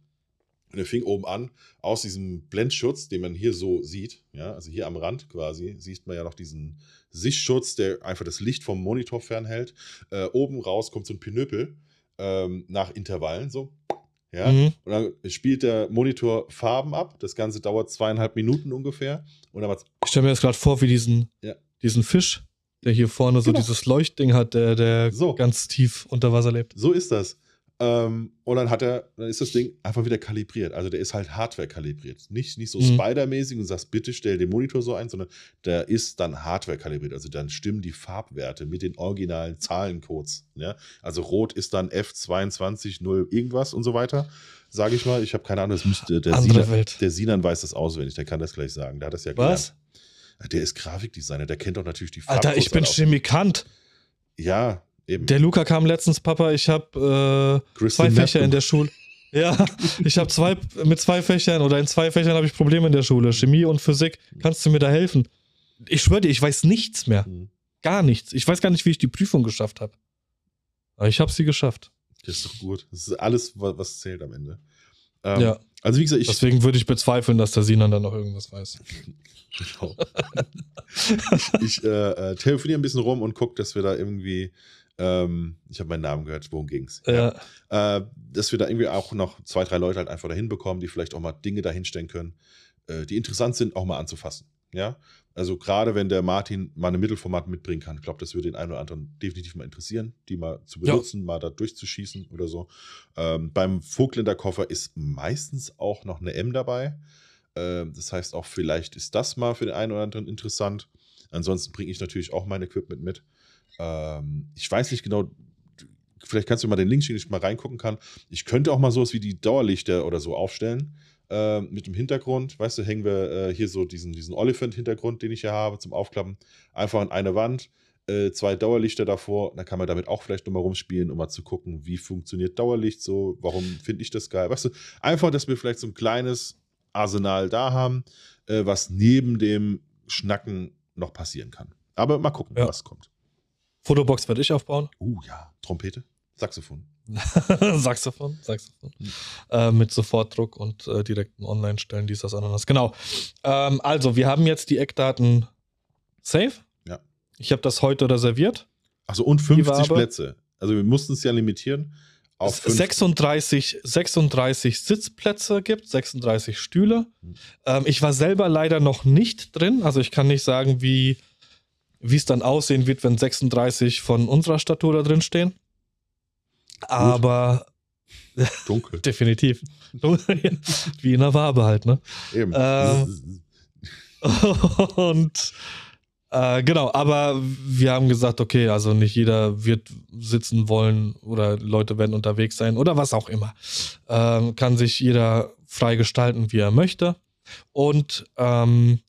und er fing oben an, aus diesem Blendschutz, den man hier so sieht, ja, also hier am Rand quasi, sieht man ja noch diesen Sichtschutz, der einfach das Licht vom Monitor fernhält. Äh, oben raus kommt so ein Pinöpel ähm, nach Intervallen so. Ja, mhm. und dann spielt der Monitor Farben ab. Das Ganze dauert zweieinhalb Minuten ungefähr. Und dann ich stelle mir das gerade vor wie diesen, ja. diesen Fisch, der hier vorne genau. so dieses Leuchtding hat, der, der so. ganz tief unter Wasser lebt. So ist das. Ähm, und dann hat er, dann ist das Ding einfach wieder kalibriert. Also der ist halt Hardware kalibriert. Nicht, nicht so mhm. Spider-mäßig und sagst, bitte stell den Monitor so ein, sondern der ist dann Hardware kalibriert. Also dann stimmen die Farbwerte mit den originalen Zahlencodes. Ja? Also rot ist dann F220 irgendwas und so weiter. Sage ich mal, ich habe keine Ahnung, das müsste der Andere Sinan, Welt. der Sinan weiß das auswendig, der kann das gleich sagen. Der hat das ja gelernt. Was? Der ist Grafikdesigner, der kennt doch natürlich die Farbcodes. Alter, ich bin Chemikant. Ja, Eben. Der Luca kam letztens, Papa, ich habe äh, zwei Fächer in der Schule. Ja, ich habe zwei mit zwei Fächern oder in zwei Fächern habe ich Probleme in der Schule, Chemie und Physik. Kannst du mir da helfen? Ich schwöre dir, ich weiß nichts mehr. Mhm. Gar nichts. Ich weiß gar nicht, wie ich die Prüfung geschafft habe. Aber ich habe sie geschafft. Das ist doch gut. Das ist alles, was zählt am Ende. Ähm, ja. Also wie gesagt, ich deswegen würde ich bezweifeln, dass der Sinan dann noch irgendwas weiß. (laughs) genau. ich, äh, äh, telefoniere ein bisschen rum und gucke, dass wir da irgendwie ähm, ich habe meinen Namen gehört, worum ging es? Ja. ja. Äh, dass wir da irgendwie auch noch zwei, drei Leute halt einfach dahin bekommen, die vielleicht auch mal Dinge dahinstellen können, äh, die interessant sind, auch mal anzufassen. Ja, also gerade wenn der Martin mal ein Mittelformat mitbringen kann, ich glaube, das würde den einen oder anderen definitiv mal interessieren, die mal zu benutzen, ja. mal da durchzuschießen oder so. Ähm, beim Vogtländer Koffer ist meistens auch noch eine M dabei. Ähm, das heißt auch, vielleicht ist das mal für den einen oder anderen interessant. Ansonsten bringe ich natürlich auch mein Equipment mit. Ähm, ich weiß nicht genau, vielleicht kannst du mal den Link schicken, dass ich mal reingucken kann. Ich könnte auch mal sowas wie die Dauerlichter oder so aufstellen. Äh, mit dem Hintergrund, weißt du, hängen wir äh, hier so diesen, diesen Oliphant-Hintergrund, den ich hier habe, zum Aufklappen, einfach an eine Wand, äh, zwei Dauerlichter davor, dann kann man damit auch vielleicht nochmal rumspielen, um mal zu gucken, wie funktioniert Dauerlicht so, warum finde ich das geil, weißt du, einfach, dass wir vielleicht so ein kleines Arsenal da haben, äh, was neben dem Schnacken noch passieren kann. Aber mal gucken, ja. was kommt. Fotobox werde ich aufbauen. Uh, ja. Trompete? Saxophon. (laughs) Saxophon, Saxophon. Hm. Äh, mit Sofortdruck und äh, direkten Online-Stellen, dies, das, anderes. Genau. Ähm, also, wir haben jetzt die Eckdaten safe. Ja. Ich habe das heute reserviert. Also und 50 Plätze. Also wir mussten es ja limitieren. Auf 36, 36 Sitzplätze gibt, 36 Stühle. Hm. Ähm, ich war selber leider noch nicht drin. Also ich kann nicht sagen, wie wie es dann aussehen wird, wenn 36 von unserer Statur da drin stehen. Aber dunkel. (laughs) definitiv. Wie in der Wabe halt, ne? Eben. Ähm, (laughs) und äh, genau, aber wir haben gesagt, okay, also nicht jeder wird sitzen wollen oder Leute werden unterwegs sein oder was auch immer. Ähm, kann sich jeder frei gestalten, wie er möchte. Und ähm,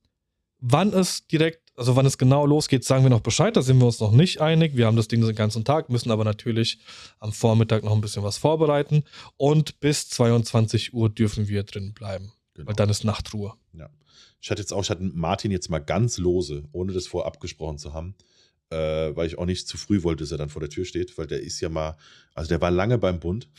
wann es direkt, also wann es genau losgeht, sagen wir noch Bescheid. Da sind wir uns noch nicht einig. Wir haben das Ding den ganzen Tag, müssen aber natürlich am Vormittag noch ein bisschen was vorbereiten. Und bis 22 Uhr dürfen wir drin bleiben. Genau. Weil dann ist Nachtruhe. Ja. Ich hatte jetzt auch, ich hatte Martin jetzt mal ganz lose, ohne das vorab abgesprochen zu haben, äh, weil ich auch nicht zu früh wollte, dass er dann vor der Tür steht, weil der ist ja mal, also der war lange beim Bund.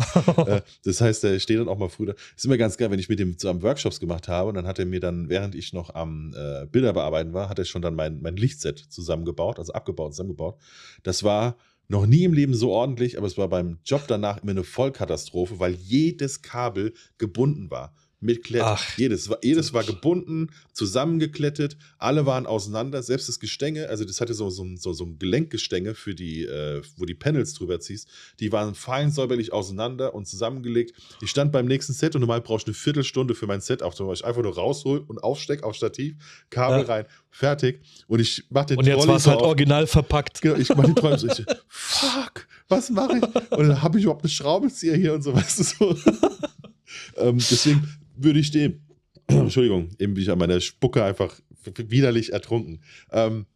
(laughs) Äh, (laughs) das heißt, der steht dann auch mal früh da. Ist immer ganz geil, wenn ich mit dem zusammen Workshops gemacht habe und dann hat er mir dann, während ich noch am äh, Bilder bearbeiten war, hat er schon dann mein, mein Lichtset zusammengebaut, also abgebaut, zusammengebaut. Das war noch nie im Leben so ordentlich, aber es war beim Job danach immer eine Vollkatastrophe, weil jedes Kabel gebunden war mit Klett. Ach. Jedes, jedes war gebunden, zusammengeklettet, alle waren auseinander, selbst das Gestänge, also das hatte so, so, so, so ein Gelenkgestänge für die, äh, wo die Panels drüber ziehst, die waren fein säuberlich auseinander und zusammengelegt. Ich stand beim nächsten Set und normal brauchst du eine Viertelstunde für mein Set aufzumachen, weil ich einfach nur raushol und aufsteck auf Stativ, Kabel ja. rein, fertig. Und ich mach den Und jetzt war es halt auf. original verpackt. Genau, ich mach den Träume so, ich, fuck, was mache ich? Und dann habe ich überhaupt eine Schraubenzieher hier und so, (laughs) weißt du so. (laughs) ähm, deswegen würde ich dem, (clears throat) Entschuldigung, eben bin ich an meiner Spucke einfach widerlich ertrunken. Ähm,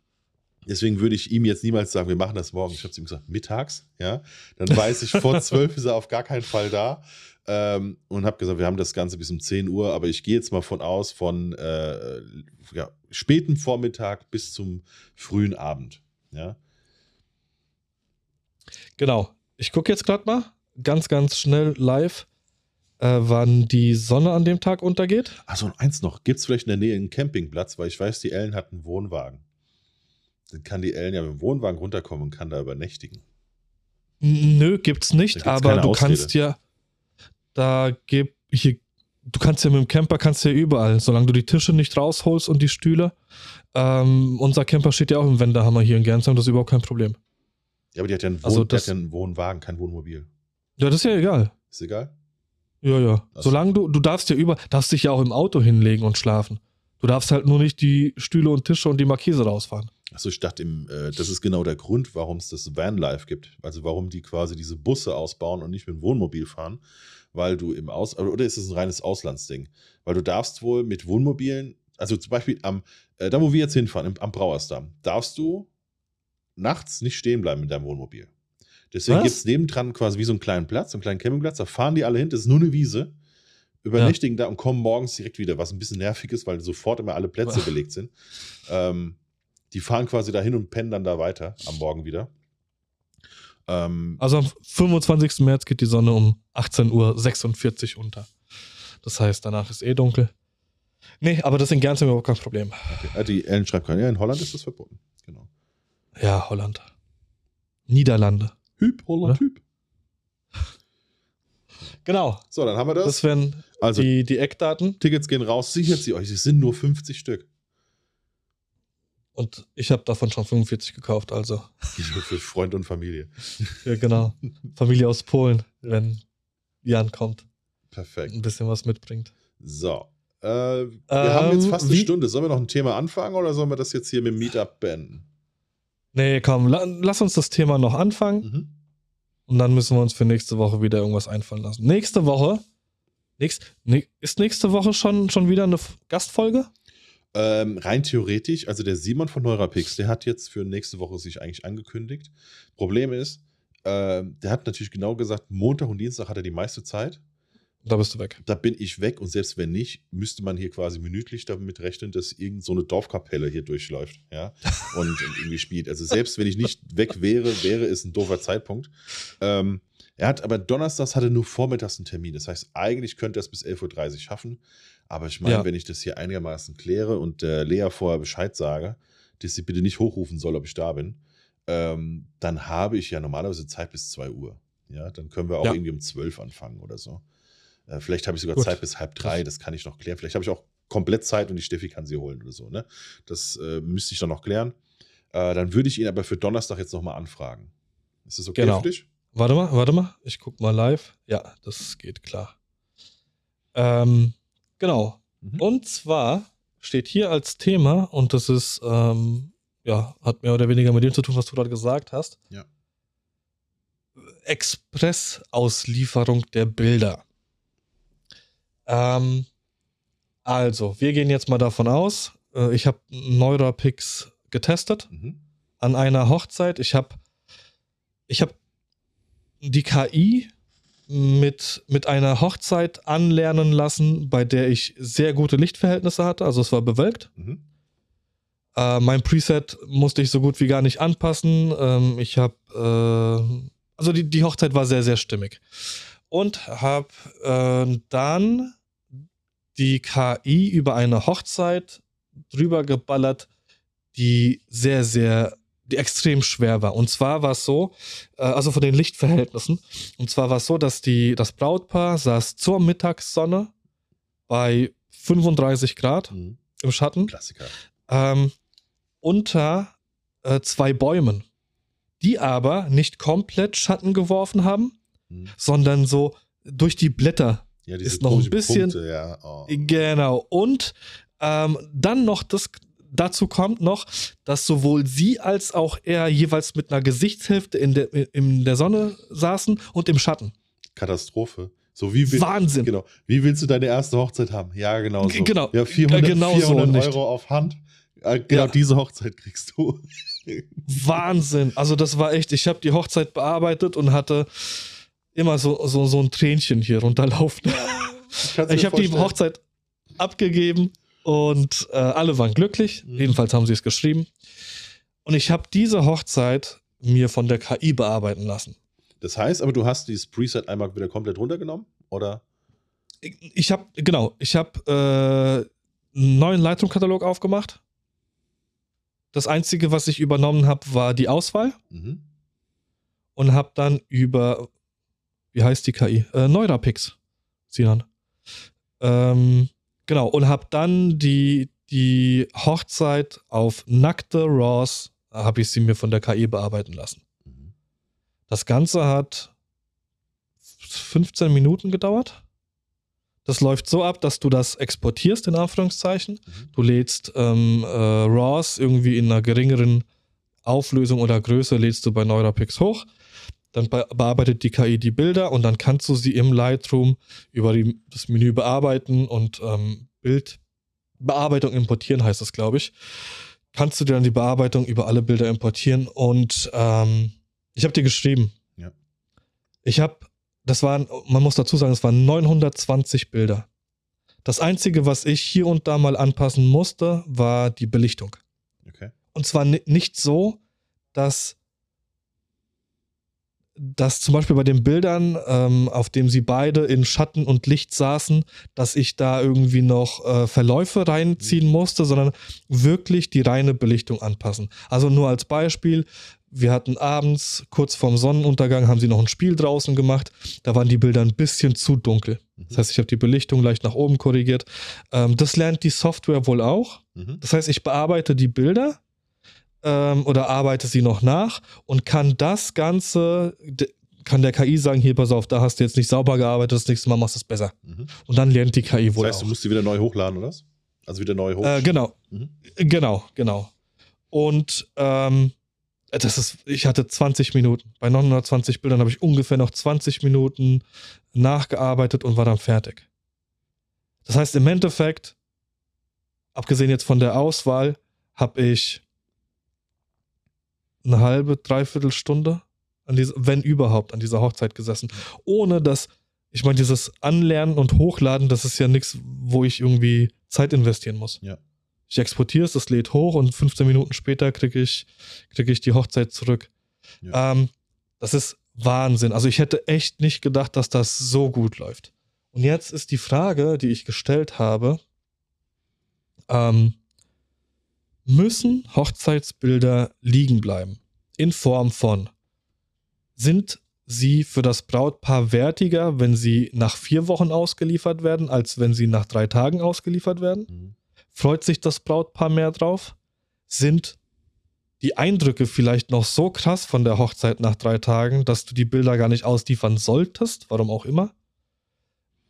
deswegen würde ich ihm jetzt niemals sagen, wir machen das morgen. Ich habe zu ihm gesagt, mittags, ja. Dann weiß ich, vor (laughs) zwölf ist er auf gar keinen Fall da. Ähm, und habe gesagt, wir haben das Ganze bis um 10 Uhr, aber ich gehe jetzt mal von aus, von äh, ja, späten Vormittag bis zum frühen Abend. Ja. Genau. Ich gucke jetzt gerade mal ganz, ganz schnell live äh, wann die Sonne an dem Tag untergeht. Achso, und eins noch. Gibt es vielleicht in der Nähe einen Campingplatz? Weil ich weiß, die Ellen hat einen Wohnwagen. Dann kann die Ellen ja mit dem Wohnwagen runterkommen und kann da übernächtigen. Nö, gibt's nicht, gibt's aber du Ausrede. kannst ja, da gibt hier, du kannst ja mit dem Camper kannst ja überall, solange du die Tische nicht rausholst und die Stühle. Ähm, unser Camper steht ja auch im Wendehammer hier in Gernsheim, das ist überhaupt kein Problem. Ja, aber die hat ja einen, Wohn also das, hat ja einen Wohnwagen, kein Wohnmobil. Ja, das ist ja egal. Ist egal? Ja, ja. Das Solange du, du darfst ja über, darfst dich ja auch im Auto hinlegen und schlafen. Du darfst halt nur nicht die Stühle und Tische und die Markise rausfahren. Achso, ich dachte, im, äh, das ist genau der Grund, warum es das Vanlife gibt. Also warum die quasi diese Busse ausbauen und nicht mit dem Wohnmobil fahren. Weil du im Aus, oder ist es ein reines Auslandsding? Weil du darfst wohl mit Wohnmobilen, also zum Beispiel am, äh, da wo wir jetzt hinfahren, im, am Brauersdamm, darfst du nachts nicht stehen bleiben mit deinem Wohnmobil. Deswegen gibt es nebendran quasi wie so einen kleinen Platz, einen kleinen Campingplatz. Da fahren die alle hin, das ist nur eine Wiese. Übernächtigen ja. da und kommen morgens direkt wieder, was ein bisschen nervig ist, weil sofort immer alle Plätze belegt sind. Ähm, die fahren quasi dahin und pennen dann da weiter am Morgen wieder. Ähm, also am 25. März geht die Sonne um 18.46 Uhr unter. Das heißt, danach ist eh dunkel. Nee, aber das in Gernsheim überhaupt kein Problem. Okay. Äh, die Ellen schreibt gerade, ja, in Holland ist das verboten. Genau. Ja, Holland. Niederlande. Hüb, Holland, Hüb. Genau. So, dann haben wir das. Das wären also, die, die Eckdaten. Tickets gehen raus, sichert sie euch. Es sind nur 50 Stück. Und ich habe davon schon 45 gekauft, also. (laughs) Für Freund und Familie. Ja, genau. Familie aus Polen, wenn Jan kommt. Perfekt. Ein bisschen was mitbringt. So. Äh, wir ähm, haben jetzt fast eine wie? Stunde. Sollen wir noch ein Thema anfangen oder sollen wir das jetzt hier mit dem Meetup beenden? Nee, komm, la lass uns das Thema noch anfangen. Mhm. Und dann müssen wir uns für nächste Woche wieder irgendwas einfallen lassen. Nächste Woche. Nächst, ne, ist nächste Woche schon, schon wieder eine Gastfolge? Ähm, rein theoretisch, also der Simon von Neurapix, der hat jetzt für nächste Woche sich eigentlich angekündigt. Problem ist, äh, der hat natürlich genau gesagt, Montag und Dienstag hat er die meiste Zeit. Da bist du weg. Da bin ich weg und selbst wenn nicht, müsste man hier quasi minütlich damit rechnen, dass irgend so eine Dorfkapelle hier durchläuft, ja, und, (laughs) und irgendwie spielt. Also selbst wenn ich nicht weg wäre, wäre es ein doofer Zeitpunkt. Ähm, er hat aber donnerstags hatte nur vormittags einen Termin. Das heißt, eigentlich könnte er es bis 11.30 Uhr schaffen. Aber ich meine, ja. wenn ich das hier einigermaßen kläre und der Lea vorher Bescheid sage, dass sie bitte nicht hochrufen soll, ob ich da bin, ähm, dann habe ich ja normalerweise Zeit bis 2 Uhr. Ja, dann können wir auch ja. irgendwie um 12 anfangen oder so. Äh, vielleicht habe ich sogar Gut. Zeit bis halb drei, das kann ich noch klären. Vielleicht habe ich auch komplett Zeit und die Steffi kann sie holen oder so. Ne? Das äh, müsste ich dann noch klären. Äh, dann würde ich ihn aber für Donnerstag jetzt nochmal anfragen. Ist das okay genau. für dich? Warte mal, warte mal. Ich gucke mal live. Ja, das geht klar. Ähm, genau. Mhm. Und zwar steht hier als Thema, und das ist, ähm, ja, hat mehr oder weniger mit dem zu tun, was du gerade gesagt hast. Ja. Express-Auslieferung der Bilder. Ähm, also, wir gehen jetzt mal davon aus, äh, ich habe Neurapix getestet Mhm. an einer Hochzeit. Ich habe ich hab die KI mit, mit einer Hochzeit anlernen lassen, bei der ich sehr gute Lichtverhältnisse hatte. Also es war bewölkt. Mhm. Äh, mein Preset musste ich so gut wie gar nicht anpassen. Ähm, ich habe, äh, also die, die Hochzeit war sehr, sehr stimmig. Und habe äh, dann die KI über eine Hochzeit drüber geballert, die sehr, sehr, die extrem schwer war. Und zwar war es so, äh, also von den Lichtverhältnissen, und zwar war es so, dass die, das Brautpaar saß zur Mittagssonne bei 35 Grad Mhm. im Schatten Klassiker. ähm, unter äh, zwei Bäumen, die aber nicht komplett Schatten geworfen haben, Mhm. sondern so durch die Blätter. Ja, Ist noch ein bisschen- Punkte, ja. Oh. Genau. Und ähm, dann noch das. Dazu kommt noch, dass sowohl sie als auch er jeweils mit einer Gesichtshälfte in der, in der Sonne saßen und im Schatten. Katastrophe. So wie will, Wahnsinn. Genau. Wie willst du deine erste Hochzeit haben? Ja, genau so. genau. Ja, 400, G- genau so 400 nicht. Euro auf Hand. Äh, Genau Ja. diese Hochzeit kriegst du. (laughs) Wahnsinn. Also das war echt, ich habe die Hochzeit bearbeitet und hatte immer so, so, so ein Tränchen hier runterlaufen. Du Ich habe die? Hochzeit abgegeben und äh, alle waren glücklich. Mhm. Jedenfalls haben sie es geschrieben. Und ich habe diese Hochzeit mir von der KI bearbeiten lassen. Das heißt, aber du hast dieses Preset einmal wieder komplett runtergenommen? Oder? Ich, ich habe, genau, ich habe äh, einen neuen Lightroom-Katalog aufgemacht. Das Einzige, was ich übernommen habe, war die Auswahl Mhm. und habe dann über, wie heißt die KI? Äh, Neurapix, Sinan. Ähm, genau, und habe dann die, die Hochzeit auf nackte RAWs, habe ich sie mir von der KI bearbeiten lassen. Mhm. Das Ganze hat 15 Minuten gedauert. Das läuft so ab, dass du das exportierst, in Anführungszeichen. Mhm. Du lädst ähm, äh, RAWs irgendwie in einer geringeren Auflösung oder Größe, lädst du bei Neurapix hoch. Dann be bearbeitet die KI die Bilder und dann kannst du sie im Lightroom über die, das Menü bearbeiten und ähm, Bildbearbeitung importieren, heißt das, glaube ich. Kannst du dir dann die Bearbeitung über alle Bilder importieren und ähm, ich habe dir geschrieben. Ja. Ich habe, das waren, man muss dazu sagen, es waren 920 Bilder. Das Einzige, was ich hier und da mal anpassen musste, war die Belichtung. Okay. Und zwar ni- nicht so, dass, dass zum Beispiel bei den Bildern, ähm, auf dem sie beide in Schatten und Licht saßen, dass ich da irgendwie noch äh, Verläufe reinziehen musste, sondern wirklich die reine Belichtung anpassen. Also nur als Beispiel, wir hatten abends, kurz vorm Sonnenuntergang, haben sie noch ein Spiel draußen gemacht. Da waren die Bilder ein bisschen zu dunkel. Das heißt, ich habe die Belichtung leicht nach oben korrigiert. Ähm, das lernt die Software wohl auch. Mhm. Das heißt, ich bearbeite die Bilder ähm, oder arbeite sie noch nach und kann das Ganze, kann der KI sagen, hier, pass auf, da hast du jetzt nicht sauber gearbeitet, das nächste Mal machst du es besser. Mhm. Und dann lernt die KI Das wohl heißt, du auch. musst die wieder neu hochladen, oder? was? Also wieder neu hoch. Äh, genau, Mhm. genau, genau. Und ähm, das ist, ich hatte 20 Minuten. Bei 920 Bildern habe ich ungefähr noch 20 Minuten nachgearbeitet und war dann fertig. Das heißt, im Endeffekt, abgesehen jetzt von der Auswahl, habe ich eine halbe, dreiviertel Stunde, an diese, wenn überhaupt, an dieser Hochzeit gesessen. Ohne dass, ich meine, dieses Anlernen und Hochladen, das ist ja nichts, wo ich irgendwie Zeit investieren muss. Ja. Ich exportiere es, das lädt hoch und 15 Minuten später kriege ich, krieg ich die Hochzeit zurück. Ja. Ähm, das ist Wahnsinn. Also ich hätte echt nicht gedacht, dass das so gut läuft. Und jetzt ist die Frage, die ich gestellt habe, ähm, müssen Hochzeitsbilder liegen bleiben? In Form von, sind sie für das Brautpaar wertiger, wenn sie nach vier Wochen ausgeliefert werden, als wenn sie nach drei Tagen ausgeliefert werden? Mhm. Freut sich das Brautpaar mehr drauf? Sind die Eindrücke vielleicht noch so krass von der Hochzeit nach drei Tagen, dass du die Bilder gar nicht ausliefern solltest, warum auch immer?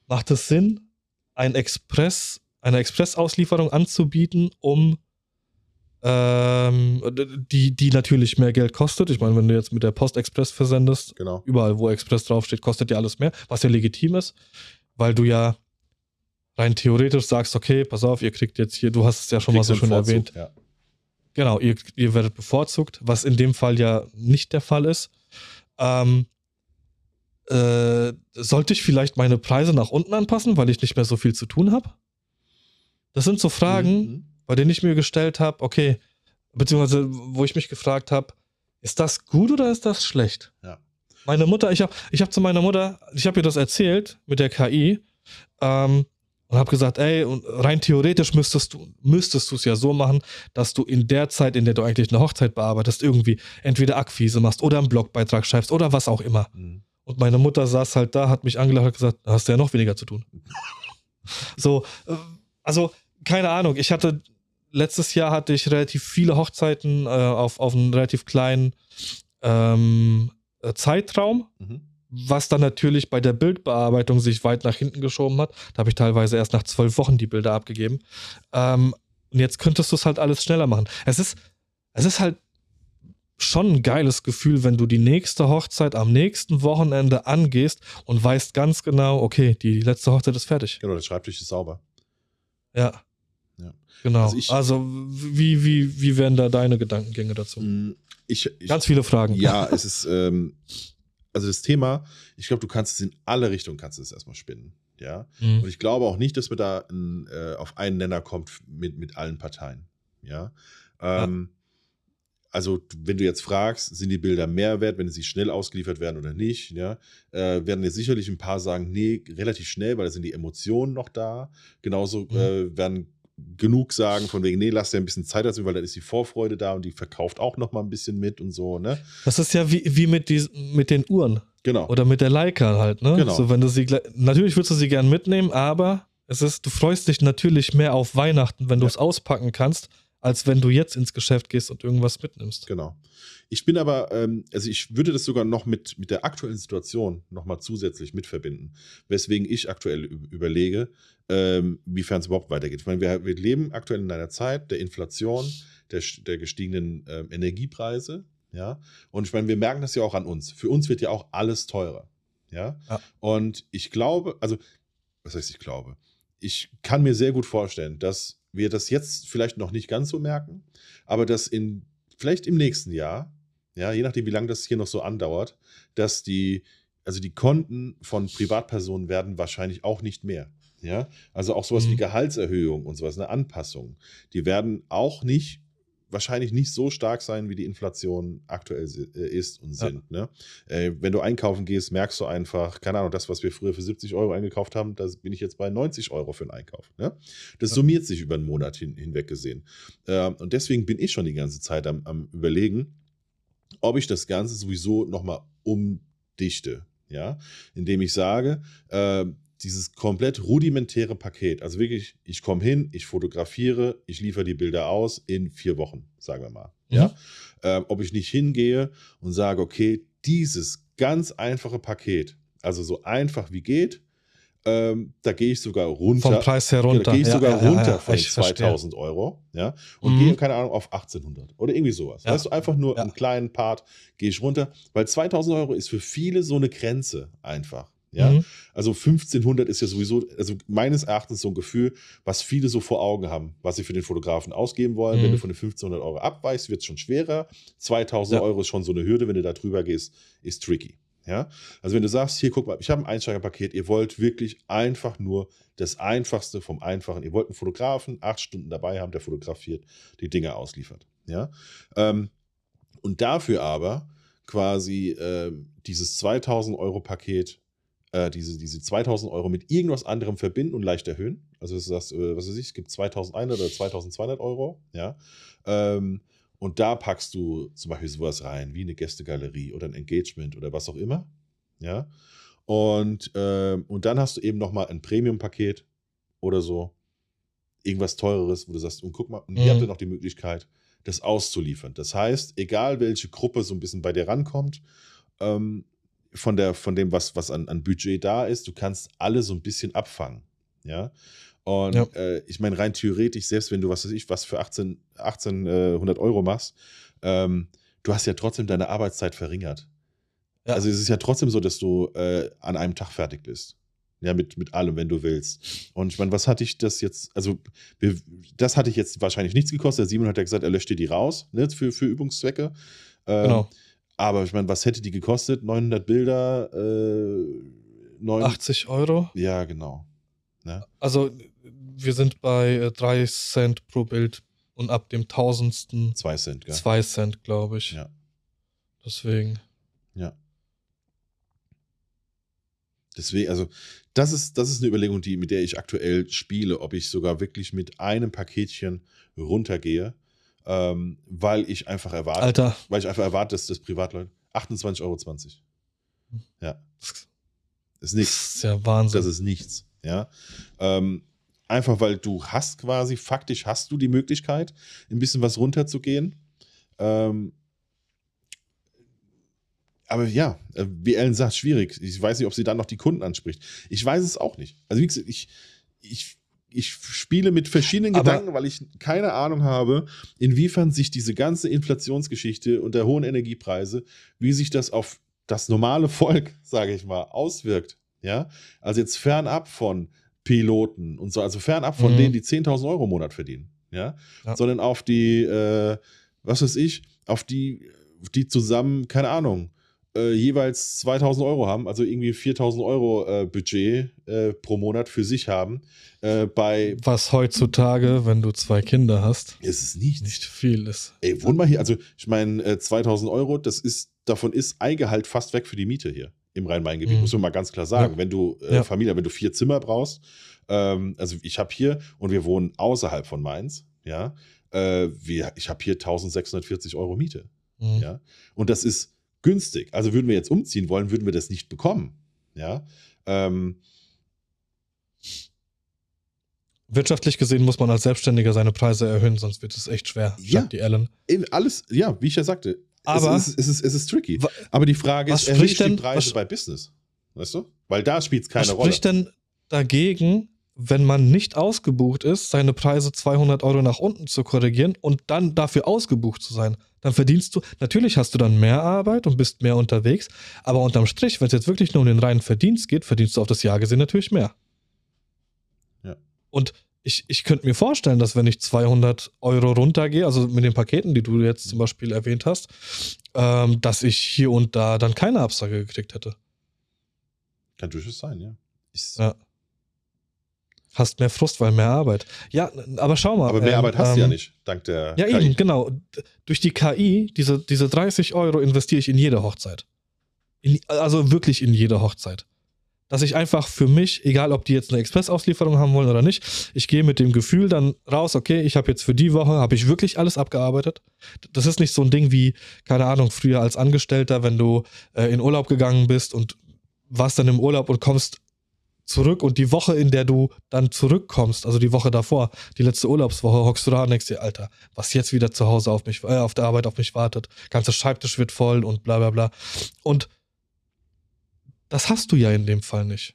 Macht es Sinn, ein Express, eine Express-Auslieferung anzubieten, um ähm, die, die natürlich mehr Geld kostet? Ich meine, wenn du jetzt mit der Post Express versendest, Genau. überall, wo Express draufsteht, kostet ja alles mehr, was ja legitim ist, weil du ja rein theoretisch sagst, okay, pass auf, ihr kriegt jetzt hier, du hast es ja schon mal so schon erwähnt. Ja. Genau, ihr, ihr werdet bevorzugt, was in dem Fall ja nicht der Fall ist. Ähm, äh, sollte ich vielleicht meine Preise nach unten anpassen, weil ich nicht mehr so viel zu tun habe? Das sind so Fragen, mhm. Bei denen ich mir gestellt habe, okay, beziehungsweise wo ich mich gefragt habe, ist das gut oder ist das schlecht? Ja. Meine Mutter, ich habe ich hab zu meiner Mutter, ich habe ihr das erzählt mit der KI ähm, und habe gesagt, ey, rein theoretisch müsstest du müsstest du es ja so machen, dass du in der Zeit, in der du eigentlich eine Hochzeit bearbeitest, irgendwie entweder Akquise machst oder einen Blogbeitrag schreibst oder was auch immer. Mhm. Und meine Mutter saß halt da, hat mich angelacht und gesagt, da hast du ja noch weniger zu tun. (laughs) so, äh, also keine Ahnung, ich hatte letztes Jahr hatte ich relativ viele Hochzeiten äh, auf, auf einen relativ kleinen ähm, äh, Zeitraum, mhm. was dann natürlich bei der Bildbearbeitung sich weit nach hinten geschoben hat. Da habe ich teilweise erst nach zwölf Wochen die Bilder abgegeben. Ähm, und jetzt könntest du es halt alles schneller machen. Es ist, es ist halt schon ein geiles Gefühl, wenn du die nächste Hochzeit am nächsten Wochenende angehst und weißt ganz genau, okay, die letzte Hochzeit ist fertig. Genau, der Schreibtisch ist sauber. Ja. Ja. Genau. Also, ich, also, wie, wie, wie wären da deine Gedankengänge dazu? Mm, ich, ich, Ganz viele Fragen. Ja, (laughs) es ist, ähm, also das Thema, ich glaube, du kannst es in alle Richtungen kannst du es erstmal spinnen. Ja. Mhm. Und ich glaube auch nicht, dass man da in, äh, auf einen Nenner kommt mit, mit allen Parteien. Ja. Ähm, ja also wenn du jetzt fragst, sind die Bilder mehr wert, wenn sie schnell ausgeliefert werden oder nicht, ja, äh, werden jetzt sicherlich ein paar sagen, nee, relativ schnell, weil da sind die Emotionen noch da. Genauso mhm. äh, werden genug sagen von wegen, nee, lass dir ein bisschen Zeit dazu, weil dann ist die Vorfreude da und die verkauft auch noch mal ein bisschen mit und so, ne? Das ist ja wie, wie mit, die, mit den Uhren. Genau. Oder mit der Leica halt, ne? Genau. So, wenn du sie, natürlich würdest du sie gern mitnehmen, aber es ist, du freust dich natürlich mehr auf Weihnachten, wenn du es auspacken kannst, als wenn du jetzt ins Geschäft gehst und irgendwas mitnimmst. Genau. Ich bin aber, ähm, also ich würde das sogar noch mit, mit der aktuellen Situation nochmal zusätzlich mitverbinden, weswegen ich aktuell überlege, ähm, wiefern es überhaupt weitergeht. Ich meine, wir, wir, leben aktuell in einer Zeit der Inflation, der, der gestiegenen äh, Energiepreise, ja. Und ich meine, wir merken das ja auch an uns. Für uns wird ja auch alles teurer, ja. ja. Und ich glaube, also, was heißt ich glaube? Ich kann mir sehr gut vorstellen, dass wir das jetzt vielleicht noch nicht ganz so merken, aber dass in vielleicht im nächsten Jahr, ja, je nachdem, wie lange das hier noch so andauert, dass die, also die Konten von Privatpersonen werden wahrscheinlich auch nicht mehr. Ja, also auch sowas mhm. wie Gehaltserhöhung und sowas, eine Anpassung, die werden auch nicht wahrscheinlich nicht so stark sein, wie die Inflation aktuell äh, ist und sind. Ja. Ne? Wenn du einkaufen gehst, merkst du einfach, keine Ahnung, das, was wir früher für 70 Euro eingekauft haben, da bin ich jetzt bei 90 Euro für einen Einkauf. Ne? Das ja. summiert sich über einen Monat hin, hinweg gesehen. Äh, und deswegen bin ich schon die ganze Zeit am, am Überlegen, ob ich das Ganze sowieso nochmal umdichte. Ja, indem ich sage, äh, dieses komplett rudimentäre Paket, also wirklich, ich komme hin, ich fotografiere, ich liefere die Bilder aus in vier Wochen, sagen wir mal. Mhm. Ja? Ähm, ob ich nicht hingehe und sage, okay, dieses ganz einfache Paket, also so einfach wie geht, ähm, da gehe ich sogar runter. Vom Preis her runter. Da gehe ich ja, sogar ja, runter ja, von 2000 verstehe. Euro. Ja, und mhm. gehe, keine Ahnung, auf 1800 oder irgendwie sowas. Weißt du, einfach nur einen kleinen Part gehe ich runter, weil 2000 Euro ist für viele so eine Grenze einfach. Ja, mhm. also 1500 ist ja sowieso, also meines Erachtens so ein Gefühl, was viele so vor Augen haben, was sie für den Fotografen ausgeben wollen. Mhm. Wenn du von den 1500 Euro abweichst, wird es schon schwerer. 2000 ja. Euro ist schon so eine Hürde, wenn du da drüber gehst, ist tricky. Ja, also wenn du sagst, hier guck mal, ich habe ein Einsteigerpaket, ihr wollt wirklich einfach nur das Einfachste vom Einfachen. Ihr wollt einen Fotografen acht Stunden dabei haben, der fotografiert, die Dinge ausliefert. Ja, ähm, und dafür aber quasi äh, dieses 2000 Euro Paket äh, diese, diese 2000 Euro mit irgendwas anderem verbinden und leicht erhöhen. Also, du sagst, äh, was weiß ich, es gibt 2100 oder 2200 Euro, ja. Ähm, und da packst du zum Beispiel sowas rein, wie eine Gästegalerie oder ein Engagement oder was auch immer, ja. Und, ähm, und dann hast du eben nochmal ein Premium-Paket oder so, irgendwas teureres, wo du sagst, und guck mal, und hier habt ihr mhm. noch die Möglichkeit, das auszuliefern. Das heißt, egal welche Gruppe so ein bisschen bei dir rankommt, ähm, von, der, von dem, was, was an, an Budget da ist, du kannst alle so ein bisschen abfangen. Ja. Und ja. äh, ich meine, rein theoretisch, selbst wenn du, was weiß ich, was für 18, 1800 äh, Euro machst, ähm, du hast ja trotzdem deine Arbeitszeit verringert. Ja. Also es ist ja trotzdem so, dass du äh, an einem Tag fertig bist. Ja, mit, mit allem, wenn du willst. Und ich meine, was hatte ich das jetzt, also wir, das hatte ich jetzt wahrscheinlich nichts gekostet. Der Simon hat ja gesagt, er löscht dir die raus, ne, für, für Übungszwecke. Ähm, Genau. Aber ich meine, was hätte die gekostet? 900 Bilder, äh, 9, 80 Euro. Ja, genau. Also wir sind bei äh, 3 Cent pro Bild und ab dem tausendsten 2 Cent, gell? 2 Cent, glaube ich. Ja. Deswegen. Ja. Deswegen, also, das ist, das ist eine Überlegung, die, mit der ich aktuell spiele, ob ich sogar wirklich mit einem Paketchen runtergehe, ähm, weil ich einfach erwarte, Alter, weil ich einfach erwarte, dass das Privatleute 28,20 Euro. Ja, das ist nichts. ist ja Wahnsinn. Das ist nichts. Ja. Ähm, einfach weil du hast quasi, faktisch hast du die Möglichkeit, ein bisschen was runterzugehen. Ähm, aber ja, äh, wie Ellen sagt, schwierig. Ich weiß nicht, ob sie dann noch die Kunden anspricht. Ich weiß es auch nicht. Also wie gesagt, ich, ich, ich spiele mit verschiedenen Aber- Gedanken, weil ich keine Ahnung habe, inwiefern sich diese ganze Inflationsgeschichte und der hohen Energiepreise, wie sich das auf das normale Volk, (laughs) sage ich mal, auswirkt. Ja, also jetzt fernab von Piloten und so, also fernab von Mhm. denen, die 10.000 Euro im Monat verdienen, ja, Ja. sondern auf die, äh, was weiß ich, auf die, die zusammen, keine Ahnung, äh, jeweils 2000 Euro haben, also irgendwie 4000 Euro äh, Budget äh, pro Monat für sich haben. Äh, bei Was heutzutage, wenn du zwei Kinder hast, ist es nichts. nicht viel ist. Ey, wohn mal hier. Also, ich meine, äh, 2000 Euro, das ist, davon ist ein Gehalt fast weg für die Miete hier im Rhein-Main-Gebiet, Mhm. muss man mal ganz klar sagen. Ja. Wenn du Ja. Familie, wenn du vier Zimmer brauchst, ähm, also ich habe hier und wir wohnen außerhalb von Mainz, ja, wir, ich habe hier 1640 Euro Miete, Mhm. ja, und das ist günstig. Also würden wir jetzt umziehen wollen, würden wir das nicht bekommen, ja. Ähm, Wirtschaftlich gesehen muss man als Selbstständiger seine Preise erhöhen, sonst wird es echt schwer, Ja. die eben alles, ja, wie ich ja sagte, Aber- es, ist, es, ist, es ist tricky. Aber die Frage was ist, spricht die denn- Preise was- bei Business? Weißt du? Weil da spielt es keine Was Rolle. spricht denn dagegen, wenn man nicht ausgebucht ist, seine Preise 200 Euro nach unten zu korrigieren und dann dafür ausgebucht zu sein? Dann verdienst du, natürlich hast du dann mehr Arbeit und bist mehr unterwegs, aber unterm Strich, wenn es jetzt wirklich nur um den reinen Verdienst geht, verdienst du auf das Jahr gesehen natürlich mehr. Ja. Und ich, ich könnte mir vorstellen, dass wenn ich 200 Euro runtergehe, also mit den Paketen, die du jetzt zum Beispiel erwähnt hast, ähm, dass ich hier und da dann keine Absage gekriegt hätte. Kann durchaus sein, ja. Ich, Ja. Hast mehr Frust, weil mehr Arbeit. Ja, aber schau mal. aber mehr ähm, Arbeit hast du ähm, ja nicht, dank der Ja, KI. eben, genau. Durch die KI, diese, diese 30 Euro investiere ich in jede Hochzeit. In, also wirklich in jede Hochzeit. Dass ich einfach für mich, egal ob die jetzt eine Expressauslieferung haben wollen oder nicht, ich gehe mit dem Gefühl dann raus, okay, ich habe jetzt für die Woche, habe ich wirklich alles abgearbeitet. Das ist nicht so ein Ding wie, keine Ahnung, früher als Angestellter, wenn du äh, in Urlaub gegangen bist und warst dann im Urlaub und kommst zurück und die Woche, in der du dann zurückkommst, also die Woche davor, die letzte Urlaubswoche, hockst du da und denkst dir, Alter, was jetzt wieder zu Hause auf mich, äh, auf der Arbeit auf mich wartet. Ganzer Schreibtisch wird voll und bla bla bla. Und das hast du ja in dem Fall nicht.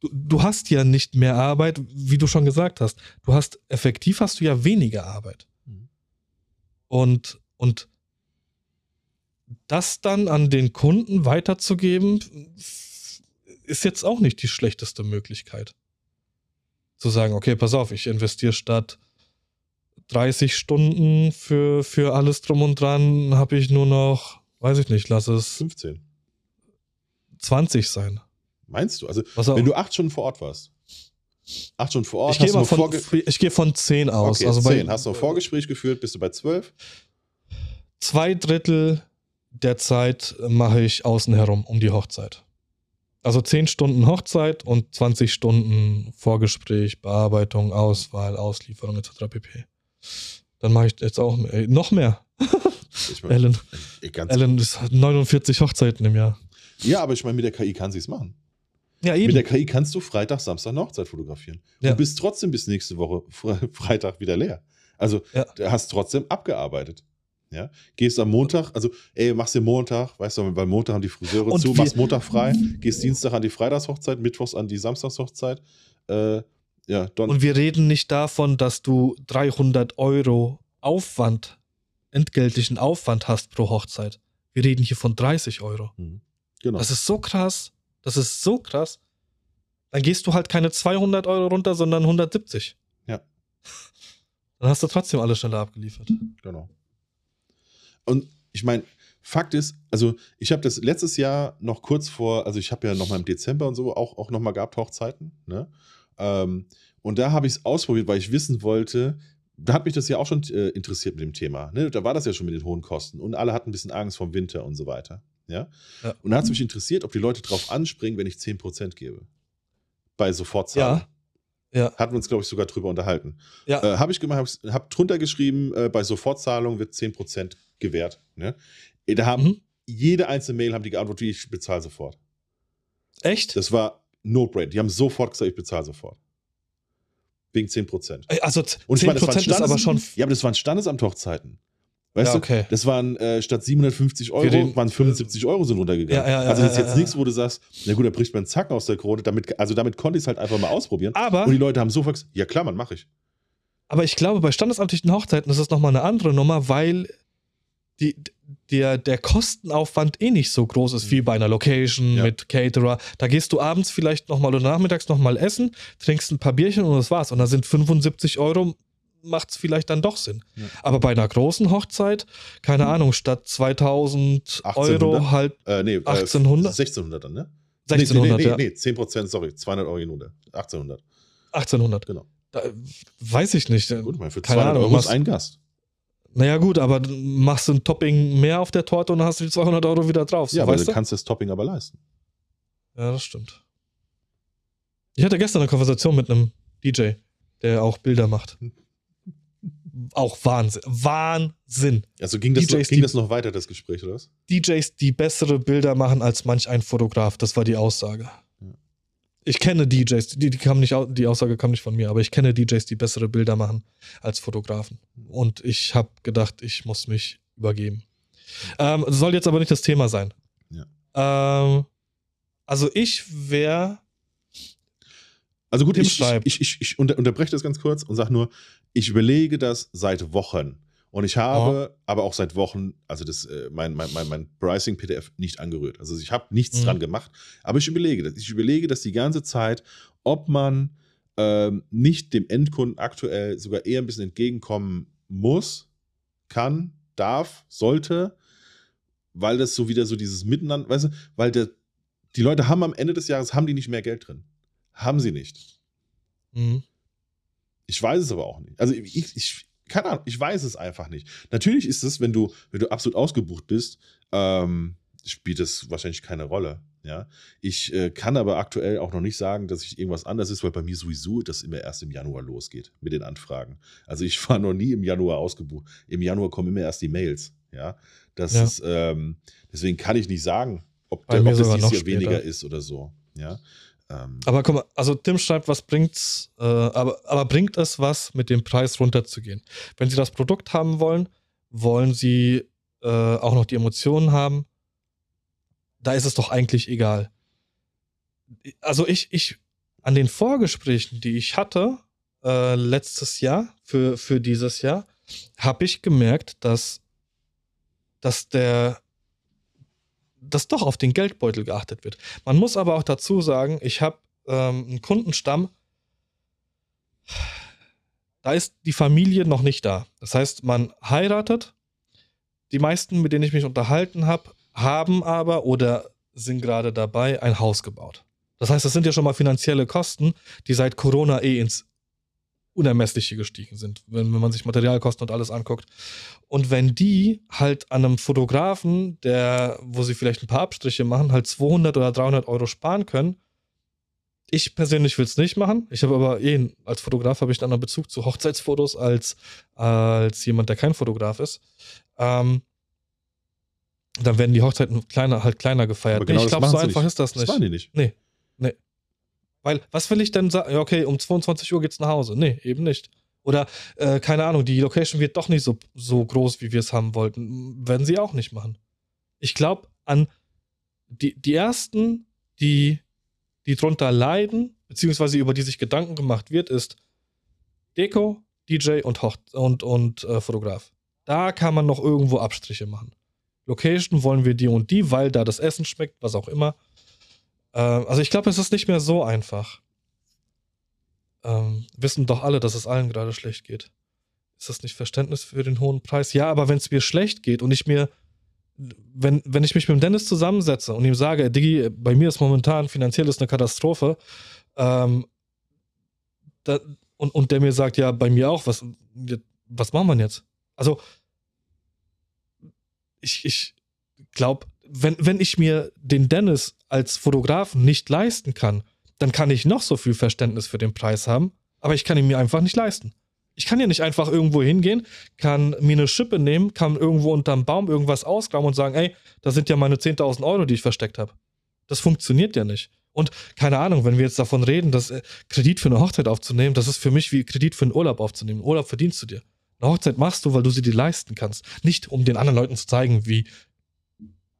Du, du hast ja nicht mehr Arbeit, wie du schon gesagt hast. Du hast, effektiv hast du ja weniger Arbeit. Mhm. Und, und das dann an den Kunden weiterzugeben, ist jetzt auch nicht die schlechteste Möglichkeit. Zu sagen, okay, pass auf, ich investiere statt 30 Stunden für, für alles drum und dran, habe ich nur noch, weiß ich nicht, lass es 15. 20 sein. Meinst du? Also, Was auch, wenn du acht Stunden vor Ort warst. Acht Stunden vor Ort, ich gehe von, gehe von 10 aus. okay, also zehn. bei hast du ein Vorgespräch geführt, bist du bei zwölf? zwei Drittel der Zeit mache ich außen herum um die Hochzeit. Also 10 Stunden Hochzeit und 20 Stunden Vorgespräch, Bearbeitung, Auswahl, Auslieferung etc. pp. Dann mache ich jetzt auch mehr, noch mehr. Ich meine, Ellen, ganz, Ellen ist 49 Hochzeiten im Jahr. ja, aber ich meine, mit der KI kann sie es machen. Ja, Mit eben. der KI kannst du Freitag, Samstag eine Hochzeit fotografieren. Ja. Du bist trotzdem bis nächste Woche Fre Freitag wieder leer. Also, Ja. du hast trotzdem abgearbeitet. Ja? Gehst am Montag, also, ey, machst den Montag, weißt du, weil Montag haben die Friseure Und zu, machst Montag frei, (laughs) gehst Dienstag an die Freitagshochzeit, Mittwochs an die Samstagshochzeit. Äh, ja, Don Und wir reden nicht davon, dass du 300 Euro Aufwand, entgeltlichen Aufwand hast pro Hochzeit. Wir reden hier von 30 Euro. Mhm. genau. Das ist so krass. Das ist so krass. dann gehst du halt keine 200 Euro runter, sondern 170. Ja. Dann hast du trotzdem alles schneller abgeliefert. Genau. Und ich meine, Fakt ist, also ich habe das letztes Jahr noch kurz vor, also ich habe ja noch mal im Dezember und so auch, auch noch mal gehabt, Hochzeiten. Ne? Ähm, und da habe ich es ausprobiert, weil ich wissen wollte, da hat mich das ja auch schon äh, interessiert mit dem Thema. Ne? Da war das ja schon mit den hohen Kosten und alle hatten ein bisschen Angst vom Winter und so weiter. Ja? ja. Und da hat es mich interessiert, ob die Leute drauf anspringen, wenn ich 10% gebe. Bei Sofortzahlung. Ja. Ja. Hatten wir uns, glaube ich, sogar drüber unterhalten. Ja. Äh, habe ich gemacht, habe hab drunter geschrieben, äh, bei Sofortzahlung wird 10% gewährt. Ne? Da haben mhm. jede einzelne Mail haben die geantwortet, ich bezahle sofort. Echt? Das war No-Brain. Die haben sofort gesagt, ich bezahle sofort. Wegen 10%. Also 10% und ich meine, das ist aber schon. Ja, aber das waren Standesamt-Hochzeiten. Weißt ja, okay. du, das waren äh, statt 750 Euro, den, waren 75 Euro sind runtergegangen. Ja, ja, also das ist jetzt nichts, wo du sagst, na gut, da bricht man Zacken aus der Krone. Damit, also damit konnte ich es halt einfach mal ausprobieren. Aber, und die Leute haben sofort gesagt, ja klar, man, mache ich. Aber ich glaube, bei standesamtlichen Hochzeiten ist das nochmal eine andere Nummer, weil die, der, der Kostenaufwand eh nicht so groß ist wie bei einer Location Ja. mit Caterer. Da gehst du abends vielleicht nochmal oder nachmittags nochmal essen, trinkst ein paar Bierchen und das war's. Und da sind 75 Euro, macht es vielleicht dann doch Sinn. Ja. Aber bei einer großen Hochzeit, keine Ahnung, statt 2000 Euro 1800? halt Äh, nee, 1800? Äh, 1600 dann, ne? 1600, nee, nee, ja. nee, nee, 10%, sorry, 200 Euro Minute. 1800. 1800. Genau. Da, weiß ich nicht. Gut, mal für Keine 200 Ahnung, Euro ist ein Gast. Naja, gut, aber machst du ein Topping mehr auf der Torte und dann hast du die 200 Euro wieder drauf. So, Ja, aber weißt du kannst das Topping aber leisten. Ja, das stimmt. Ich hatte gestern eine Konversation mit einem DJ, der auch Bilder macht. Auch Wahnsinn. Wahnsinn. Also ging das, DJs, noch, ging das noch weiter, das Gespräch, oder was? DJs, die bessere Bilder machen als manch ein Fotograf. Das war die Aussage. Ja. Ich kenne DJs, die, die, kam nicht, die Aussage kam nicht von mir, aber ich kenne DJs, die bessere Bilder machen als Fotografen. Und ich habe gedacht, ich muss mich übergeben. Ähm, soll jetzt aber nicht das Thema sein. Ähm, also ich wäre Also gut, ich, ich, ich, ich, ich unter, unterbreche das ganz kurz und sage nur, ich überlege das seit Wochen. Und ich habe aber auch seit Wochen, also das, äh, mein, mein, mein, mein Pricing-PDF nicht angerührt. Also ich habe nichts Mhm. dran gemacht, aber ich überlege das. Ich überlege das die ganze Zeit, ob man ähm, nicht dem Endkunden aktuell sogar eher ein bisschen entgegenkommen muss, kann, darf, sollte, weil das so wieder so dieses Miteinander, weißt du, weil der, die Leute haben am Ende des Jahres, haben die nicht mehr Geld drin. Haben sie nicht. Mhm. Ich weiß es aber auch nicht. Also ich, ich keine Ahnung, ich weiß es einfach nicht. Natürlich ist es, wenn du, wenn du absolut ausgebucht bist, ähm, spielt es wahrscheinlich keine Rolle. Ja, ich äh, kann aber aktuell auch noch nicht sagen, dass ich irgendwas anders ist, weil bei mir sowieso das immer erst im Januar losgeht mit den Anfragen. Also ich (laughs) war noch nie im Januar ausgebucht. Im Januar kommen immer erst die Mails. Ja, das Ja. ist ähm, deswegen kann ich nicht sagen, ob, der, ob das dieses weniger ist oder so. Ja, ähm, Aber guck mal, also Tim schreibt, was bringt's, äh, aber, aber bringt es was, mit dem Preis runterzugehen? Wenn Sie das Produkt haben wollen, wollen Sie äh, auch noch die Emotionen haben, da ist es doch eigentlich egal. Also ich, ich, an den Vorgesprächen, die ich hatte, äh, letztes Jahr, für, für dieses Jahr, habe ich gemerkt, dass, dass der, dass doch auf den Geldbeutel geachtet wird. Man muss aber auch dazu sagen, ich habe ähm, einen Kundenstamm, da ist die Familie noch nicht da. Das heißt, man heiratet. Die meisten, mit denen ich mich unterhalten habe, haben aber oder sind gerade dabei, ein Haus gebaut. Das heißt, das sind ja schon mal finanzielle Kosten, die seit Corona eh ins Unermessliche gestiegen sind, wenn, wenn man sich Materialkosten und alles anguckt. Und wenn die halt an einem Fotografen, der, wo sie vielleicht ein paar Abstriche machen, halt 200 oder 300 Euro sparen können, ich persönlich will es nicht machen. Ich habe aber eh, als Fotograf habe ich einen anderen Bezug zu Hochzeitsfotos als, als jemand, der kein Fotograf ist. Ähm, dann werden die Hochzeiten kleiner, halt kleiner gefeiert. Aber genau nee, ich das glaube, so sie einfach nicht. ist das das nicht. waren die nicht. Weil, was will ich denn sagen? Okay, um 22 Uhr geht's nach Hause. Nee, eben nicht. Oder, äh, keine Ahnung, die Location wird doch nicht so, so groß, wie wir es haben wollten. Werden sie auch nicht machen. Ich glaube, an die, die ersten, die, die drunter leiden, beziehungsweise über die sich Gedanken gemacht wird, ist Deko, DJ und, Hoch und, und äh, Fotograf. Da kann man noch irgendwo Abstriche machen. Location wollen wir die und die, weil da das Essen schmeckt, was auch immer. Äh, also ich glaube, es ist nicht mehr so einfach. ähm, wissen doch alle, dass es allen gerade schlecht geht. Ist das nicht Verständnis für den hohen Preis? Ja, aber wenn es mir schlecht geht und ich mir, wenn, wenn ich mich mit dem Dennis zusammensetze und ihm sage, Diggi, bei mir ist momentan finanziell ist eine Katastrophe, ähm, da, und, und der mir sagt, ja, bei mir auch, was, was machen wir jetzt? Also, ich, ich glaube, wenn, wenn ich mir den Dennis als Fotografen nicht leisten kann, dann kann ich noch so viel Verständnis für den Preis haben, aber ich kann ihn mir einfach nicht leisten. Ich kann ja nicht einfach irgendwo hingehen, kann mir eine Schippe nehmen, kann irgendwo unterm Baum irgendwas ausgraben und sagen, ey, da sind ja meine 10.000 Euro, die ich versteckt habe. Das funktioniert ja nicht. Und keine Ahnung, wenn wir jetzt davon reden, dass äh, Kredit für eine Hochzeit aufzunehmen, das ist für mich wie Kredit für einen Urlaub aufzunehmen. Urlaub verdienst du dir. Eine Hochzeit machst du, weil du sie dir leisten kannst. Nicht, um den anderen Leuten zu zeigen, wie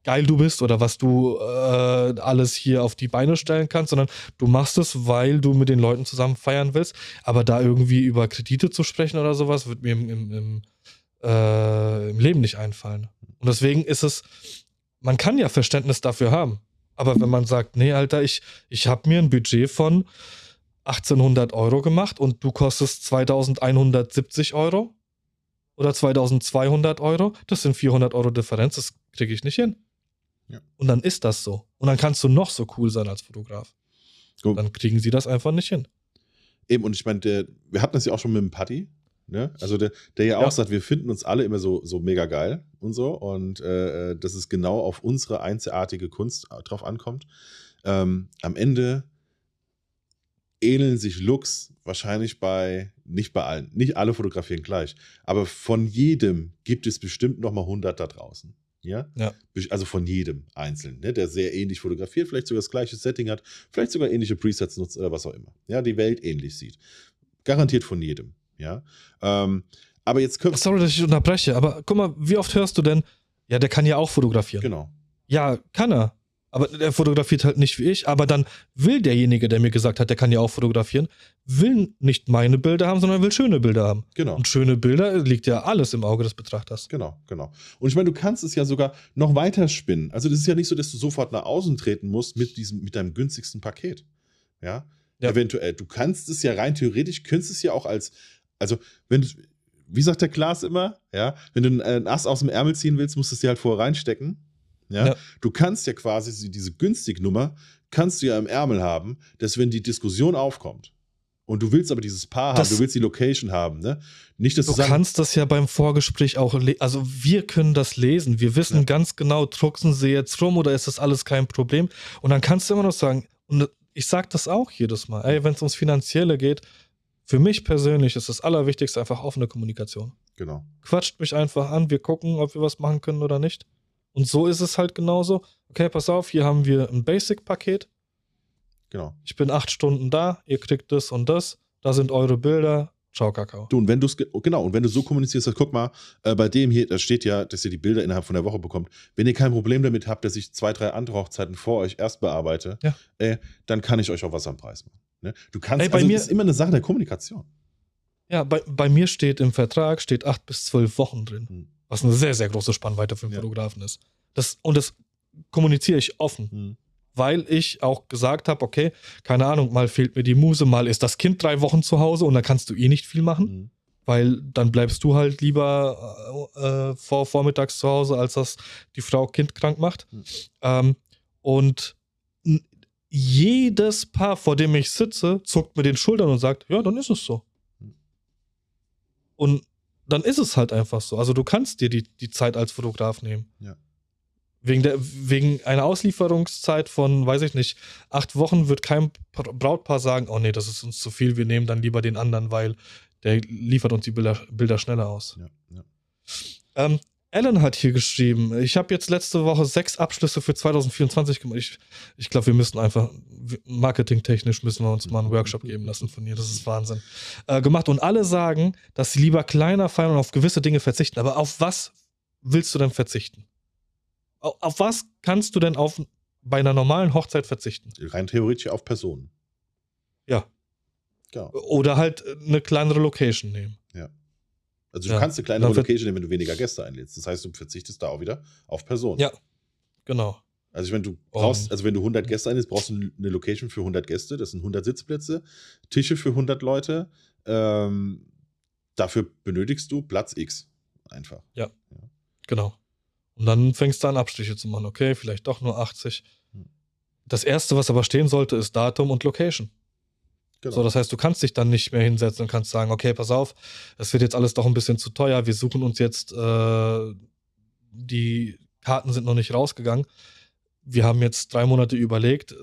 geil du bist oder was du äh, alles hier auf die Beine stellen kannst, sondern du machst es, weil du mit den Leuten zusammen feiern willst. Aber da irgendwie über Kredite zu sprechen oder sowas, wird mir im, im, im, äh, im Leben nicht einfallen. Und deswegen ist es, man kann ja Verständnis dafür haben. Aber wenn man sagt, nee, Alter, ich, ich habe mir ein Budget von 1800 Euro gemacht und du kostest 2170 Euro oder 2200 Euro, das sind 400 Euro Differenz, das kriege ich nicht hin. Ja. Und dann ist das so. Und dann kannst du noch so cool sein als Fotograf. Gut. Dann kriegen sie das einfach nicht hin. Eben, und ich meine, wir hatten das ja auch schon mit dem Patti, ne? Also der, der ja auch ja. sagt, wir finden uns alle immer so, so mega geil und so. Und äh, äh dass es genau auf unsere einzigartige Kunst äh, drauf ankommt. Ähm, am Ende ähneln sich Looks wahrscheinlich bei, nicht bei allen, nicht alle fotografieren gleich, aber von jedem gibt es bestimmt nochmal 100 da draußen. Ja? ja. Also von jedem Einzelnen, ne? der sehr ähnlich fotografiert, vielleicht sogar das gleiche Setting hat, vielleicht sogar ähnliche Presets nutzt oder was auch immer. Ja, die Welt ähnlich sieht. Garantiert von jedem. Ja. Ähm, aber jetzt können Sorry, dass ich unterbreche, aber guck mal, wie oft hörst du denn, ja, der kann ja auch fotografieren. Genau. Ja, kann er. Aber der fotografiert halt nicht wie ich. Aber dann will derjenige, der mir gesagt hat, der kann ja auch fotografieren, will nicht meine Bilder haben, sondern will schöne Bilder haben. Genau. Und schöne Bilder liegt ja alles im Auge des Betrachters. Genau, genau. Und ich meine, du kannst es ja sogar noch weiter spinnen. Also das ist ja nicht so, dass du sofort nach außen treten musst mit diesem, mit deinem günstigsten Paket. Ja. ja. Eventuell. Du kannst es ja rein theoretisch, könntest es ja auch als, also wenn du, wie sagt der Klaas immer, ja, wenn du einen Ast aus dem Ärmel ziehen willst, musst du es dir halt vorher reinstecken. Ja? ja? Du kannst ja quasi diese Günstignummer, kannst du ja im Ärmel haben, dass wenn die Diskussion aufkommt und du willst aber dieses Paar das, haben, du willst die Location haben, ne? Nicht, dass du, du kannst das ja beim Vorgespräch auch, also wir können das lesen, wir wissen ja. ganz genau, drucksen sie jetzt rum oder ist das alles kein Problem? Und dann kannst du immer noch sagen, und ich sage das auch jedes Mal, ey, wenn es ums Finanzielle geht, für mich persönlich ist das Allerwichtigste einfach offene Kommunikation. Genau. Quatscht mich einfach an, wir gucken, ob wir was machen können oder nicht. Und so ist es halt genauso. Okay, pass auf, hier haben wir ein Basic-Paket. Genau. Ich bin acht Stunden da, ihr kriegt das und das. Da sind eure Bilder. Ciao, Kakao. Du, und wenn du es, genau, und wenn du so kommunizierst, guck mal, äh, bei dem hier, da steht ja, dass ihr die Bilder innerhalb von der Woche bekommt. Wenn ihr kein Problem damit habt, dass ich zwei, drei andere Hochzeiten vor euch erst bearbeite, ja. äh, dann kann ich euch auch was am Preis machen. Ne? Du kannst, Ey, bei also, mir ist immer eine Sache der Kommunikation. Ja, bei, bei mir steht im Vertrag, steht acht bis zwölf Wochen drin. Hm. Was eine sehr, sehr große Spannweite für einen ja. Fotografen ist. Das, und das kommuniziere ich offen. Mhm. Weil ich auch gesagt habe, okay, keine Ahnung, mal fehlt mir die Muse, mal ist das Kind drei Wochen zu Hause und dann kannst du eh nicht viel machen. Mhm. Weil dann bleibst du halt lieber äh, äh vor vormittags zu Hause, als dass die Frau Kind krank macht. Mhm. Ähm, und jedes Paar, vor dem ich sitze, zuckt mit den Schultern und sagt, ja, dann ist es so. Mhm. Und dann ist es halt einfach so. Also du kannst dir die, die Zeit als Fotograf nehmen. Ja. Wegen, der, wegen einer Auslieferungszeit von, weiß ich nicht, acht Wochen wird kein Brautpaar sagen, oh nee, das ist uns zu viel, wir nehmen dann lieber den anderen, weil der liefert uns die Bilder, Bilder schneller aus. Ja, ja. Ähm, Alan hat hier geschrieben, ich habe jetzt letzte Woche sechs Abschlüsse für 2024 gemacht. Ich, ich glaube, wir müssen einfach, marketingtechnisch müssen wir uns mal einen Workshop geben lassen von ihr. Das ist Wahnsinn. Äh, gemacht und alle sagen, dass sie lieber kleiner feiern und auf gewisse Dinge verzichten. Aber auf was willst du denn verzichten? Auf, auf was kannst du denn auf, bei einer normalen Hochzeit verzichten? Rein theoretisch auf Personen. Ja. ja. Oder halt eine kleinere Location nehmen. Also du ja, kannst eine kleinere Location nehmen, wenn du weniger Gäste einlädst. Das heißt, du verzichtest da auch wieder auf Personen. Ja, genau. Also, wenn du brauchst, also wenn du 100 Gäste einlädst, brauchst du eine Location für 100 Gäste. Das sind 100 Sitzplätze, Tische für 100 Leute. Ähm, dafür benötigst du Platz X. Einfach. Ja. ja. Genau. Und dann fängst du an, Abstriche zu machen. Okay, vielleicht doch nur 80. Hm. Das erste, was aber stehen sollte, ist Datum und Location. Genau. So, das heißt, du kannst dich dann nicht mehr hinsetzen und kannst sagen, okay, pass auf, es wird jetzt alles doch ein bisschen zu teuer. Wir suchen uns jetzt, äh, die Karten sind noch nicht rausgegangen. Wir haben jetzt drei Monate überlegt.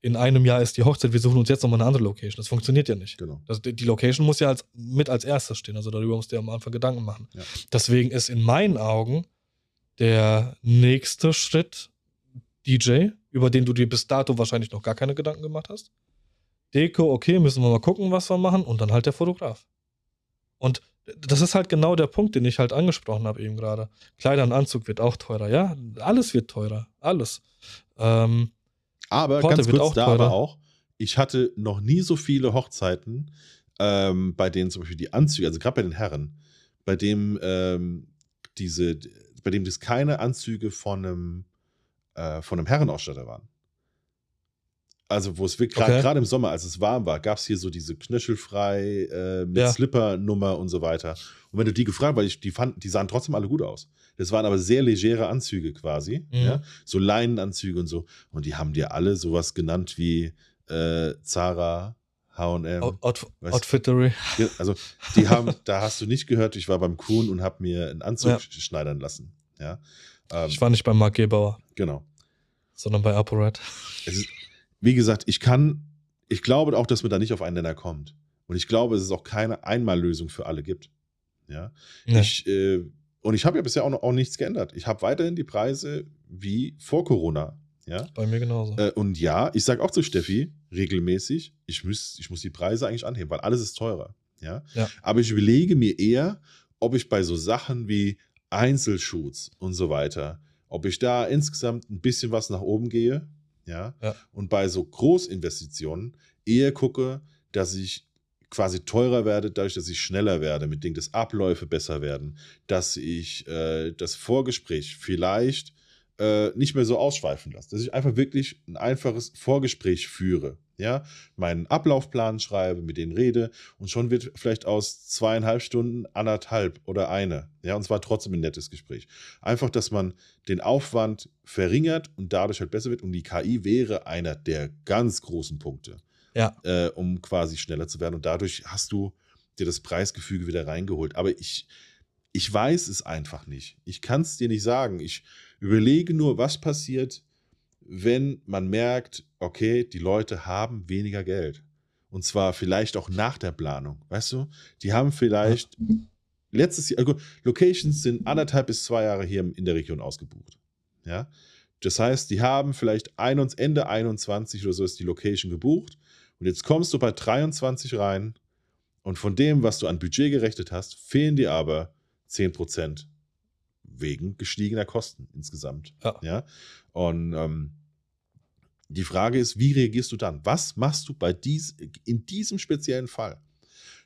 In einem Jahr ist die Hochzeit, wir suchen uns jetzt nochmal eine andere Location. Das funktioniert ja nicht. Genau. Das, die Location muss ja als, mit als erstes stehen. Also darüber musst du ja am Anfang Gedanken machen. Ja. Deswegen ist in meinen Augen der nächste Schritt DJ, über den du dir bis dato wahrscheinlich noch gar keine Gedanken gemacht hast. Deko, okay, müssen wir mal gucken, was wir machen. Und dann halt der Fotograf. Und das ist halt genau der Punkt, den ich halt angesprochen habe eben gerade. Kleider und Anzug wird auch teurer, ja. Alles wird teurer. Alles. Ähm, aber Porte ganz kurz da teurer. aber auch, ich hatte noch nie so viele Hochzeiten, ähm, bei denen zum Beispiel die Anzüge, also gerade bei den Herren, bei dem ähm, diese, bei dem das keine Anzüge von einem, äh, von einem Herrenausstatter waren. Also, wo es wirklich, gerade okay. im Sommer, als es warm war, gab es hier so diese knöchelfrei äh, mit ja. Slipper-Nummer und so weiter. Und wenn du die gefragt weil ich, die fanden, die sahen trotzdem alle gut aus. Das waren aber sehr legere Anzüge quasi, mhm. ja? so Leinenanzüge und so. Und die haben dir alle sowas genannt wie äh, Zara, H&M. Out, Outfittery. Also, die haben, da hast du nicht gehört, ich war beim Kuhn und habe mir einen Anzug ja. schneidern lassen. Ja? Ähm, ich war nicht beim Mark Gebauer. Genau. Sondern bei ApoRed. Es ist, wie gesagt, ich kann, ich glaube auch, dass man da nicht auf einen Nenner kommt. Und ich glaube, dass es auch keine Einmallösung für alle gibt. Ja. Nee. Ich, äh, und ich habe ja bisher auch noch auch nichts geändert. Ich habe weiterhin die Preise wie vor Corona. Ja. Bei mir genauso. Äh, und ja, ich sage auch zu Steffi regelmäßig, ich muss, ich muss die Preise eigentlich anheben, weil alles ist teurer. Ja? ja. Aber ich überlege mir eher, ob ich bei so Sachen wie Einzelshoots und so weiter, ob ich da insgesamt ein bisschen was nach oben gehe, ja? ja. Und bei so Großinvestitionen eher gucke, dass ich quasi teurer werde, dadurch, dass ich schneller werde, mit denen das Abläufe besser werden, dass ich äh, das Vorgespräch vielleicht äh, nicht mehr so ausschweifen lasse, dass ich einfach wirklich ein einfaches Vorgespräch führe ja, meinen Ablaufplan schreibe, mit denen rede und schon wird vielleicht aus zweieinhalb Stunden anderthalb oder eine, ja, und zwar trotzdem ein nettes Gespräch. Einfach, dass man den Aufwand verringert und dadurch halt besser wird und die KI wäre einer der ganz großen Punkte, ja. äh, um quasi schneller zu werden und dadurch hast du dir das Preisgefüge wieder reingeholt. Aber ich, ich weiß es einfach nicht. Ich kann es dir nicht sagen. Ich überlege nur, was passiert, wenn man merkt, okay, die Leute haben weniger Geld. Und zwar vielleicht auch nach der Planung. Weißt du? Die haben vielleicht letztes Jahr, also Locations sind anderthalb bis zwei Jahre hier in der Region ausgebucht. Ja. Das heißt, die haben vielleicht Ende 21 oder so ist die Location gebucht. Und jetzt kommst du bei 23 rein und von dem, was du an Budget gerechnet hast, fehlen dir aber 10% wegen gestiegener Kosten insgesamt. Ja. ja? Und ähm, die Frage ist, wie reagierst du dann? Was machst du bei dies, in diesem speziellen Fall?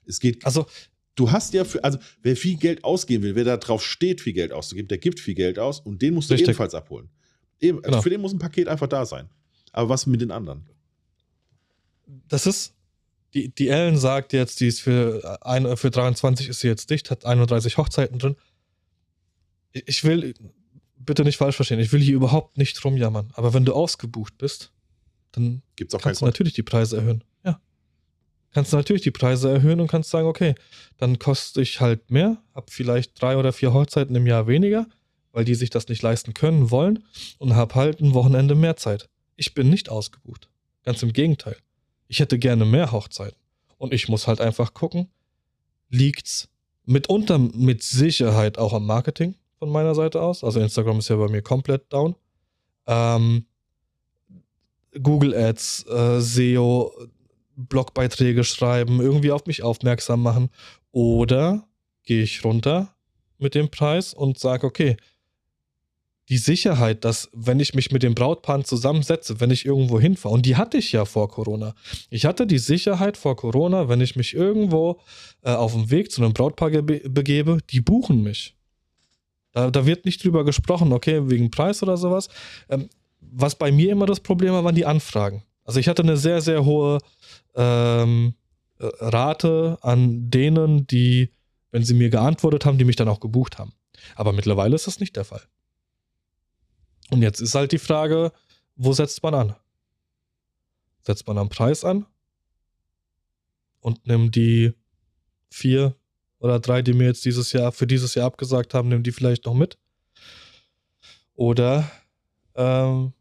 Es geht. Also, du hast ja für, also wer viel Geld ausgeben will, wer da drauf steht, viel Geld auszugeben, der gibt viel Geld aus und den musst du richtig. ebenfalls abholen. Eben, also genau. Für den muss ein Paket einfach da sein. Aber was mit den anderen? Das ist, die, die Ellen sagt jetzt, die ist für, ein, für 23 ist sie jetzt dicht, hat 31 Hochzeiten drin. Ich will, bitte nicht falsch verstehen, ich will hier überhaupt nicht rumjammern. Aber wenn du ausgebucht bist, dann Gibt's auch kannst du natürlich die Preise erhöhen. Ja. Kannst du natürlich die Preise erhöhen und kannst sagen, okay, dann koste ich halt mehr, hab vielleicht drei oder vier Hochzeiten im Jahr weniger, weil die sich das nicht leisten können, wollen und hab halt ein Wochenende mehr Zeit. Ich bin nicht ausgebucht. Ganz im Gegenteil. Ich hätte gerne mehr Hochzeiten. Und ich muss halt einfach gucken, liegt's mitunter mit Sicherheit auch am Marketing, von meiner Seite aus. Also Instagram ist ja bei mir komplett down. Ähm, Google Ads, äh, SEO, Blogbeiträge schreiben, irgendwie auf mich aufmerksam machen. Oder gehe ich runter mit dem Preis und sage, okay, die Sicherheit, dass wenn ich mich mit dem Brautpaar zusammensetze, wenn ich irgendwo hinfahre, und die hatte ich ja vor Corona. Ich hatte die Sicherheit vor Corona, wenn ich mich irgendwo äh, auf dem Weg zu einem Brautpaar begebe, die buchen mich. Da, da wird nicht drüber gesprochen, okay, wegen Preis oder sowas. Ähm, was bei mir immer das Problem war, waren die Anfragen. Also ich hatte eine sehr, sehr hohe ähm, Rate an denen, die, wenn sie mir geantwortet haben, die mich dann auch gebucht haben. Aber mittlerweile ist das nicht der Fall. Und jetzt ist halt die Frage, wo setzt man an? Setzt man am Preis an und nimmt die vier oder drei, die mir jetzt dieses Jahr für dieses Jahr abgesagt haben, nimmt die vielleicht noch mit? Oder ähm,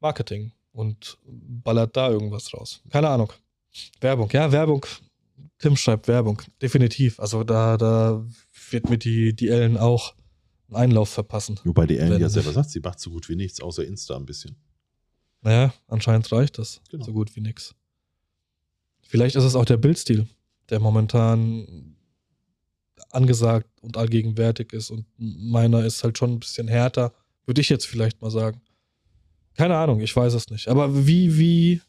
Marketing und ballert da irgendwas raus. Keine Ahnung. Werbung, ja, Werbung. Tim schreibt Werbung, definitiv. Also da, da wird mir die, die Ellen auch einen Einlauf verpassen. Wobei die Ellen ja selber sagt, sie macht so gut wie nichts, außer Insta ein bisschen. Naja, anscheinend reicht das genau. so gut wie nichts. Vielleicht ist es auch der Bildstil, der momentan angesagt und allgegenwärtig ist und meiner ist halt schon ein bisschen härter, würde ich jetzt vielleicht mal sagen. Keine Ahnung, ich weiß es nicht. Aber wie, wie,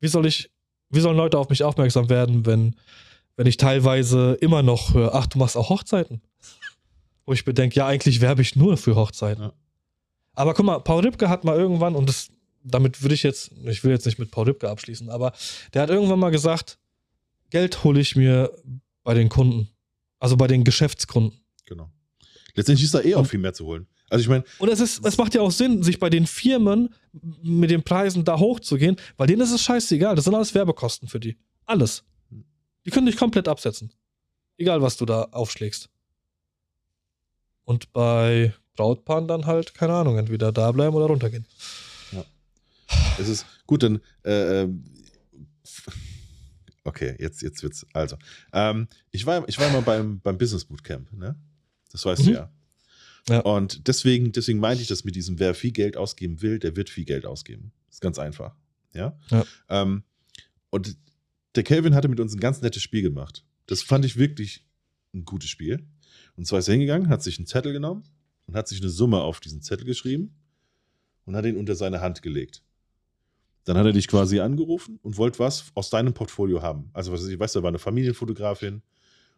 wie soll ich, wie sollen Leute auf mich aufmerksam werden, wenn, wenn ich teilweise immer noch höre, ach, du machst auch Hochzeiten? (laughs) Wo ich bedenke, ja, eigentlich werbe ich nur für Hochzeiten. Ja. Aber guck mal, Paul Ripke hat mal irgendwann, und das, damit würde ich jetzt, ich will jetzt nicht mit Paul Ripke abschließen, aber der hat irgendwann mal gesagt, Geld hole ich mir bei den Kunden. Also bei den Geschäftskunden. Genau. Letztendlich ist da eh auch viel mehr zu holen. Also ich meine. Und es ist, es macht ja auch Sinn, sich bei den Firmen mit den Preisen da hochzugehen, weil denen ist es scheißegal. Das sind alles Werbekosten für die. Alles. Die können dich komplett absetzen. Egal, was du da aufschlägst. Und bei Brautpaaren dann halt, keine Ahnung, entweder da bleiben oder runtergehen. Ja. Es ist gut, dann. Äh, ähm, okay, jetzt, jetzt wird's. Also, ähm, ich, war, ich war mal beim, beim Business Bootcamp, ne? Das weißt mhm. du ja. Ja. Und deswegen, deswegen meinte ich das mit diesem, wer viel Geld ausgeben will, der wird viel Geld ausgeben. Das ist ganz einfach. Ja. ja. Ähm, und der Kelvin hatte mit uns ein ganz nettes Spiel gemacht. Das fand ich wirklich ein gutes Spiel. Und zwar ist er hingegangen, hat sich einen Zettel genommen und hat sich eine Summe auf diesen Zettel geschrieben und hat ihn unter seine Hand gelegt. Dann hat er dich quasi angerufen und wollte was aus deinem Portfolio haben. Also, was ich weiß, da war eine Familienfotografin,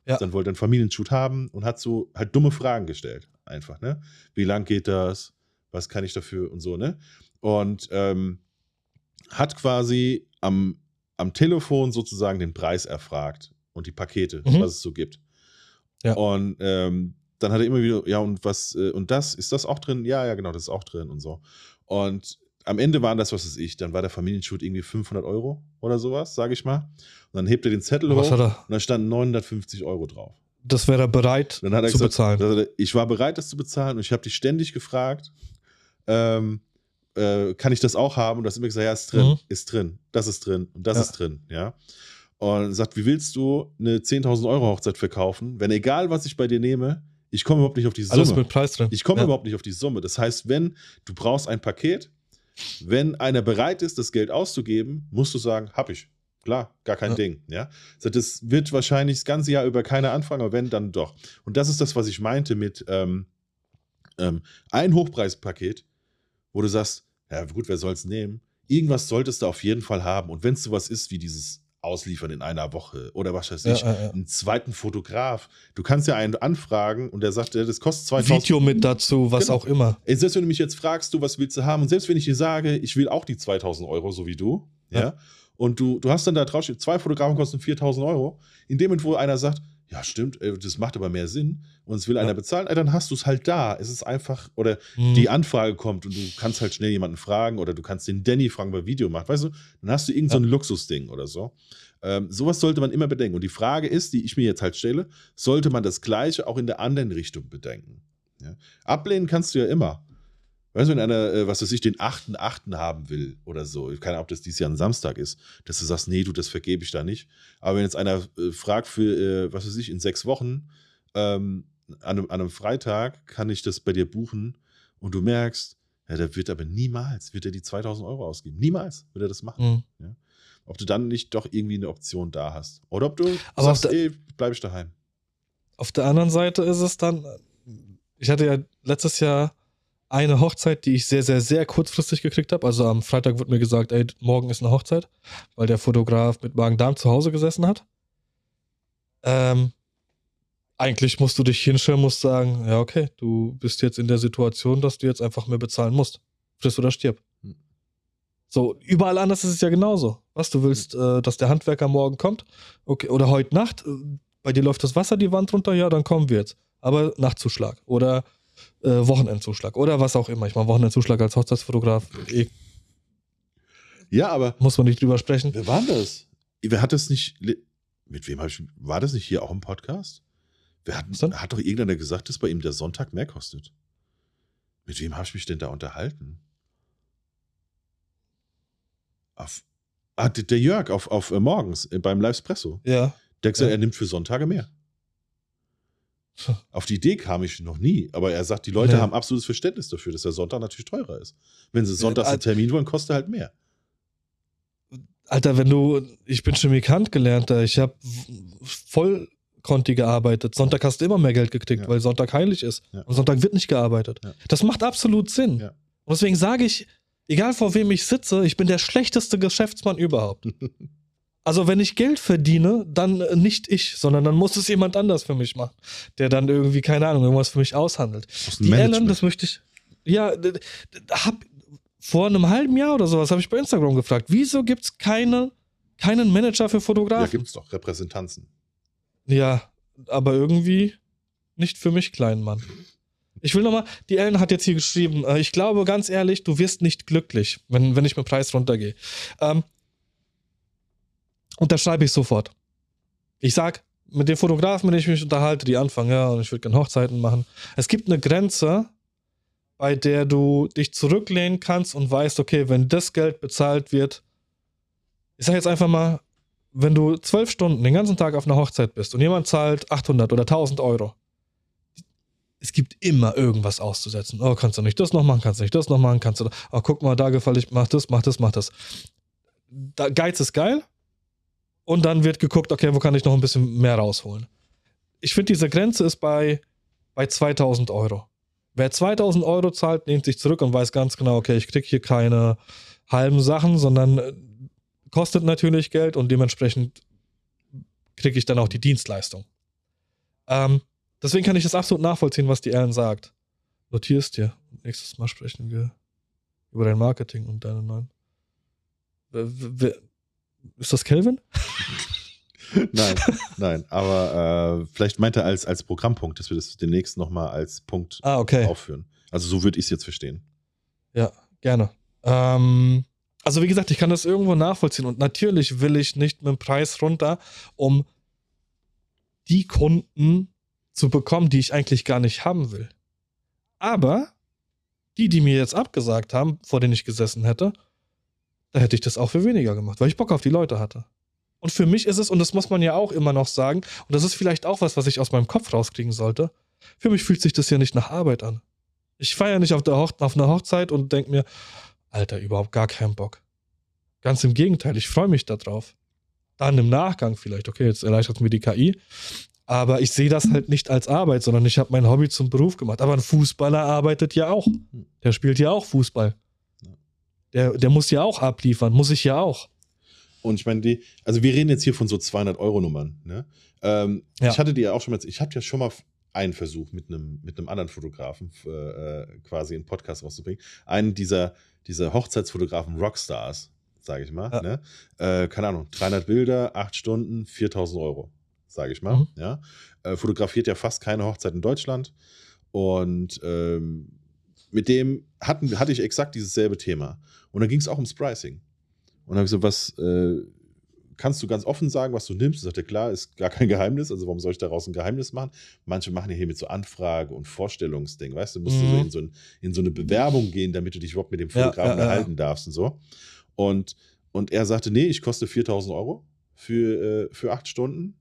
ja. Dann wollte er einen Familienshoot haben und hat so halt dumme Fragen gestellt. Einfach, ne? Wie lang geht das? Was kann ich dafür und so, ne? Und ähm, hat quasi am, am Telefon sozusagen den Preis erfragt und die Pakete, mhm. was es so gibt. Ja. Und ähm, dann hat er immer wieder, ja, und was, äh, und das, ist das auch drin? Ja, ja, genau, das ist auch drin und so. Und am Ende waren das, was weiß ich, dann war der Familienshoot irgendwie 500 Euro oder sowas, sage ich mal. Und dann hebt er den Zettel was hoch und da standen 950 Euro drauf. Das wäre er bereit dann hat er zu gesagt, bezahlen. Ich war bereit, das zu bezahlen und ich habe dich ständig gefragt, ähm, äh, kann ich das auch haben? Und du hast immer gesagt, ja, ist drin, mhm. ist drin, das ist drin und das ja. ist drin, ja. Und sagt, wie willst du eine 10.000 Euro Hochzeit verkaufen, wenn egal, was ich bei dir nehme, ich komme überhaupt nicht auf die Summe. Alles mit Preis drin. Ich komme ja. überhaupt nicht auf die Summe. Das heißt, wenn du brauchst ein Paket, wenn einer bereit ist, das Geld auszugeben, musst du sagen, hab ich. Klar, gar kein ja. Ding. Ja? Das wird wahrscheinlich das ganze Jahr über keine anfangen, aber wenn, dann doch. Und das ist das, was ich meinte mit ähm, ähm, ein Hochpreispaket, wo du sagst, ja gut, wer soll es nehmen? Irgendwas solltest du auf jeden Fall haben. Und wenn es sowas ist wie dieses ausliefern in einer Woche oder was weiß ich, ja, ja, ja. einen zweiten Fotograf. Du kannst ja einen anfragen und der sagt, das kostet 2000 Video mit dazu, was genau. auch immer. Selbst wenn du mich jetzt fragst, du, was willst du haben und selbst wenn ich dir sage, ich will auch die 2000 Euro, so wie du, ja, und du, du hast dann da drauf, zwei Fotografen kosten 4000 Euro, in dem Moment, wo einer sagt, ja, stimmt, das macht aber mehr Sinn und es will einer bezahlen, dann hast du es halt da. Es ist einfach, oder mhm. die Anfrage kommt und du kannst halt schnell jemanden fragen oder du kannst den Danny fragen, wer Video macht, weißt du, dann hast du irgend so ein Luxusding oder so. Ähm, sowas sollte man immer bedenken. Und die Frage ist, die ich mir jetzt halt stelle, sollte man das Gleiche auch in der anderen Richtung bedenken? Ja? Ablehnen kannst du ja immer. Weißt du, wenn einer, äh, was weiß ich, den 8.8. haben will oder so, keine Ahnung, ob das dieses Jahr ein Samstag ist, dass du sagst, nee, du, das vergebe ich da nicht. Aber wenn jetzt einer äh, fragt für, äh, was weiß ich, in sechs Wochen, ähm, an, einem, an einem Freitag kann ich das bei dir buchen und du merkst, ja, der wird aber niemals, wird er die 2000 Euro ausgeben. Niemals wird er das machen. Mhm. Ja? Ob du dann nicht doch irgendwie eine Option da hast. Oder ob du aber sagst, ey, bleib ich daheim. Auf der anderen Seite ist es dann, ich hatte ja letztes Jahr eine Hochzeit, die ich sehr, sehr, sehr kurzfristig gekriegt habe. Also am Freitag wurde mir gesagt, ey, morgen ist eine Hochzeit, weil der Fotograf mit Magen-Darm zu Hause gesessen hat. Ähm, eigentlich musst du dich hinstellen, musst sagen, ja, okay, du bist jetzt in der Situation, dass du jetzt einfach mehr bezahlen musst. Friss oder stirb. Hm. So, überall anders ist es ja genauso. Was, du willst, äh, dass der Handwerker morgen kommt? Okay, oder heute Nacht, äh, bei dir läuft das Wasser die Wand runter, ja, dann kommen wir jetzt. Aber Nachtzuschlag oder äh, Wochenendzuschlag oder was auch immer. Ich meine, Wochenendzuschlag als Hochzeitsfotograf, eh, Ja, aber muss man nicht drüber sprechen. wer war das? Wer hat das nicht. Mit wem hab ich. War das nicht hier auch im Podcast? Wer hat, denn? hat doch irgendeiner gesagt, dass bei ihm der Sonntag mehr kostet? Mit wem habe ich mich denn da unterhalten? Auf, ah, der Jörg auf, auf äh, morgens äh, beim Livespresso. Ja. Der hat gesagt, Ja. er nimmt für Sonntage mehr. (laughs) Auf die Idee kam ich noch nie, aber er sagt, die Leute Nee. haben absolutes Verständnis dafür, dass der Sonntag natürlich teurer ist. Wenn sie sonntags äh, einen Termin wollen, kostet er halt mehr. Alter, wenn du, ich bin Chemikant gelernter, ich habe vollkonti gearbeitet. Sonntag hast du immer mehr Geld gekriegt, Ja. weil Sonntag heilig ist. Ja. Und Sonntag wird nicht gearbeitet. Ja. Das macht absolut Sinn. Ja. Und deswegen sage ich, egal vor wem ich sitze, ich bin der schlechteste Geschäftsmann überhaupt. (laughs) Also wenn ich Geld verdiene, dann äh, nicht ich, sondern dann muss es jemand anders für mich machen, der dann irgendwie, keine Ahnung, irgendwas für mich aushandelt. Aus dem Die Ellen, das möchte ich. Ja, hab, vor einem halben Jahr oder sowas habe ich bei Instagram gefragt, wieso gibt es keine, keinen Manager für ja, Fotografen? gibt es doch, Repräsentanzen. Ja, aber irgendwie nicht für mich, kleinen Mann. Ich will nochmal, die Ellen hat jetzt hier geschrieben, äh, ich glaube ganz ehrlich, du wirst nicht glücklich, wenn, wenn ich mit Preis runtergehe. Ähm, unterschreibe ich sofort. Ich sag, mit den Fotografen, mit denen ich mich unterhalte, die anfangen, ja, und ich würde gerne Hochzeiten machen. Es gibt eine Grenze, bei der du dich zurücklehnen kannst und weißt, okay, wenn das Geld bezahlt wird, ich sag jetzt einfach mal, wenn du zwölf Stunden den ganzen Tag auf einer Hochzeit bist und jemand zahlt 800 oder 1000 Euro, es gibt immer irgendwas auszusetzen. Oh, kannst du nicht das noch machen, kannst du nicht das noch machen, kannst du, oh, guck mal, da gefällt ich, mach das, mach das, mach das. Da, Geiz ist geil. Und dann wird geguckt, okay, wo kann ich noch ein bisschen mehr rausholen. Ich finde, diese Grenze ist bei, bei 2000 Euro. Wer 2000 Euro zahlt, lehnt sich zurück und weiß ganz genau, okay, ich kriege hier keine halben Sachen, sondern äh, kostet natürlich Geld und dementsprechend kriege ich dann auch die Dienstleistung. Ähm, deswegen kann ich das absolut nachvollziehen, was die Ellen sagt. Notierst dir. Nächstes Mal sprechen wir über dein Marketing und deine neuen. Ist das Kelvin? (laughs) Nein, nein, aber äh, vielleicht meint er als, als Programmpunkt, dass wir das demnächst nochmal als Punkt Ah, okay. aufführen. Also so würde ich es jetzt verstehen. Ja, gerne. Ähm, also wie gesagt, ich kann das irgendwo nachvollziehen und natürlich will ich nicht mit dem Preis runter, um die Kunden zu bekommen, die ich eigentlich gar nicht haben will. Aber die, die mir jetzt abgesagt haben, vor denen ich gesessen hätte, da hätte ich das auch für weniger gemacht, weil ich Bock auf die Leute hatte. Und für mich ist es, und das muss man ja auch immer noch sagen, und das ist vielleicht auch was, was ich aus meinem Kopf rauskriegen sollte, für mich fühlt sich das ja nicht nach Arbeit an. Ich feiere nicht auf, der Hoch auf einer Hochzeit und denke mir, Alter, überhaupt gar keinen Bock. Ganz im Gegenteil, ich freue mich darauf. Dann im Nachgang vielleicht, okay, jetzt erleichtert mir die KI, aber ich sehe das halt nicht als Arbeit, sondern ich habe mein Hobby zum Beruf gemacht. Aber ein Fußballer arbeitet ja auch. Der spielt ja auch Fußball. Der, der muss ja auch abliefern, muss ich ja auch. Und ich meine, die, also wir reden jetzt hier von so 200 Euro Nummern. Ne? Ähm, Ja. Ich hatte dir ja auch schon mal, ich habe ja schon mal einen Versuch mit einem, mit einem anderen Fotografen äh, quasi einen Podcast rauszubringen. Einen dieser, dieser Hochzeitsfotografen Rockstars, sage ich mal. Ja. Ne? Äh, keine Ahnung, 300 Bilder, 8 Stunden, 4000 Euro, sage ich mal. Mhm. Ja? Äh, fotografiert ja fast keine Hochzeit in Deutschland. Und ähm, mit dem hatten, hatte ich exakt dieses selbe Thema. Und da ging es auch ums Pricing. Und dann habe ich so, was äh, kannst du ganz offen sagen, was du nimmst? Sagt er, klar, ist gar kein Geheimnis. Also warum soll ich daraus ein Geheimnis machen? Manche machen ja hier mit so Anfrage und Vorstellungsding, weißt du, musst du so Mhm. in so, ein, in so eine Bewerbung gehen, damit du dich überhaupt mit dem Ja, Fotografen ja, ja. erhalten darfst und so. Und, und er sagte, nee, ich koste 4000 Euro für, äh, für acht Stunden,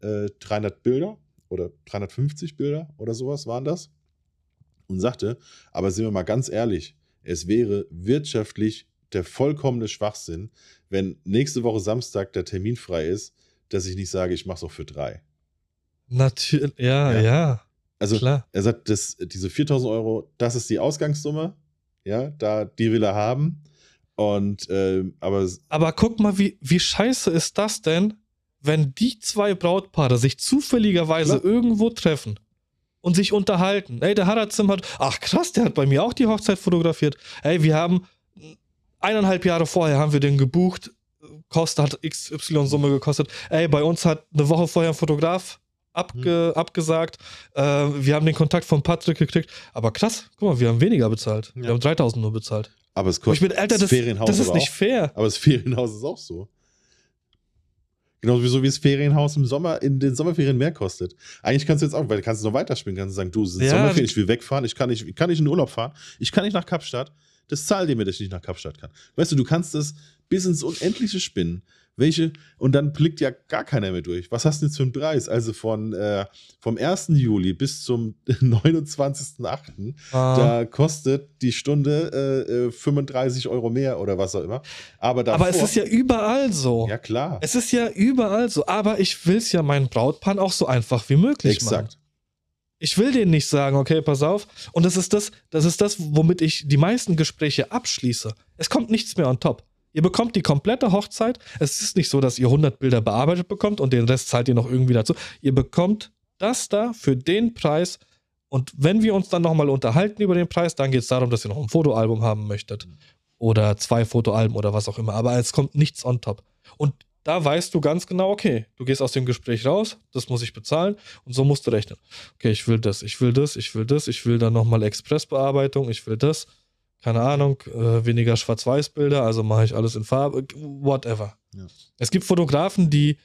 äh, 300 Bilder oder 350 Bilder oder sowas waren das. Und sagte, aber sind wir mal ganz ehrlich, es wäre wirtschaftlich der vollkommene Schwachsinn, wenn nächste Woche Samstag der Termin frei ist, dass ich nicht sage, ich mache es auch für drei. Natürlich, ja, Ja. ja, Also klar. er sagt, das, diese 4000 Euro, das ist die Ausgangssumme, ja, da, die will er haben. Und, ähm, aber Aber guck mal, wie, wie scheiße ist das denn, wenn die zwei Brautpaare sich zufälligerweise Klar. irgendwo treffen und sich unterhalten. Ey, der Haratzim hat, ach krass, der hat bei mir auch die Hochzeit fotografiert. Ey, wir haben eineinhalb Jahre vorher haben wir den gebucht. Koste hat XY-Summe gekostet. Ey, bei uns hat eine Woche vorher ein Fotograf abge hm. abgesagt. Äh, wir haben den Kontakt von Patrick gekriegt. Aber krass, guck mal, wir haben weniger bezahlt. Ja. Wir haben 3000 nur bezahlt. Aber es kostet. Ich bin, Alter, das, Ferienhaus das ist nicht fair. Aber das Ferienhaus ist auch so. Genauso wie das Ferienhaus im Sommer in den Sommerferien mehr kostet. Eigentlich kannst du jetzt auch, weil du kannst noch weiterspielen, kannst du sagen, du, es ja, Sommerferien, ich will wegfahren, ich kann nicht, ich kann nicht in den Urlaub fahren, ich kann nicht nach Kapstadt. Das zahlt dir mir, dass ich nicht nach Kapstadt kann. Weißt du, du kannst das bis ins Unendliche spinnen. Welche, und dann blickt ja gar keiner mehr durch. Was hast du jetzt für einen Preis? Also von äh, vom 1. Juli bis zum (laughs) 29.08. Ah. Da kostet die Stunde äh, 35 äh, Euro mehr oder was auch immer. Aber, davor, aber es ist ja überall so. Ja, klar. Es ist ja überall so. Aber ich will es ja meinen Brautpaaren auch so einfach wie möglich Exakt. machen. Ich will denen nicht sagen, okay, pass auf. Und das ist das, das ist das, womit ich die meisten Gespräche abschließe. Es kommt nichts mehr on top. Ihr bekommt die komplette Hochzeit. Es ist nicht so, dass ihr 100 Bilder bearbeitet bekommt und den Rest zahlt ihr noch irgendwie dazu. Ihr bekommt das da für den Preis. Und wenn wir uns dann nochmal unterhalten über den Preis, dann geht es darum, dass ihr noch ein Fotoalbum haben möchtet. Oder zwei Fotoalben oder was auch immer. Aber es kommt nichts on top. Und da weißt du ganz genau, okay, du gehst aus dem Gespräch raus, das muss ich bezahlen und so musst du rechnen. Okay, ich will das, ich will das, ich will das, ich will dann nochmal Expressbearbeitung, ich will das keine Ahnung, äh, weniger Schwarz-Weiß-Bilder, also mache ich alles in Farbe, whatever. Ja. Es gibt Fotografen, die,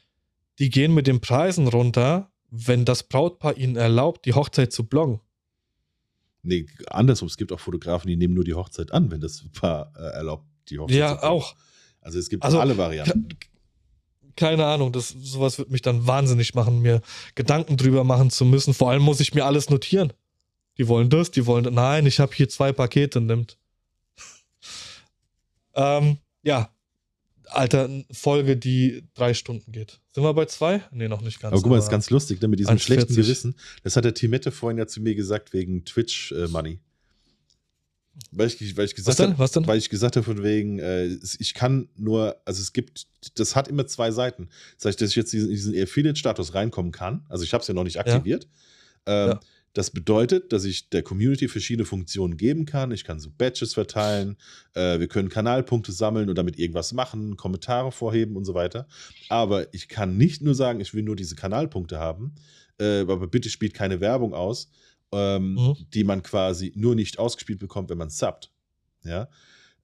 die gehen mit den Preisen runter, wenn das Brautpaar ihnen erlaubt, die Hochzeit zu bloggen. Nee, andersrum, es gibt auch Fotografen, die nehmen nur die Hochzeit an, wenn das Paar äh, erlaubt, die Hochzeit ja, zu Ja, auch. Also es gibt also, alle Varianten. Keine Ahnung, das, sowas wird mich dann wahnsinnig machen, mir Gedanken drüber machen zu müssen. Vor allem muss ich mir alles notieren. Die wollen das, die wollen. Nein, ich habe hier zwei Pakete, nimmt. Ähm, ja, Alter, Folge, die drei Stunden geht. Sind wir bei zwei? Nee, noch nicht ganz. Aber guck mal, das ist ganz lustig, ne, mit diesem schlechten Gewissen. Das hat der Timette vorhin ja zu mir gesagt, wegen Twitch-Money. Äh, weil ich, weil ich gesagt Was denn? Was denn? Weil ich gesagt habe, von wegen, äh, ich kann nur, also es gibt, das hat immer zwei Seiten. Das heißt, dass ich jetzt in diesen Affiliate-Status reinkommen kann. Also ich habe es ja noch nicht aktiviert. Ja. Ähm, ja. Das bedeutet, dass ich der Community verschiedene Funktionen geben kann. Ich kann so Badges verteilen, äh, wir können Kanalpunkte sammeln und damit irgendwas machen, Kommentare vorheben und so weiter. Aber ich kann nicht nur sagen, ich will nur diese Kanalpunkte haben, äh, aber bitte spielt keine Werbung aus, ähm, mhm. die man quasi nur nicht ausgespielt bekommt, wenn man subbt. Ja?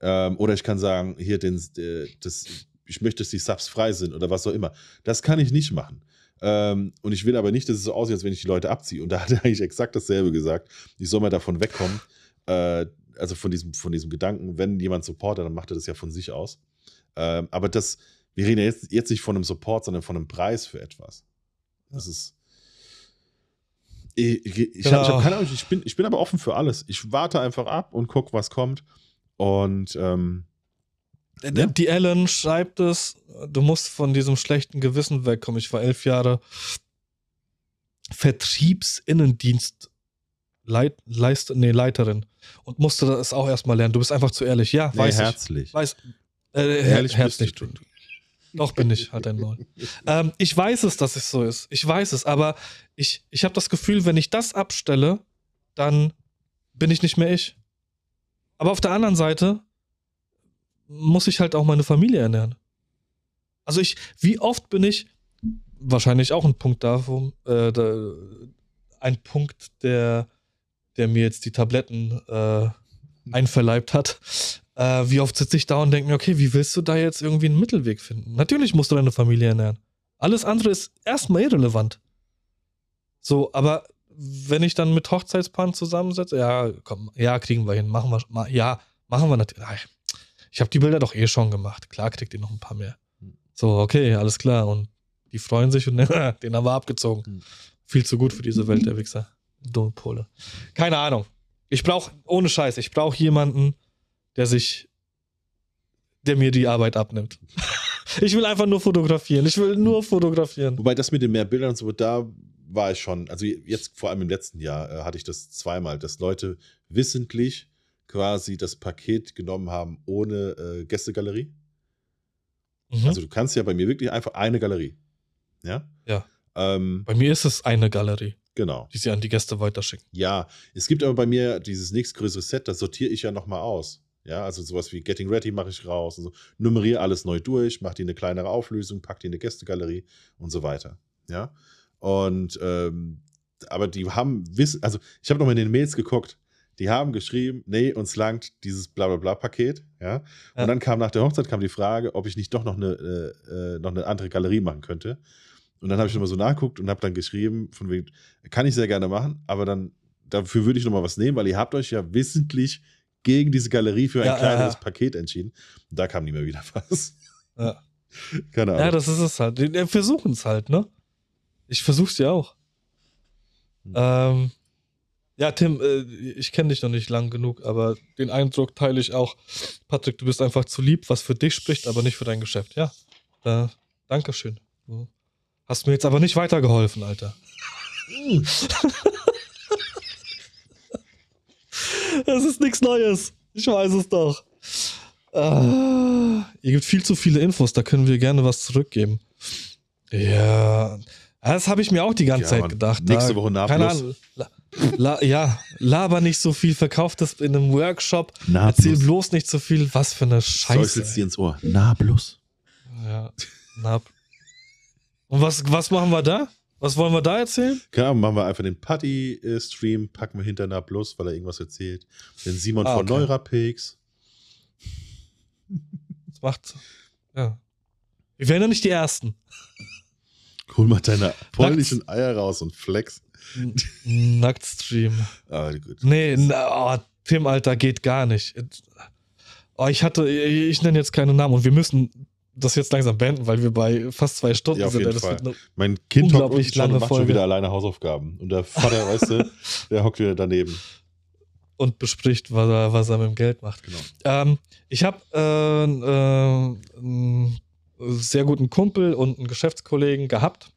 Ähm, oder ich kann sagen, hier, den, äh, das, ich möchte, dass die Subs frei sind oder was auch immer. Das kann ich nicht machen. Ähm, und ich will aber nicht, dass es so aussieht, als wenn ich die Leute abziehe. Und da hat er eigentlich exakt dasselbe gesagt. Ich soll mal davon wegkommen. Äh, also von diesem, von diesem Gedanken, wenn jemand supportet, dann macht er das ja von sich aus. Ähm, aber das, wir reden ja jetzt, jetzt nicht von einem Support, sondern von einem Preis für etwas. Das ist. Ich, ich, ich genau. habe hab keine Ahnung, ich bin, ich bin aber offen für alles. Ich warte einfach ab und gucke, was kommt. Und ähm, ja. Die Ellen schreibt es, du musst von diesem schlechten Gewissen wegkommen. Ich war elf Jahre Vertriebsinnendienst Leit, Leist, nee, Leiterin und musste das auch erstmal lernen. Du bist einfach zu ehrlich. Ja, weiß nee, herzlich. ich. Weiß, äh, Ehrlich herzlich. Du. Noch bin ich, halt dein Maul. (laughs) ähm, ich weiß es, dass es so ist. Ich weiß es, aber ich, ich habe das Gefühl, wenn ich das abstelle, dann bin ich nicht mehr ich. Aber auf der anderen Seite muss ich halt auch meine Familie ernähren. Also ich, wie oft bin ich, wahrscheinlich auch ein Punkt davon, äh, da, ein Punkt, der, der mir jetzt die Tabletten äh, einverleibt hat. Äh, wie oft sitze ich da und denke mir, okay, wie willst du da jetzt irgendwie einen Mittelweg finden? Natürlich musst du deine Familie ernähren. Alles andere ist erstmal irrelevant. So, aber wenn ich dann mit Hochzeitspaaren zusammensetze, ja, komm, ja, kriegen wir hin, machen wir, ja, machen wir natürlich ich habe die Bilder doch eh schon gemacht. Klar kriegt ihr noch ein paar mehr. So, okay, alles klar. Und die freuen sich und (laughs) den haben wir abgezogen. Hm. Viel zu gut für diese Welt, der Wichser. Dumme Pole. Keine Ahnung. Ich brauche, ohne Scheiß, ich brauche jemanden, der sich, der mir die Arbeit abnimmt. (laughs) ich will einfach nur fotografieren. Ich will nur fotografieren. Wobei das mit den mehr Bildern und so, da war ich schon, also jetzt vor allem im letzten Jahr äh, hatte ich das zweimal, dass Leute wissentlich quasi das Paket genommen haben ohne äh, Gästegalerie. Mhm. Also du kannst ja bei mir wirklich einfach eine Galerie. Ja? Ja. Ähm, bei mir ist es eine Galerie. Genau. Die sie an die Gäste weiterschicken. Ja, es gibt aber bei mir dieses nächstgrößere Set, das sortiere ich ja nochmal aus. Ja, also sowas wie Getting Ready mache ich raus und so. Nummeriere alles neu durch, mache die eine kleinere Auflösung, pack die in eine Gästegalerie und so weiter. Ja. Und ähm, aber die haben wissen, also ich habe noch mal in den Mails geguckt, die haben geschrieben, nee, uns langt dieses Blablabla-Paket, ja? Und Ja. dann kam nach der Hochzeit kam die Frage, ob ich nicht doch noch eine, äh, äh, noch eine andere Galerie machen könnte. Und dann habe ich nochmal so nachgeguckt und habe dann geschrieben, von wegen, kann ich sehr gerne machen, aber dann dafür würde ich nochmal was nehmen, weil ihr habt euch ja wissentlich gegen diese Galerie für ein Ja, kleineres. Paket entschieden. Und da kam nie mehr wieder (laughs) was. Ja. Keine Ahnung. Ja, das ist es halt. Wir versuchen es halt, ne? Ich versuch's ja auch. Hm. Ähm, ja, Tim, äh, ich kenne dich noch nicht lang genug, aber den Eindruck teile ich auch. Patrick, du bist einfach zu lieb, was für dich spricht, aber nicht für dein Geschäft. Ja, äh, Dankeschön. Hast mir jetzt aber nicht weitergeholfen, Alter. (laughs) Es ist nichts Neues. Ich weiß es doch. Ah, ihr gibt viel zu viele Infos, da können wir gerne was zurückgeben. Ja, das habe ich mir auch die ganze Ja, Zeit gedacht. Nächste Da- Woche nah Keine. Ahnung. La, ja, laber nicht so viel, verkauf das in einem Workshop. Na Erzähl bloß nicht so viel. Was für eine Scheiße. dir ins Ohr. Nablus. Ja, na. Und was, was machen wir da? Was wollen wir da erzählen? Ahnung, machen wir einfach den Putty-Stream, packen wir hinter Nablus, weil er irgendwas erzählt. Den Simon Ah, von okay. Neurapix. Das macht. Ja. Wir wären ja nicht die Ersten. Hol mal deine polnischen Eier raus und flex. Nacktstream. Ah, gut. Nee, na, oh, Tim, Alter, geht gar nicht. Oh, ich hatte, ich nenne jetzt keine Namen und wir müssen das jetzt langsam beenden, weil wir bei fast zwei Stunden Ja, auf sind. jeden Fall. Mein Kind hockt unten schon und lange macht schon Folge. wieder alleine Hausaufgaben. Und der Vater, weißt du, (laughs) der hockt wieder daneben. und bespricht, was er, was er mit dem Geld macht. Genau. Ähm, ich habe äh, äh, einen sehr guten Kumpel und einen Geschäftskollegen gehabt,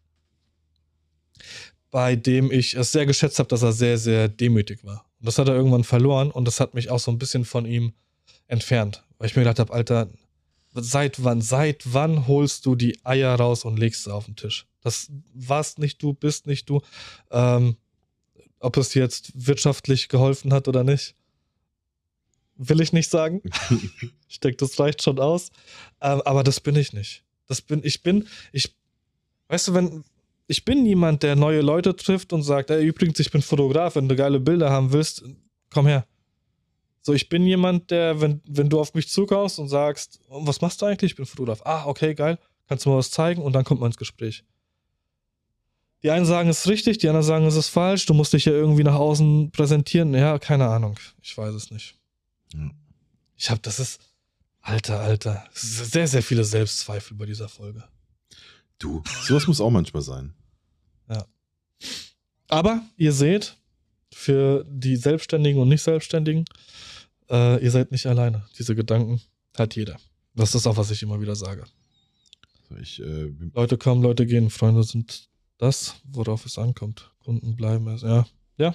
bei dem ich es sehr geschätzt habe, dass er sehr, sehr demütig war. Und das hat er irgendwann verloren und das hat mich auch so ein bisschen von ihm entfernt. Weil ich mir gedacht habe, Alter, seit wann, seit wann holst du die Eier raus und legst sie auf den Tisch? Das warst nicht du, bist nicht du. Ähm, ob es dir jetzt wirtschaftlich geholfen hat oder nicht, will ich nicht sagen. (laughs) Ich denke, das reicht schon aus. Ähm, aber das bin ich nicht. Das bin, ich bin, ich, weißt du, wenn, ich bin niemand, der neue Leute trifft und sagt, ey, übrigens, ich bin Fotograf, wenn du geile Bilder haben willst, komm her. So, ich bin jemand, der, wenn, wenn du auf mich zukommst und sagst, "Oh, was machst du eigentlich? Ich bin Fotograf. Ah, okay, geil. Kannst du mal was zeigen? Und dann kommt man ins Gespräch. Die einen sagen, es ist richtig, die anderen sagen, es ist falsch. Du musst dich ja irgendwie nach außen präsentieren. Ja, keine Ahnung. Ich weiß es nicht. Ja. Ich habe, das ist, alter, alter, sehr, sehr viele Selbstzweifel bei dieser Folge. Du, sowas muss auch manchmal sein. Aber ihr seht, für die Selbstständigen und Nicht-Selbstständigen, äh, ihr seid nicht alleine. Diese Gedanken hat jeder. Das ist auch, was ich immer wieder sage. Ich, äh, Leute kommen, Leute gehen. Freunde sind das, worauf es ankommt. Kunden bleiben es. Ja. Ja.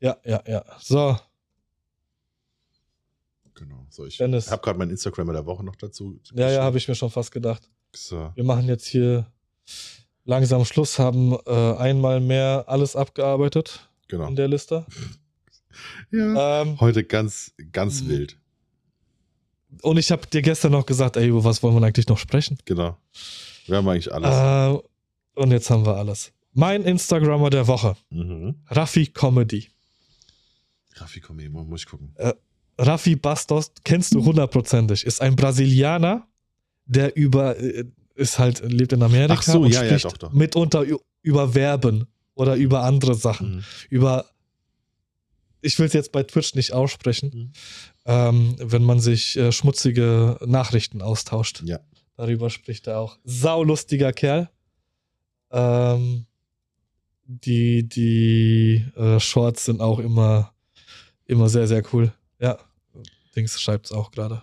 Ja, ja, ja. So, genau. So, ich habe gerade mein Instagram der Woche noch dazu. ja, ja, habe ich mir schon fast gedacht. So. Wir machen jetzt hier langsam Schluss, haben äh, einmal mehr alles abgearbeitet Genau. in der Liste. (laughs) Ja. Ähm, Heute ganz, ganz Mhm. wild. und ich habe dir gestern noch gesagt, ey, über was wollen wir eigentlich noch sprechen? Genau. Wir haben eigentlich alles. Äh, und jetzt haben wir alles. Mein Instagrammer der Woche, Mhm. Raffi Comedy. Raffi, hier, muss ich gucken. Raffi Bastos, kennst du hundertprozentig, ist ein Brasilianer, der über, äh, ist halt, lebt in Amerika Ach so, und ja, ja, spricht doch, doch. mitunter über Verben oder über andere Sachen. Mhm. über, ich will es jetzt bei Twitch nicht aussprechen, Mhm. ähm, wenn man sich äh, schmutzige Nachrichten austauscht. Ja. Darüber spricht er auch. Saulustiger Kerl. Ähm, die die äh, Shorts sind auch immer, immer sehr, sehr cool. Ja, Dings schreibt es auch gerade.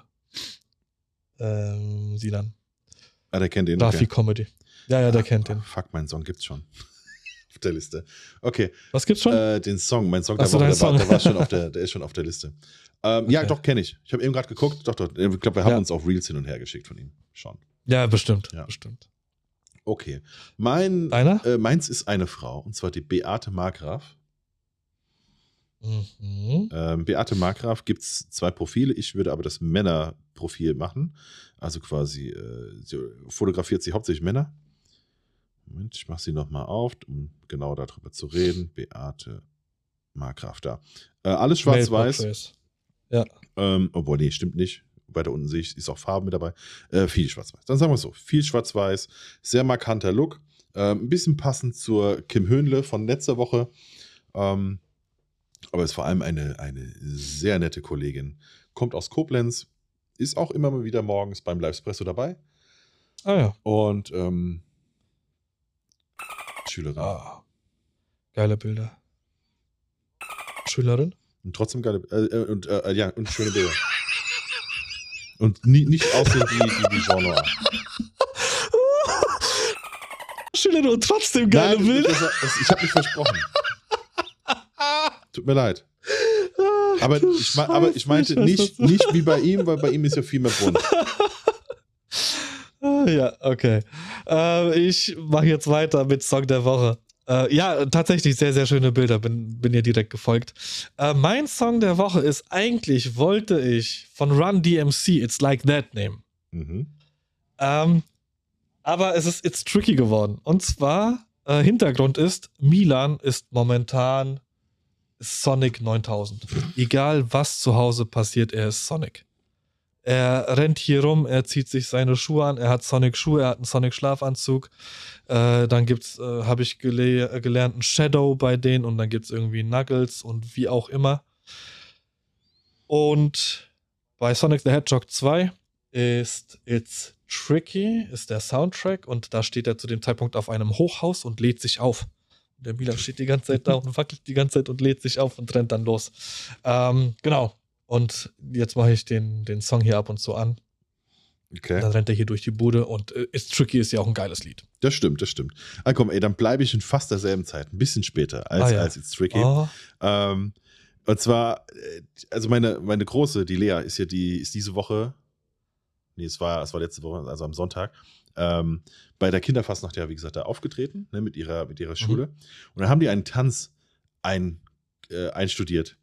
Ähm, Sinan. Ah, der kennt den. Rafi Comedy. Ja, ja, der kennt den. Fuck, mein Song gibt's schon. (laughs) auf der Liste. Okay, Was gibt's schon? äh, den Song, mein Song, der, so, war, Song. der, war schon auf der, (laughs) der ist schon auf der Liste. Ähm, Ja, Okay. doch, kenne ich. Ich habe eben gerade geguckt. Doch, doch. Ich glaube, wir haben Ja. uns auch Reels hin und her geschickt von ihm. Schon. ja, bestimmt. ja. bestimmt. Okay. Mein, äh, meins ist eine Frau, und zwar die Beate Markgraf. Mhm. Ähm, Beate Markgraf gibt es zwei Profile. Ich würde aber das Männerprofil machen. Also quasi, äh, sie fotografiert sie hauptsächlich Männer. Moment, ich mache sie nochmal auf, um genau darüber zu reden. Beate Markgraf da. Äh, alles schwarz-weiß. Ja. Ähm, obwohl, nee, stimmt nicht. Weiter unten sehe ich, ist auch Farbe mit dabei. Äh, viel schwarz-weiß. Dann sagen wir so: viel schwarz-weiß, sehr markanter Look. Ähm, ein bisschen passend zur Kim Höhnle von letzter Woche. Ähm, aber ist vor allem eine, eine sehr nette Kollegin. Kommt aus Koblenz, ist auch immer mal wieder morgens beim Live-Espresso dabei. Ah ja. Und ähm, Schülerin. Ah, geile Bilder. Schülerin? Und trotzdem geile äh, äh und äh, ja, und schöne Bilder. und nie, nicht aussehen wie, wie, wie Noir. (laughs) Schülerin und trotzdem geile Nein, Bilder. Das, das, ich habe mich versprochen. Tut mir leid. Aber ich, aber ich meinte nicht, nicht wie bei ihm, weil bei ihm ist ja viel mehr bunt. (laughs) Ja, okay. Äh, ich mache jetzt weiter mit Song der Woche. Äh, ja, tatsächlich sehr, sehr schöne Bilder. Bin, bin ihr direkt gefolgt. Äh, mein Song der Woche ist eigentlich, wollte ich von Run DMC It's Like That nehmen. Mhm. Ähm, aber es ist It's Tricky geworden. Und zwar, äh, Hintergrund ist, Milan ist momentan Sonic 9000. Egal was zu Hause passiert, er ist Sonic. Er rennt hier rum, er zieht sich seine Schuhe an, er hat Sonic-Schuhe, er hat einen Sonic-Schlafanzug. Äh, dann gibt's, äh, habe ich gele gelernt, ein Shadow bei denen und dann gibt es irgendwie Knuckles und wie auch immer. Und bei Sonic the Hedgehog 2 ist It's Tricky, ist der Soundtrack und da steht er zu dem Zeitpunkt auf einem Hochhaus und lädt sich auf. Der Milan steht die ganze Zeit da und wackelt die ganze Zeit und lädt sich auf und rennt dann los. Ähm, genau. Und jetzt mache ich den, den Song hier ab und zu an. Okay. dann rennt er hier durch die Bude und äh, ist Tricky ist ja auch ein geiles Lied. Das stimmt, das stimmt. Ah, komm, ey, dann bleibe ich in fast derselben Zeit, ein bisschen später als, ah, ja. als It's Tricky. Oh. Ähm, und zwar, äh, also meine, meine Große, die Lea, ist ja die, ist diese Woche, nee, es war, es war letzte Woche, also am Sonntag, ähm, bei der Kinderfastnacht ja, wie gesagt, da aufgetreten, ne, mit ihrer, mit ihrer Schule. Mhm. Und dann haben die einen Tanz ein, äh, einstudiert.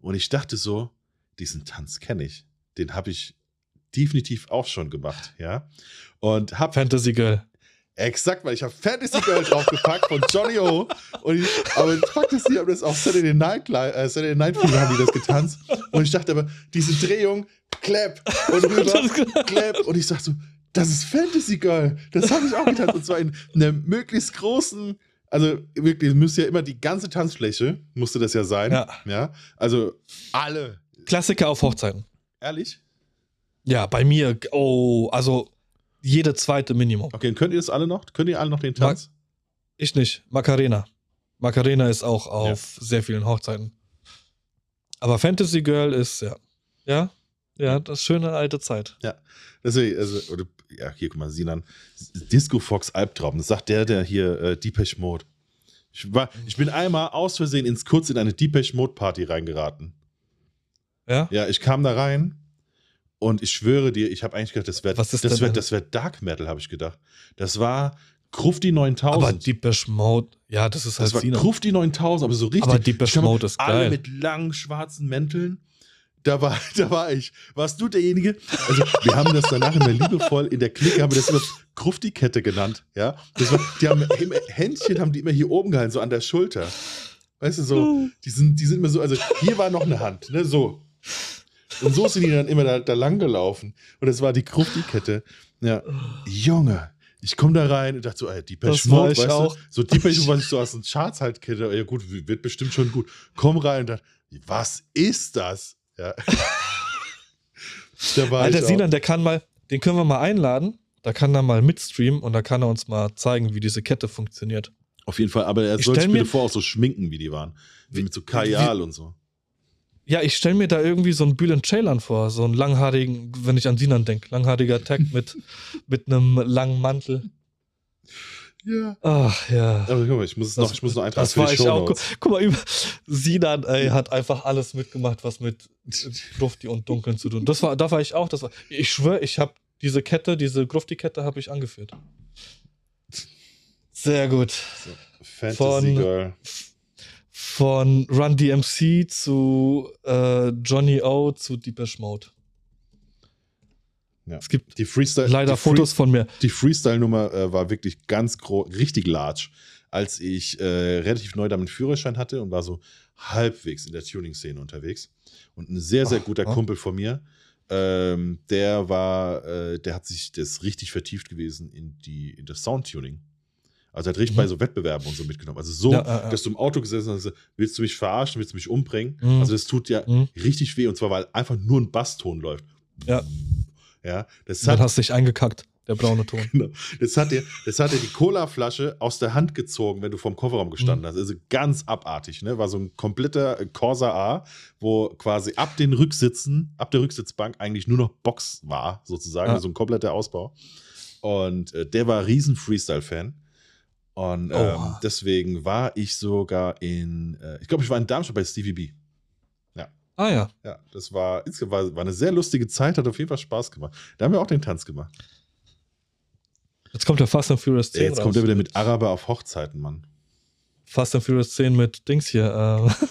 Und ich dachte so, diesen Tanz kenne ich. Den habe ich definitiv auch schon gemacht, ja. Und hab Fantasy Girl. Exakt, weil ich habe Fantasy Girl draufgepackt von Johnny O. Und ich, aber die haben das auf Saturday Night, äh, Saturday Night Fever haben die das getanzt. Und ich dachte aber, diese Drehung, Clap und rüber, (laughs) Clap. Und ich dachte so, das ist Fantasy Girl. Das habe ich auch getanzt. Und zwar in einer möglichst großen, also wirklich, müsste ja immer die ganze Tanzfläche, musste das ja sein. Ja. ja? Also alle Klassiker auf Hochzeiten. Ehrlich? Ja, bei mir, oh, also jede zweite Minimum. Okay, könnt ihr das alle noch? Könnt ihr alle noch den Tanz? Ma ich nicht. Macarena. Macarena ist auch auf ja. sehr vielen Hochzeiten. Aber Fantasy Girl ist, ja. Ja, ja, das schöne alte Zeit. Ja. Deswegen, also, oder, ja, hier, guck mal, Sinan. Disco Fox Albtraum. Das sagt der, der hier äh, Deepesh Mode. Ich, war, ich bin einmal aus Versehen ins kurz in eine Deepesh Mode Party reingeraten. Ja? Ja, ich kam da rein und ich schwöre dir, ich habe eigentlich gedacht, das wäre das wär, das wär Dark Metal, habe ich gedacht. Das war Krufti 9000. Aber Deepesh Mode, ja, das ist halt Das war. Krufti 9000, aber so richtig. Aber Deepesh Mode ist geil. Alle mit langen schwarzen Mänteln. Da war, (laughs) da war ich. Warst du derjenige? Also, wir haben das danach immer liebevoll in der Clique, haben wir das immer Krufti-Kette genannt. Ja, das war, die haben Händchen haben die immer hier oben gehalten, so an der Schulter. Weißt du, so, die sind, die sind immer so, also hier war noch eine Hand, ne, so. Und so sind die dann immer da, da lang gelaufen. Und das war die Krufti-Kette. Ja. Junge, ich komme da rein und dachte so, ey, die Pesh Mode, weißt auch. du? So die was ich so aus den Charts halt kenne. Ja gut, wird bestimmt schon gut. Komm rein und dachte, was ist das? Ja. (laughs) da war Alter, Sinan, der kann mal, den können wir mal einladen. Da kann er mal mitstreamen und da kann er uns mal zeigen, wie diese Kette funktioniert. Auf jeden Fall, aber er soll sich bitte vor auch so schminken, wie die waren. Wie, mit so Kajal und so. Ja, ich stelle mir da irgendwie so einen Bülent Ceylan vor, so einen langhaarigen, wenn ich an Sinan denke, langhaariger Tag mit, (laughs) mit einem langen Mantel. Ja. Ach ja. Aber guck mal, ich muss es noch, ich muss noch eintragen. Das war ich auch. Guck, guck mal, über, Sinan ey, hat einfach alles mitgemacht, was mit Grufti und Dunkeln zu tun. Das war, da war ich auch. Das war, ich schwöre, ich habe diese Kette, diese Grufti-Kette habe ich angeführt. Sehr gut. So, Fantasy Von, Girl von Run DMC zu äh, Johnny O zu Deepesh Mode. Ja. Es gibt Die Freestyle, leider die Free- Fotos von mir. Die Freestyle-Nummer äh, war wirklich ganz groß, richtig large, als ich äh, relativ neu damit Führerschein hatte und war so halbwegs in der Tuning-Szene unterwegs. Und ein sehr, sehr Ach, guter ja. Kumpel von mir, ähm, der war, äh, der hat sich das richtig vertieft gewesen in, die, in das Soundtuning. Also er hat richtig Mhm. bei so Wettbewerben und so mitgenommen. Also so, Ja, ja. dass du im Auto gesessen hast, willst du mich verarschen, willst du mich umbringen? Mhm. Also das tut ja Mhm. richtig weh und zwar, weil einfach nur ein Basston läuft. Ja. Ja, das Dann hat, hast du dich eingekackt, der braune (laughs) Ton. Genau. Das hat dir, das hat dir die Cola-Flasche aus der Hand gezogen, wenn du vorm Kofferraum gestanden hast. Also ganz abartig, ne? War so ein kompletter äh, Corsa A, wo quasi ab den Rücksitzen, ab der Rücksitzbank eigentlich nur noch Box war, sozusagen. Ja. Also ein kompletter Ausbau. Und äh, der war riesen Freestyle-Fan. Und ähm, deswegen war ich sogar in, äh, ich glaube, ich war in Darmstadt bei Stevie B. Ah ja. Ja, das war, insgesamt war, eine sehr lustige Zeit, hat auf jeden Fall Spaß gemacht. Da haben wir auch den Tanz gemacht. Jetzt kommt der Fast and Furious 10 Jetzt kommt er wieder mit Araber auf Hochzeiten, Mann. Fast and Furious 10 mit Dings hier. Äh, (laughs)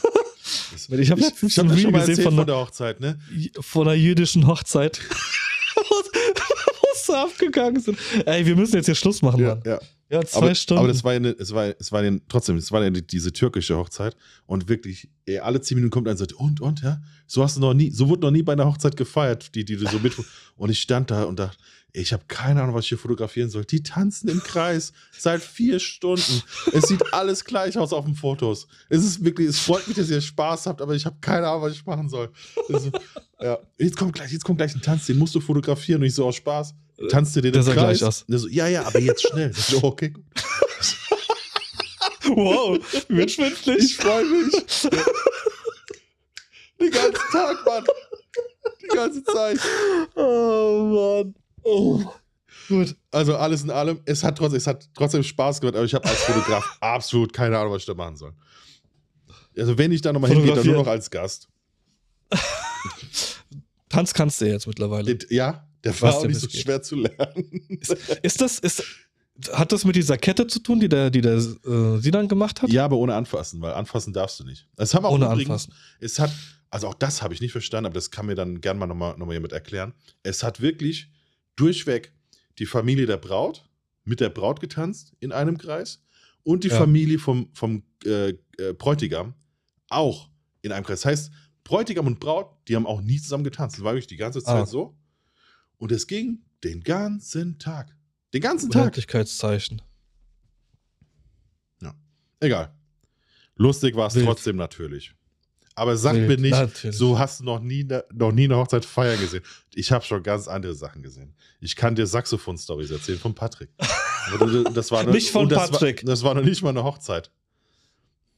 Ich hab letztens hab ein mal gesehen von von, der- der Hochzeit, ne? von einer jüdischen Hochzeit. (laughs) Wo sie abgegangen sind. Ey, wir müssen jetzt hier Schluss machen, Mann. ja. Ja, zwei Aber, Stunden. aber das war ja, eine, es war, es war ja trotzdem, es war ja die- diese türkische Hochzeit und wirklich, ey, alle zehn Minuten kommt einer und sagt, und, und, ja, so hast du noch nie, so wurde noch nie bei einer Hochzeit gefeiert, die, die du so mit. (laughs) Und ich stand da und dachte, ich habe keine Ahnung, was ich hier fotografieren soll. Die tanzen im Kreis seit vier Stunden. Es sieht (laughs) alles gleich aus auf den Fotos. Es ist wirklich, es freut mich, dass ihr Spaß habt, aber ich habe keine Ahnung, was ich machen soll. Ist, ja, jetzt kommt gleich, jetzt kommt gleich ein Tanz, den musst du fotografieren und ich so aus Spaß. Tanzt dir den Der im Kreis? gleich aus. So, ja, ja, aber jetzt schnell. (laughs) Ich so, okay, gut. wow, wird Ich schwindelig. freue mich. Den ganzen Tag, Mann. Die ganze Zeit. Oh Mann. Oh. Gut. Also alles in allem, es hat trotzdem, es hat trotzdem Spaß gemacht, aber ich habe als Fotograf (laughs) absolut keine Ahnung, was ich da machen soll. Also wenn ich da nochmal hingehe, dann nur noch als Gast. Tanz kannst du jetzt mittlerweile. Ja, der war auch nicht so geht. schwer zu lernen. Ist das, ist, hat das mit dieser Kette zu tun, die der, die der äh, Sinan gemacht hat? Ja, aber ohne anfassen, weil anfassen darfst du nicht. Es haben auch Ohne übrigens, anfassen. Es hat, also auch das habe ich nicht verstanden, aber das kann mir dann gern mal nochmal noch mal jemand erklären. Es hat wirklich durchweg die Familie der Braut mit der Braut getanzt in einem Kreis und die Ja. Familie vom, vom äh, äh, Bräutigam auch in einem Kreis. Das heißt, Bräutigam und Braut, die haben auch nie zusammen getanzt. Das war wirklich die ganze Zeit Ah. so. Und es ging den ganzen Tag. Den ganzen Tag. Unendlichkeitszeichen. Egal. Lustig war es trotzdem natürlich. Aber sag Wild, mir nicht, natürlich. so hast du noch nie, noch nie eine Hochzeit feiern gesehen. Ich habe schon ganz andere Sachen gesehen. Ich kann dir Saxophon-Stories erzählen von Patrick. (laughs) Das war Nicht von das Patrick. War, das war noch nicht mal eine Hochzeit.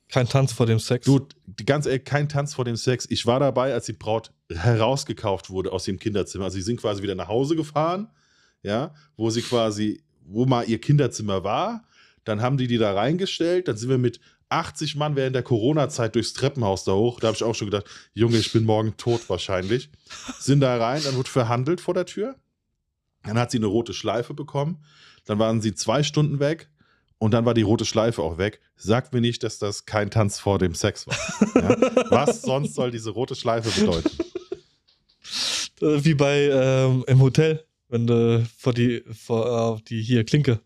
Kein Tanz vor dem Sex. Du, ganz ehrlich, kein Tanz vor dem Sex. Ich war dabei, als die Braut herausgekauft wurde aus dem Kinderzimmer. Also sie sind quasi wieder nach Hause gefahren, ja, wo sie quasi, wo mal ihr Kinderzimmer war. Dann haben die die da reingestellt. Dann sind wir mit 80 Mann während der Corona-Zeit durchs Treppenhaus da hoch. Da habe ich auch schon gedacht, Junge, ich bin morgen tot wahrscheinlich. Sind da rein, dann wird verhandelt vor der Tür. Dann hat sie eine rote Schleife bekommen. Dann waren sie zwei Stunden weg. Und dann war die rote Schleife auch weg. Sagt mir nicht, dass das kein Tanz vor dem Sex war. Ja? Was sonst soll diese rote Schleife bedeuten? Äh, Wie bei ähm, im Hotel, wenn du vor die, vor äh, die hier Klinke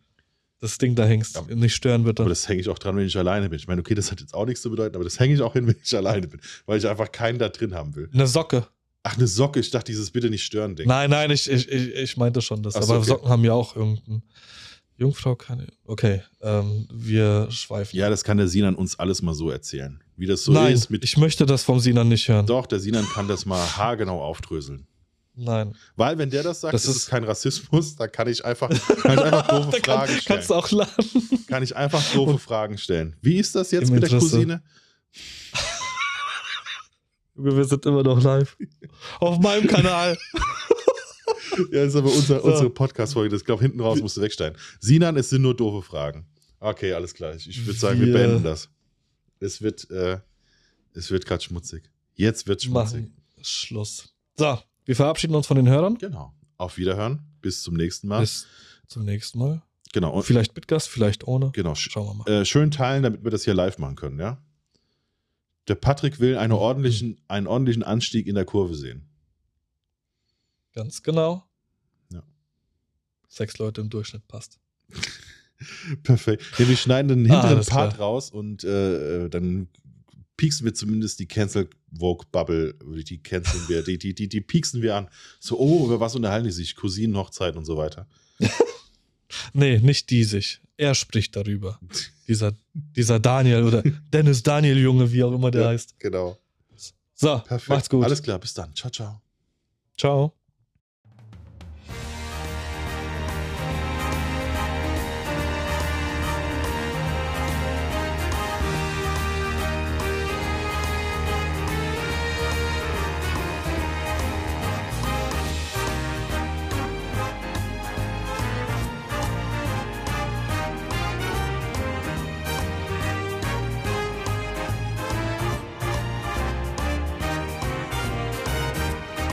das Ding da hängst. Ja. Nicht stören bitte. Aber das hänge ich auch dran, wenn ich alleine bin. Ich meine, okay, das hat jetzt auch nichts zu bedeuten, aber das hänge ich auch hin, (laughs) wenn ich alleine bin, weil ich einfach keinen da drin haben will. Eine Socke. Ach, eine Socke. Ich dachte, dieses bitte nicht stören Ding. Nein, nein, ich, ich, ich, ich meinte schon das. Ach aber okay. Socken haben ja auch irgendein. Jungfrau keine. Okay, ähm, wir schweifen. Ja, das kann der Sinan uns alles mal so erzählen. Wie das so nein, ist mit. ich möchte das vom Sinan nicht hören. Doch, der Sinan kann das mal haargenau aufdröseln. Nein. Weil, wenn der das sagt, Das ist es ist- kein Rassismus, da kann ich einfach, (laughs) kann ich einfach doofe Da kann, Fragen stellen. kannst du auch laden. kann ich einfach doofe Fragen stellen. Wie ist das jetzt Im mit der Interesse. Cousine? Wir sind immer noch live. Auf meinem Kanal. (laughs) (laughs) Ja, das ist aber unser, So. unsere Podcast-Folge. Das glaube hinten raus musst du wegsteigen. Sinan, es sind nur doofe Fragen. Okay, alles klar. Ich, ich würde sagen, wir Wir- beenden das. Es wird, äh, es wird gerade schmutzig. Jetzt wird schmutzig. Machen Schluss. So, wir verabschieden uns von den Hörern. Genau. Auf Wiederhören. Bis zum nächsten Mal. Bis zum nächsten Mal. genau. Und, Vielleicht mit Gast, vielleicht ohne. genau. Sch Schauen wir mal. äh, schön teilen, damit wir das hier live machen können, ja? Der Patrick will eine ordentlichen, einen ordentlichen Anstieg in der Kurve sehen. Ganz genau. Ja. Sechs Leute im Durchschnitt passt. (laughs) Perfekt. Ja, wir schneiden den Ah, hinteren alles Part klar. raus und äh, dann pieksen wir zumindest die Cancel Vogue Bubble, die canceln wir, die, die, die, die pieksen wir an. So, oh, über was unterhalten die sich? Cousinenhochzeit und so weiter. (laughs) Nee, nicht die sich. Er spricht darüber. Dieser, dieser Daniel oder (laughs) Dennis Daniel Junge, wie auch immer der Ja. heißt. Genau. So, Perfekt. macht's gut. Alles klar, bis dann. Ciao, ciao. Ciao.